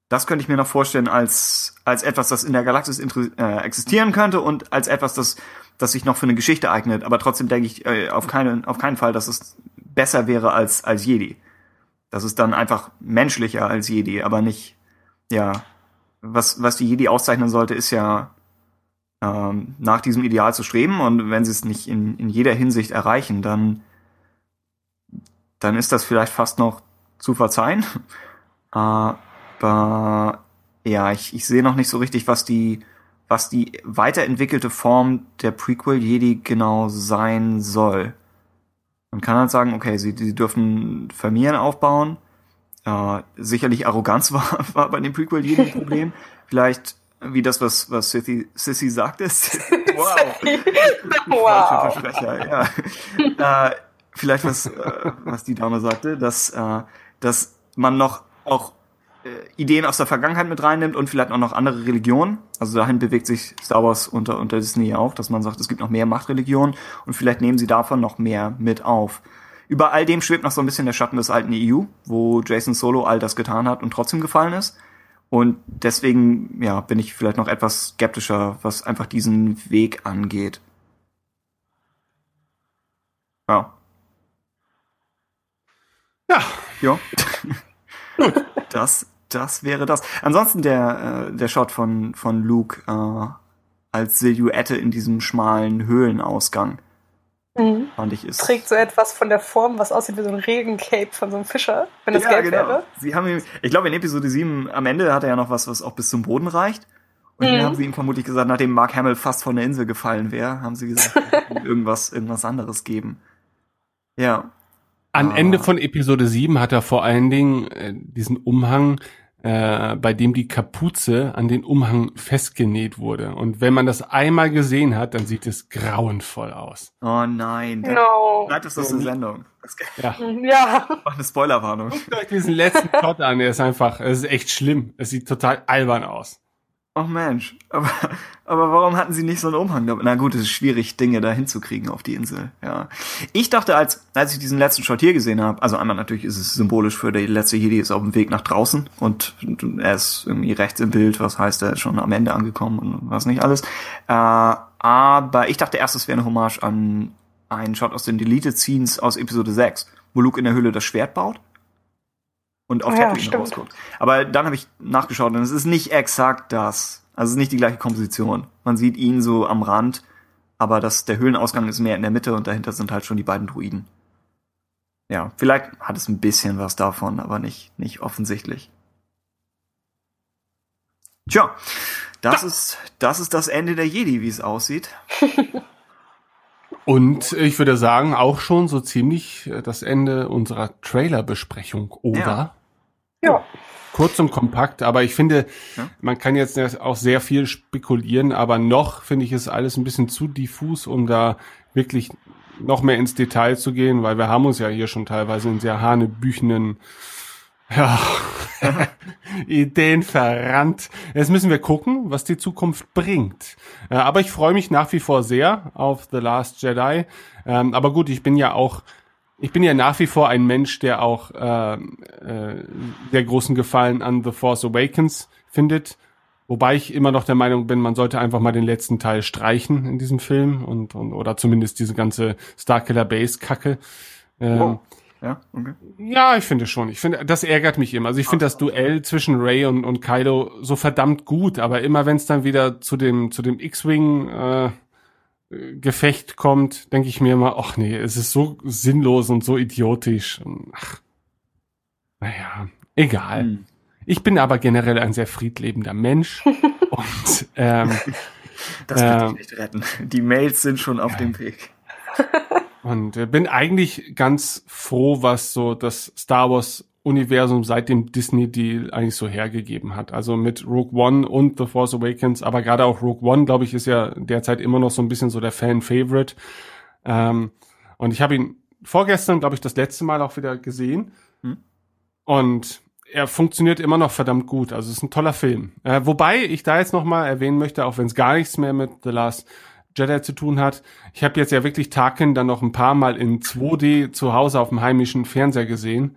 Das könnte ich mir noch vorstellen als, als etwas, das in der Galaxis äh, existieren könnte und als etwas, das, das sich noch für eine Geschichte eignet. Aber trotzdem denke ich äh, auf, keinen, auf keinen Fall, dass es besser wäre als, als Jedi. Das ist dann einfach menschlicher als Jedi, aber nicht, ja, was, was die Jedi auszeichnen sollte, ist ja, ähm, nach diesem Ideal zu streben und wenn sie es nicht in, in jeder Hinsicht erreichen, dann, dann ist das vielleicht fast noch zu verzeihen. Aber ja, ich, ich sehe noch nicht so richtig, was die, was die weiterentwickelte Form der Prequel Jedi genau sein soll. Man kann halt sagen, okay, sie, sie dürfen Familien aufbauen. Äh, sicherlich Arroganz war, war bei dem Prequel Jedi ein Problem. Vielleicht wie das, was, was Sissy, Sissy sagt, ist. wow. Wow. Versprecher, ja. äh, vielleicht was, äh, was die Dame sagte, dass, äh, dass man noch auch Ideen aus der Vergangenheit mit reinnimmt und vielleicht auch noch andere Religionen. Also dahin bewegt sich Star Wars unter, unter Disney ja auch, dass man sagt, es gibt noch mehr Machtreligionen und vielleicht nehmen sie davon noch mehr mit auf. Über all dem schwebt noch so ein bisschen der Schatten des alten EU, wo Jason Solo all das getan hat und trotzdem gefallen ist. Und deswegen, ja, bin ich vielleicht noch etwas skeptischer, was einfach diesen Weg angeht. Ja. Ja, Ja. das, das wäre das. Ansonsten der, äh, der Shot von, von Luke äh, als Silhouette in diesem schmalen Höhlenausgang. Mhm. Fand ich ist. Trägt so etwas von der Form, was aussieht wie so ein Regencape von so einem Fischer, wenn das ja, gelb genau. wäre. Sie haben ihm, ich glaube in Episode 7 am Ende hat er ja noch was, was auch bis zum Boden reicht. Und Mhm. dann haben sie ihm vermutlich gesagt, nachdem Mark Hamill fast von der Insel gefallen wäre, haben sie gesagt, irgendwas, irgendwas anderes geben. Ja. Am Ah. Ende von Episode 7 hat er vor allen Dingen äh, diesen Umhang, äh, bei dem die Kapuze an den Umhang festgenäht wurde. Und wenn man das einmal gesehen hat, dann sieht es grauenvoll aus. Oh nein. No. Bleibt es aus der Sendung. Das Ja. Ja. war eine Spoilerwarnung. Guckt euch diesen letzten Shot an, der ist einfach, es ist echt schlimm. Es sieht total albern aus. Oh Mensch, aber, aber warum hatten sie nicht so einen Umhang? Na gut, es ist schwierig, Dinge da hinzukriegen auf die Insel, ja. Ich dachte, als, als ich diesen letzten Shot hier gesehen habe, also einmal natürlich ist es symbolisch für der letzte Jedi ist auf dem Weg nach draußen und er ist irgendwie rechts im Bild, was heißt, er ist schon am Ende angekommen und was nicht alles. Äh, aber ich dachte erst, es wäre eine Hommage an einen Shot aus den Deleted Scenes aus Episode 6, wo Luke in der Höhle das Schwert baut und auf ja, Tatooine rausguckt. Aber dann habe ich nachgeschaut und es ist nicht exakt das. Also es ist nicht die gleiche Komposition. Man sieht ihn so am Rand, aber das, der Höhlenausgang ist mehr in der Mitte und dahinter sind halt schon die beiden Druiden. Ja, vielleicht hat es ein bisschen was davon, aber nicht, nicht offensichtlich. Tja, das ist, das ist das Ende der Jedi, wie es aussieht. Und ich würde sagen, auch schon so ziemlich äh, das Ende unserer Trailer-Besprechung, oder? Ja. Ja. Kurz und kompakt, aber ich finde, Ja. man kann jetzt auch sehr viel spekulieren, aber noch finde ich es alles ein bisschen zu diffus, um da wirklich noch mehr ins Detail zu gehen, weil wir haben uns ja hier schon teilweise in sehr hanebüchenen ja, Ideen verrannt. Jetzt müssen wir gucken, was die Zukunft bringt. Äh, aber ich freue mich nach wie vor sehr auf The Last Jedi. Ähm, aber gut, ich bin ja auch, ich bin ja nach wie vor ein Mensch, der auch äh, äh, sehr großen Gefallen an The Force Awakens findet. Wobei ich immer noch der Meinung bin, man sollte einfach mal den letzten Teil streichen in diesem Film und, und oder zumindest diese ganze Starkiller Base Kacke. Ähm, Oh. Ja, okay. ja, ich finde schon. Ich finde, das ärgert mich immer. Also ich finde das Duell zwischen Ray und, und Kylo so verdammt gut, aber immer wenn es dann wieder zu dem zu dem X-Wing äh, Gefecht kommt, denke ich mir immer, ach nee, es ist so sinnlos und so idiotisch. Ach, naja, egal. Hm. Ich bin aber generell ein sehr friedlebender Mensch und ähm, Das wird Ähm. dich nicht retten. Die Mails sind schon auf dem Weg. Und äh, bin eigentlich ganz froh, was so das Star Wars Universum seit dem Disney Deal eigentlich so hergegeben hat. Also mit Rogue One und The Force Awakens, aber gerade auch Rogue One, glaube ich, ist ja derzeit immer noch so ein bisschen so der Fan Favorite. Ähm, und ich habe ihn vorgestern, glaube ich, das letzte Mal auch wieder gesehen. Hm. Und er funktioniert immer noch verdammt gut. Also es ist ein toller Film. Äh, wobei ich da jetzt noch mal erwähnen möchte, auch wenn es gar nichts mehr mit The Last Jedi zu tun hat. Ich habe jetzt ja wirklich Tarkin dann noch ein paar Mal in 2D zu Hause auf dem heimischen Fernseher gesehen.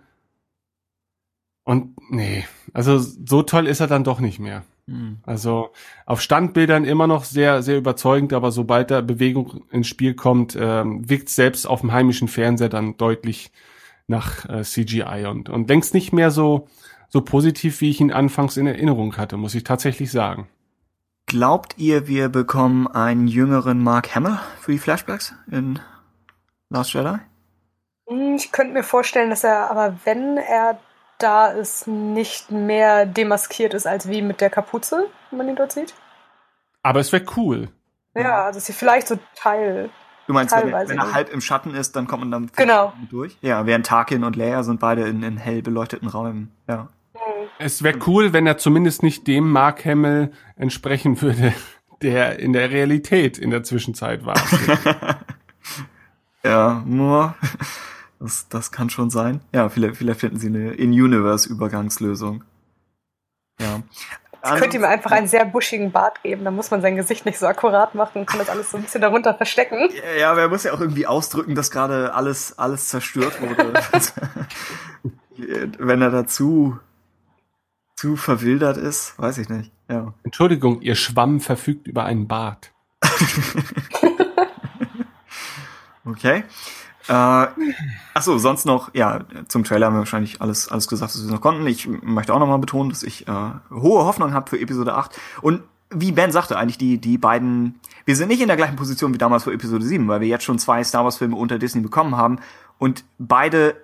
Und nee, also so toll ist er dann doch nicht mehr. Hm. Also auf Standbildern immer noch sehr, sehr überzeugend, aber sobald da Bewegung ins Spiel kommt, ähm, wirkt selbst auf dem heimischen Fernseher dann deutlich nach äh, CGI und, und längst nicht mehr so, so positiv, wie ich ihn anfangs in Erinnerung hatte, muss ich tatsächlich sagen. Glaubt ihr, wir bekommen einen jüngeren Mark Hamill für die Flashbacks in Last Jedi? Ich könnte mir vorstellen, dass er, aber wenn er da ist, nicht mehr demaskiert ist als wie mit der Kapuze, wenn man ihn dort sieht. Aber es wäre cool. Ja, also ist hier vielleicht so Teil. Du meinst, wenn er, Teilweise wenn er halb im Schatten ist, dann kommt man dann Genau. durch? Ja, während Tarkin und Leia sind beide in, in hell beleuchteten Räumen. Ja. Es wäre cool, wenn er zumindest nicht dem Mark Hamill entsprechen würde, der in der Realität in der Zwischenzeit war. Ja, nur. Das, das kann schon sein. Ja, vielleicht, vielleicht finden sie eine In-Universe-Übergangslösung. Ja. Ich könnte ihm einfach einen sehr buschigen Bart geben, dann muss man sein Gesicht nicht so akkurat machen und kann das alles so ein bisschen darunter verstecken. Ja, aber er muss ja auch irgendwie ausdrücken, dass gerade alles, alles zerstört wurde. Wenn er dazu zu verwildert ist, weiß ich nicht. Ja. Entschuldigung, ihr Schwamm verfügt über einen Bart. Okay. Äh, ach so, sonst noch, ja, zum Trailer haben wir wahrscheinlich alles, alles gesagt, was wir noch konnten. Ich möchte auch nochmal betonen, dass ich äh, hohe Hoffnung habe für Episode 8. Und wie Ben sagte, eigentlich die, die beiden, wir sind nicht in der gleichen Position wie damals für Episode 7, weil wir jetzt schon zwei Star Wars Filme unter Disney bekommen haben und beide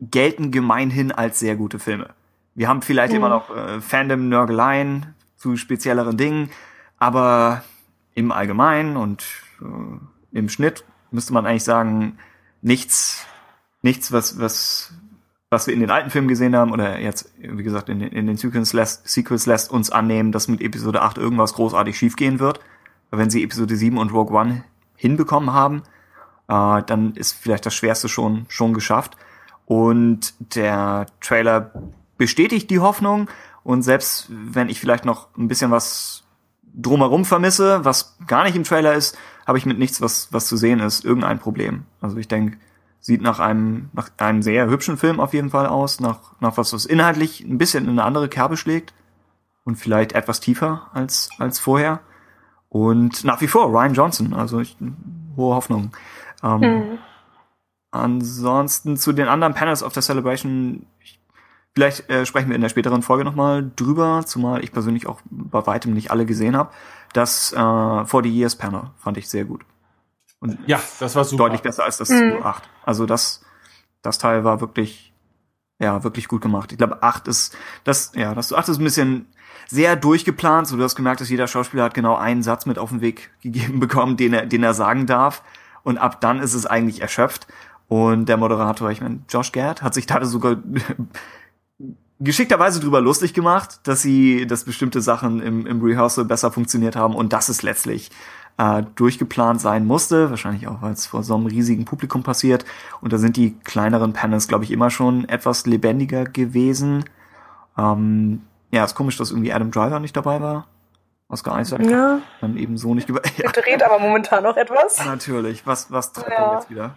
gelten gemeinhin als sehr gute Filme. Wir haben vielleicht immer noch äh, Fandom-Nörgeleien zu spezielleren Dingen, aber im Allgemeinen und äh, im Schnitt müsste man eigentlich sagen, nichts, nichts, was, was, was wir in den alten Filmen gesehen haben oder jetzt, wie gesagt, in, den- in den Sequels lässt, Sequels lässt uns annehmen, dass mit Episode 8 irgendwas großartig schiefgehen wird. Weil wenn sie Episode 7 und Rogue One hinbekommen haben, äh, dann ist vielleicht das Schwerste schon, schon geschafft. Und der Trailer bestätigt die Hoffnung. Und selbst wenn ich vielleicht noch ein bisschen was drumherum vermisse, was gar nicht im Trailer ist, habe ich mit nichts, was, was zu sehen ist, irgendein Problem. Also ich denke, sieht nach einem, nach einem sehr hübschen Film auf jeden Fall aus, nach, nach was, was inhaltlich ein bisschen in eine andere Kerbe schlägt und vielleicht etwas tiefer als, als vorher. Und nach wie vor Ryan Johnson, also ich, hohe Hoffnung. Ähm, Ansonsten zu den anderen Panels of the Celebration, ich, vielleicht äh, sprechen wir in der späteren Folge nochmal drüber, zumal ich persönlich auch bei weitem nicht alle gesehen habe. Das äh, 40 Years Panel fand ich sehr gut. Und Ja, das war super. deutlich besser als das zu 8. Also das, das Teil war wirklich, ja, wirklich gut gemacht. Ich glaube, 8 ist, das, ja, das zu 8 ist ein bisschen sehr durchgeplant. So, du hast gemerkt, dass jeder Schauspieler hat genau einen Satz mit auf den Weg gegeben bekommen, den er, den er sagen darf. Und ab dann ist es eigentlich erschöpft. Und der Moderator, ich meine, Josh Gad, hat sich da sogar geschickterweise drüber lustig gemacht, dass sie, dass bestimmte Sachen im, im Rehearsal besser funktioniert haben und dass es letztlich äh, durchgeplant sein musste, wahrscheinlich auch, weil es vor so einem riesigen Publikum passiert. Und da sind die kleineren Panels, glaube ich, immer schon etwas lebendiger gewesen. Ähm, ja, ist komisch, dass irgendwie Adam Driver nicht dabei war. Oscar Isaac Ja, dann eben so nicht über. Ja, er dreht aber momentan noch etwas. natürlich. Was, was treibt er Ja. jetzt wieder?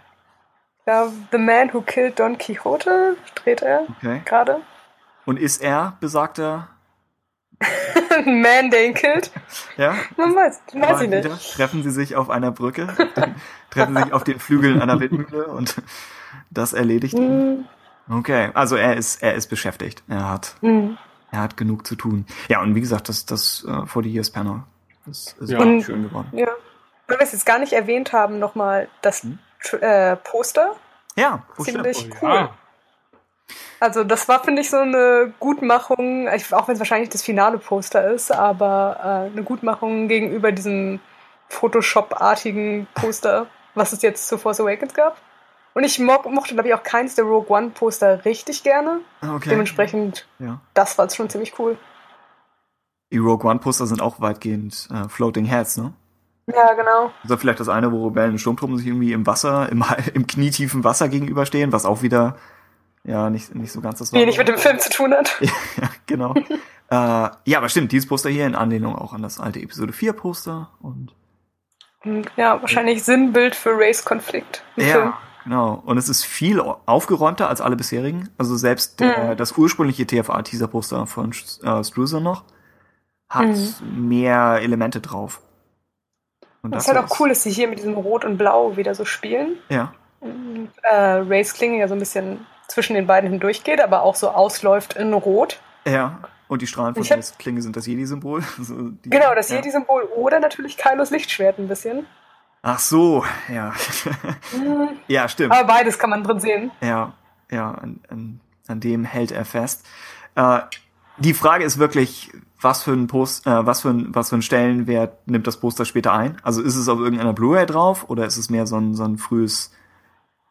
Ja, The Man Who Killed Don Quixote dreht er Okay. gerade. Und ist er besagter? Man, der ihn killt. Ja? Man weiß, weiß ich nicht. treffen sie sich auf einer Brücke, treffen sie sich auf den Flügeln einer Windmühle und das erledigt ihn. Hm, Okay, also er ist, er ist beschäftigt. Er hat, hm. er hat genug zu tun. Ja, und wie gesagt, das, das äh, 40 Years Panel, das ist Ja. schön geworden. Ja. Weil wir es jetzt gar nicht erwähnt haben, nochmal das Hm? Äh, Poster. Ja, oh, Ziemlich cool. Ja. Also das war, finde ich, so eine Gutmachung, auch wenn es wahrscheinlich das finale Poster ist, aber äh, eine Gutmachung gegenüber diesem Photoshop-artigen Poster, was es jetzt zu Force Awakens gab. Und ich mo mochte, glaube ich, auch keins der Rogue One-Poster richtig gerne. Okay. Dementsprechend, Ja. das war schon ziemlich cool. Die Rogue One Poster sind auch weitgehend äh, Floating Heads, ne? Ja, genau. Also vielleicht das eine, wo Rebellen und Sturmtruppen sich irgendwie im Wasser, im, im knietiefen Wasser gegenüberstehen, was auch wieder ja nicht, nicht so ganz das Wenig mit dem Film zu tun hat. ja, genau. äh, ja, aber stimmt, dieses Poster hier in Anlehnung auch an das alte Episode 4 Poster und Und ja, wahrscheinlich Sinnbild für Race-Konflikt ja, Film. genau. Und es ist viel aufgeräumter als alle bisherigen. Also selbst der, Mhm. das ursprüngliche TFA-Teaser-Poster von äh, Struzer noch hat Mhm. mehr Elemente drauf. Und Das ist halt auch cool, dass sie hier mit diesem Rot und Blau wieder so spielen. Ja, Und, äh, Rays Klinge ja so ein bisschen zwischen den beiden hindurchgeht, aber auch so ausläuft in Rot. ja. Und die Strahlen von Rays Klinge sind das Jedi-Symbol. Also Genau, das ja. Jedi-Symbol oder natürlich Kylos Lichtschwert ein bisschen. Ach so, ja. ja, stimmt. Aber beides kann man drin sehen. Ja, ja, an, an, an dem hält er fest. Äh, die Frage ist wirklich, was für ein Post, äh, was für ein, was für ein Stellenwert nimmt das Poster später ein? Also ist es auf irgendeiner Blu-ray drauf oder ist es mehr so ein, so ein frühes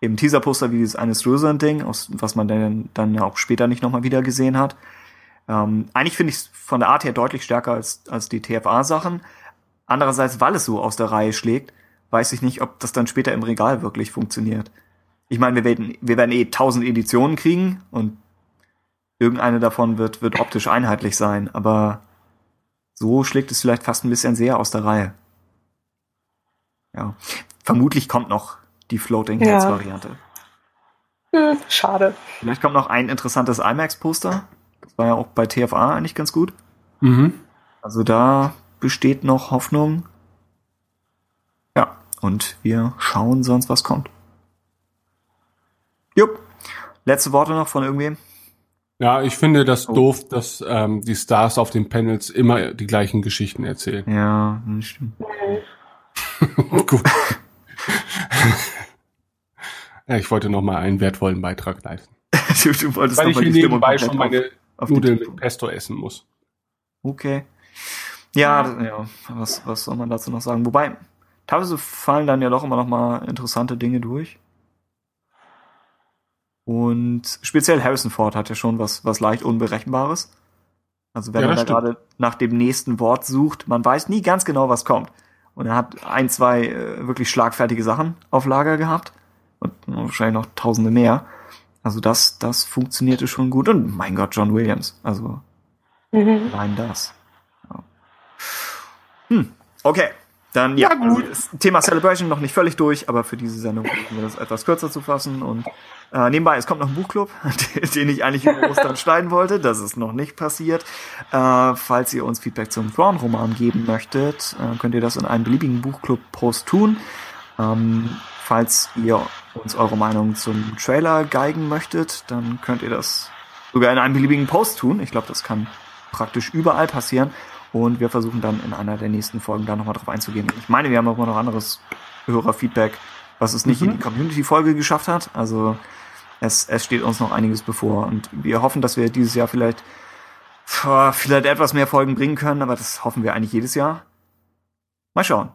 eben Teaser-Poster wie dieses eine Strusan-Ding, aus- was man dann, dann auch später nicht nochmal wieder gesehen hat? Ähm, eigentlich finde ich es von der Art her deutlich stärker als, als die TFA-Sachen. Andererseits, weil es so aus der Reihe schlägt, weiß ich nicht, ob das dann später im Regal wirklich funktioniert. Ich meine, wir werden, wir werden eh tausend Editionen kriegen und irgendeine davon wird, wird optisch einheitlich sein, aber so schlägt es vielleicht fast ein bisschen sehr aus der Reihe. Ja. Vermutlich kommt noch die Floating Heads Ja. Variante. Hm, schade. Vielleicht kommt noch ein interessantes IMAX-Poster. Das war ja auch bei TFA eigentlich ganz gut. Mhm. Also da besteht noch Hoffnung. Ja, und wir schauen sonst, was kommt. Jupp. Letzte Worte noch von irgendwem? Ja, ich finde das Oh. doof, dass ähm, die Stars auf den Panels immer die gleichen Geschichten erzählen. Ja, stimmt. Gut. Ja, ich wollte noch mal einen wertvollen Beitrag leisten. du, du wolltest Weil noch ich mal die nebenbei schon meine auf, auf Nudeln mit Pesto essen muss. Okay. Ja, ja, was, was soll man dazu noch sagen? Wobei, teilweise fallen dann ja doch immer noch mal interessante Dinge durch. Und speziell Harrison Ford hat ja schon was, was leicht Unberechenbares. Also wenn Ja, er da gerade nach dem nächsten Wort sucht, man weiß nie ganz genau, was kommt. Und er hat ein, zwei äh, wirklich schlagfertige Sachen auf Lager gehabt. Und wahrscheinlich noch tausende mehr. Also das, das funktionierte schon gut. Und mein Gott, John Williams. Also Mhm. Nein, das. Ja. Hm, okay. Dann ja, Ja, gut. Also, das Thema Celebration noch nicht völlig durch, aber für diese Sendung versuchen wir das etwas kürzer zu fassen. Und äh, nebenbei, es kommt noch ein Buchclub, den ich eigentlich über Ostern schneiden wollte. Das ist noch nicht passiert. Äh, falls ihr uns Feedback zum Thrawn-Roman geben möchtet, äh, könnt ihr das in einem beliebigen Buchclub-Post tun. Ähm, falls ihr uns eure Meinung zum Trailer geigen möchtet, dann könnt ihr das sogar in einem beliebigen Post tun. Ich glaube, das kann praktisch überall passieren. Und wir versuchen dann in einer der nächsten Folgen da nochmal drauf einzugehen. Ich meine, wir haben auch noch anderes Hörerfeedback, was es nicht in die Community-Folge geschafft hat. Also es, es steht uns noch einiges bevor. Und wir hoffen, dass wir dieses Jahr vielleicht, vielleicht etwas mehr Folgen bringen können, aber das hoffen wir eigentlich jedes Jahr. Mal schauen.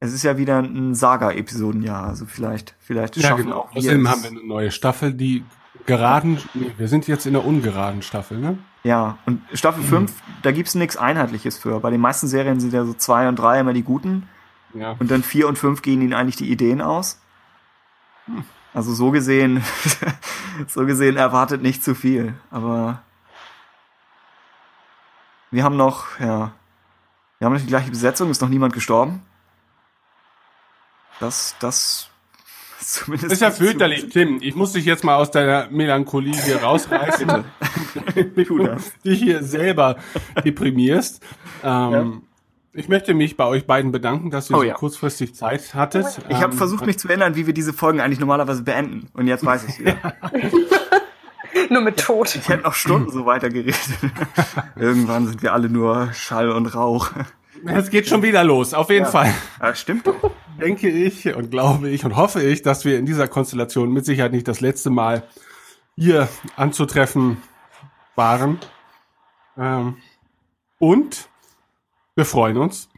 Es ist ja wieder ein Saga-Episodenjahr, also vielleicht, vielleicht Ja, schaffen genau. auch wir Außerdem haben wir eine neue Staffel, die geraden, nee, wir sind jetzt in der ungeraden Staffel, ne? Ja, und Staffel 5, da gibt's nichts Einheitliches für. Bei den meisten Serien sind ja so zwei und drei immer die guten. Ja. Und dann vier und fünf gehen ihnen eigentlich die Ideen aus. Also so gesehen, so gesehen erwartet nicht zu viel. Aber wir haben noch, ja, wir haben noch die gleiche Besetzung, ist noch niemand gestorben. Das, das zumindest. Das ist ja fürchterlich, Tim. Ich muss dich jetzt mal aus deiner Melancholie hier rausreißen, Bitte. Tu das. dich hier selber deprimierst. Ähm, Ich möchte mich bei euch beiden bedanken, dass ihr Oh so ja. kurzfristig Zeit hattet. Ich habe Ähm, versucht, mich zu erinnern, wie wir diese Folgen eigentlich normalerweise beenden. Und jetzt weiß ich wieder. Nur mit Tod. Ich hätte noch Stunden so weitergeredet. Irgendwann sind wir alle nur Schall und Rauch. Es geht schon wieder los, auf jeden Fall. Ja, stimmt doch. Denke ich und glaube ich und hoffe ich, dass wir in dieser Konstellation mit Sicherheit nicht das letzte Mal hier anzutreffen waren. Ähm, und wir freuen uns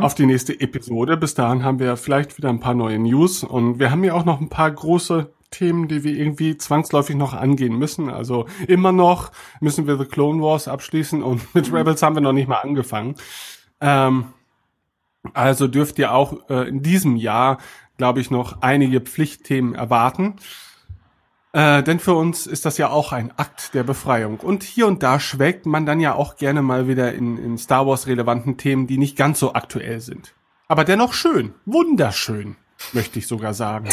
auf die nächste Episode. Bis dahin haben wir vielleicht wieder ein paar neue News und wir haben ja auch noch ein paar große Themen, die wir irgendwie zwangsläufig noch angehen müssen. Also immer noch müssen wir The Clone Wars abschließen und mit Rebels haben wir noch nicht mal angefangen. Ähm, also dürft ihr auch äh, in diesem Jahr, glaube ich, noch einige Pflichtthemen erwarten. Äh, denn für uns ist das ja auch ein Akt der Befreiung. Und hier und da schwelgt man dann ja auch gerne mal wieder in, in Star Wars relevanten Themen, die nicht ganz so aktuell sind. Aber dennoch schön, wunderschön, möchte ich sogar sagen.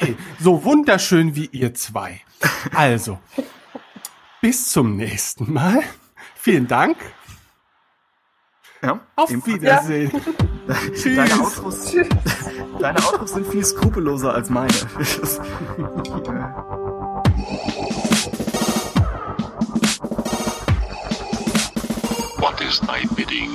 Okay, so wunderschön wie ihr zwei. Also, bis zum nächsten Mal. Vielen Dank. Ja, Auf. Wiedersehen. Deine Tschüss. Outros, deine Outros sind viel skrupelloser als meine. What is thy bidding?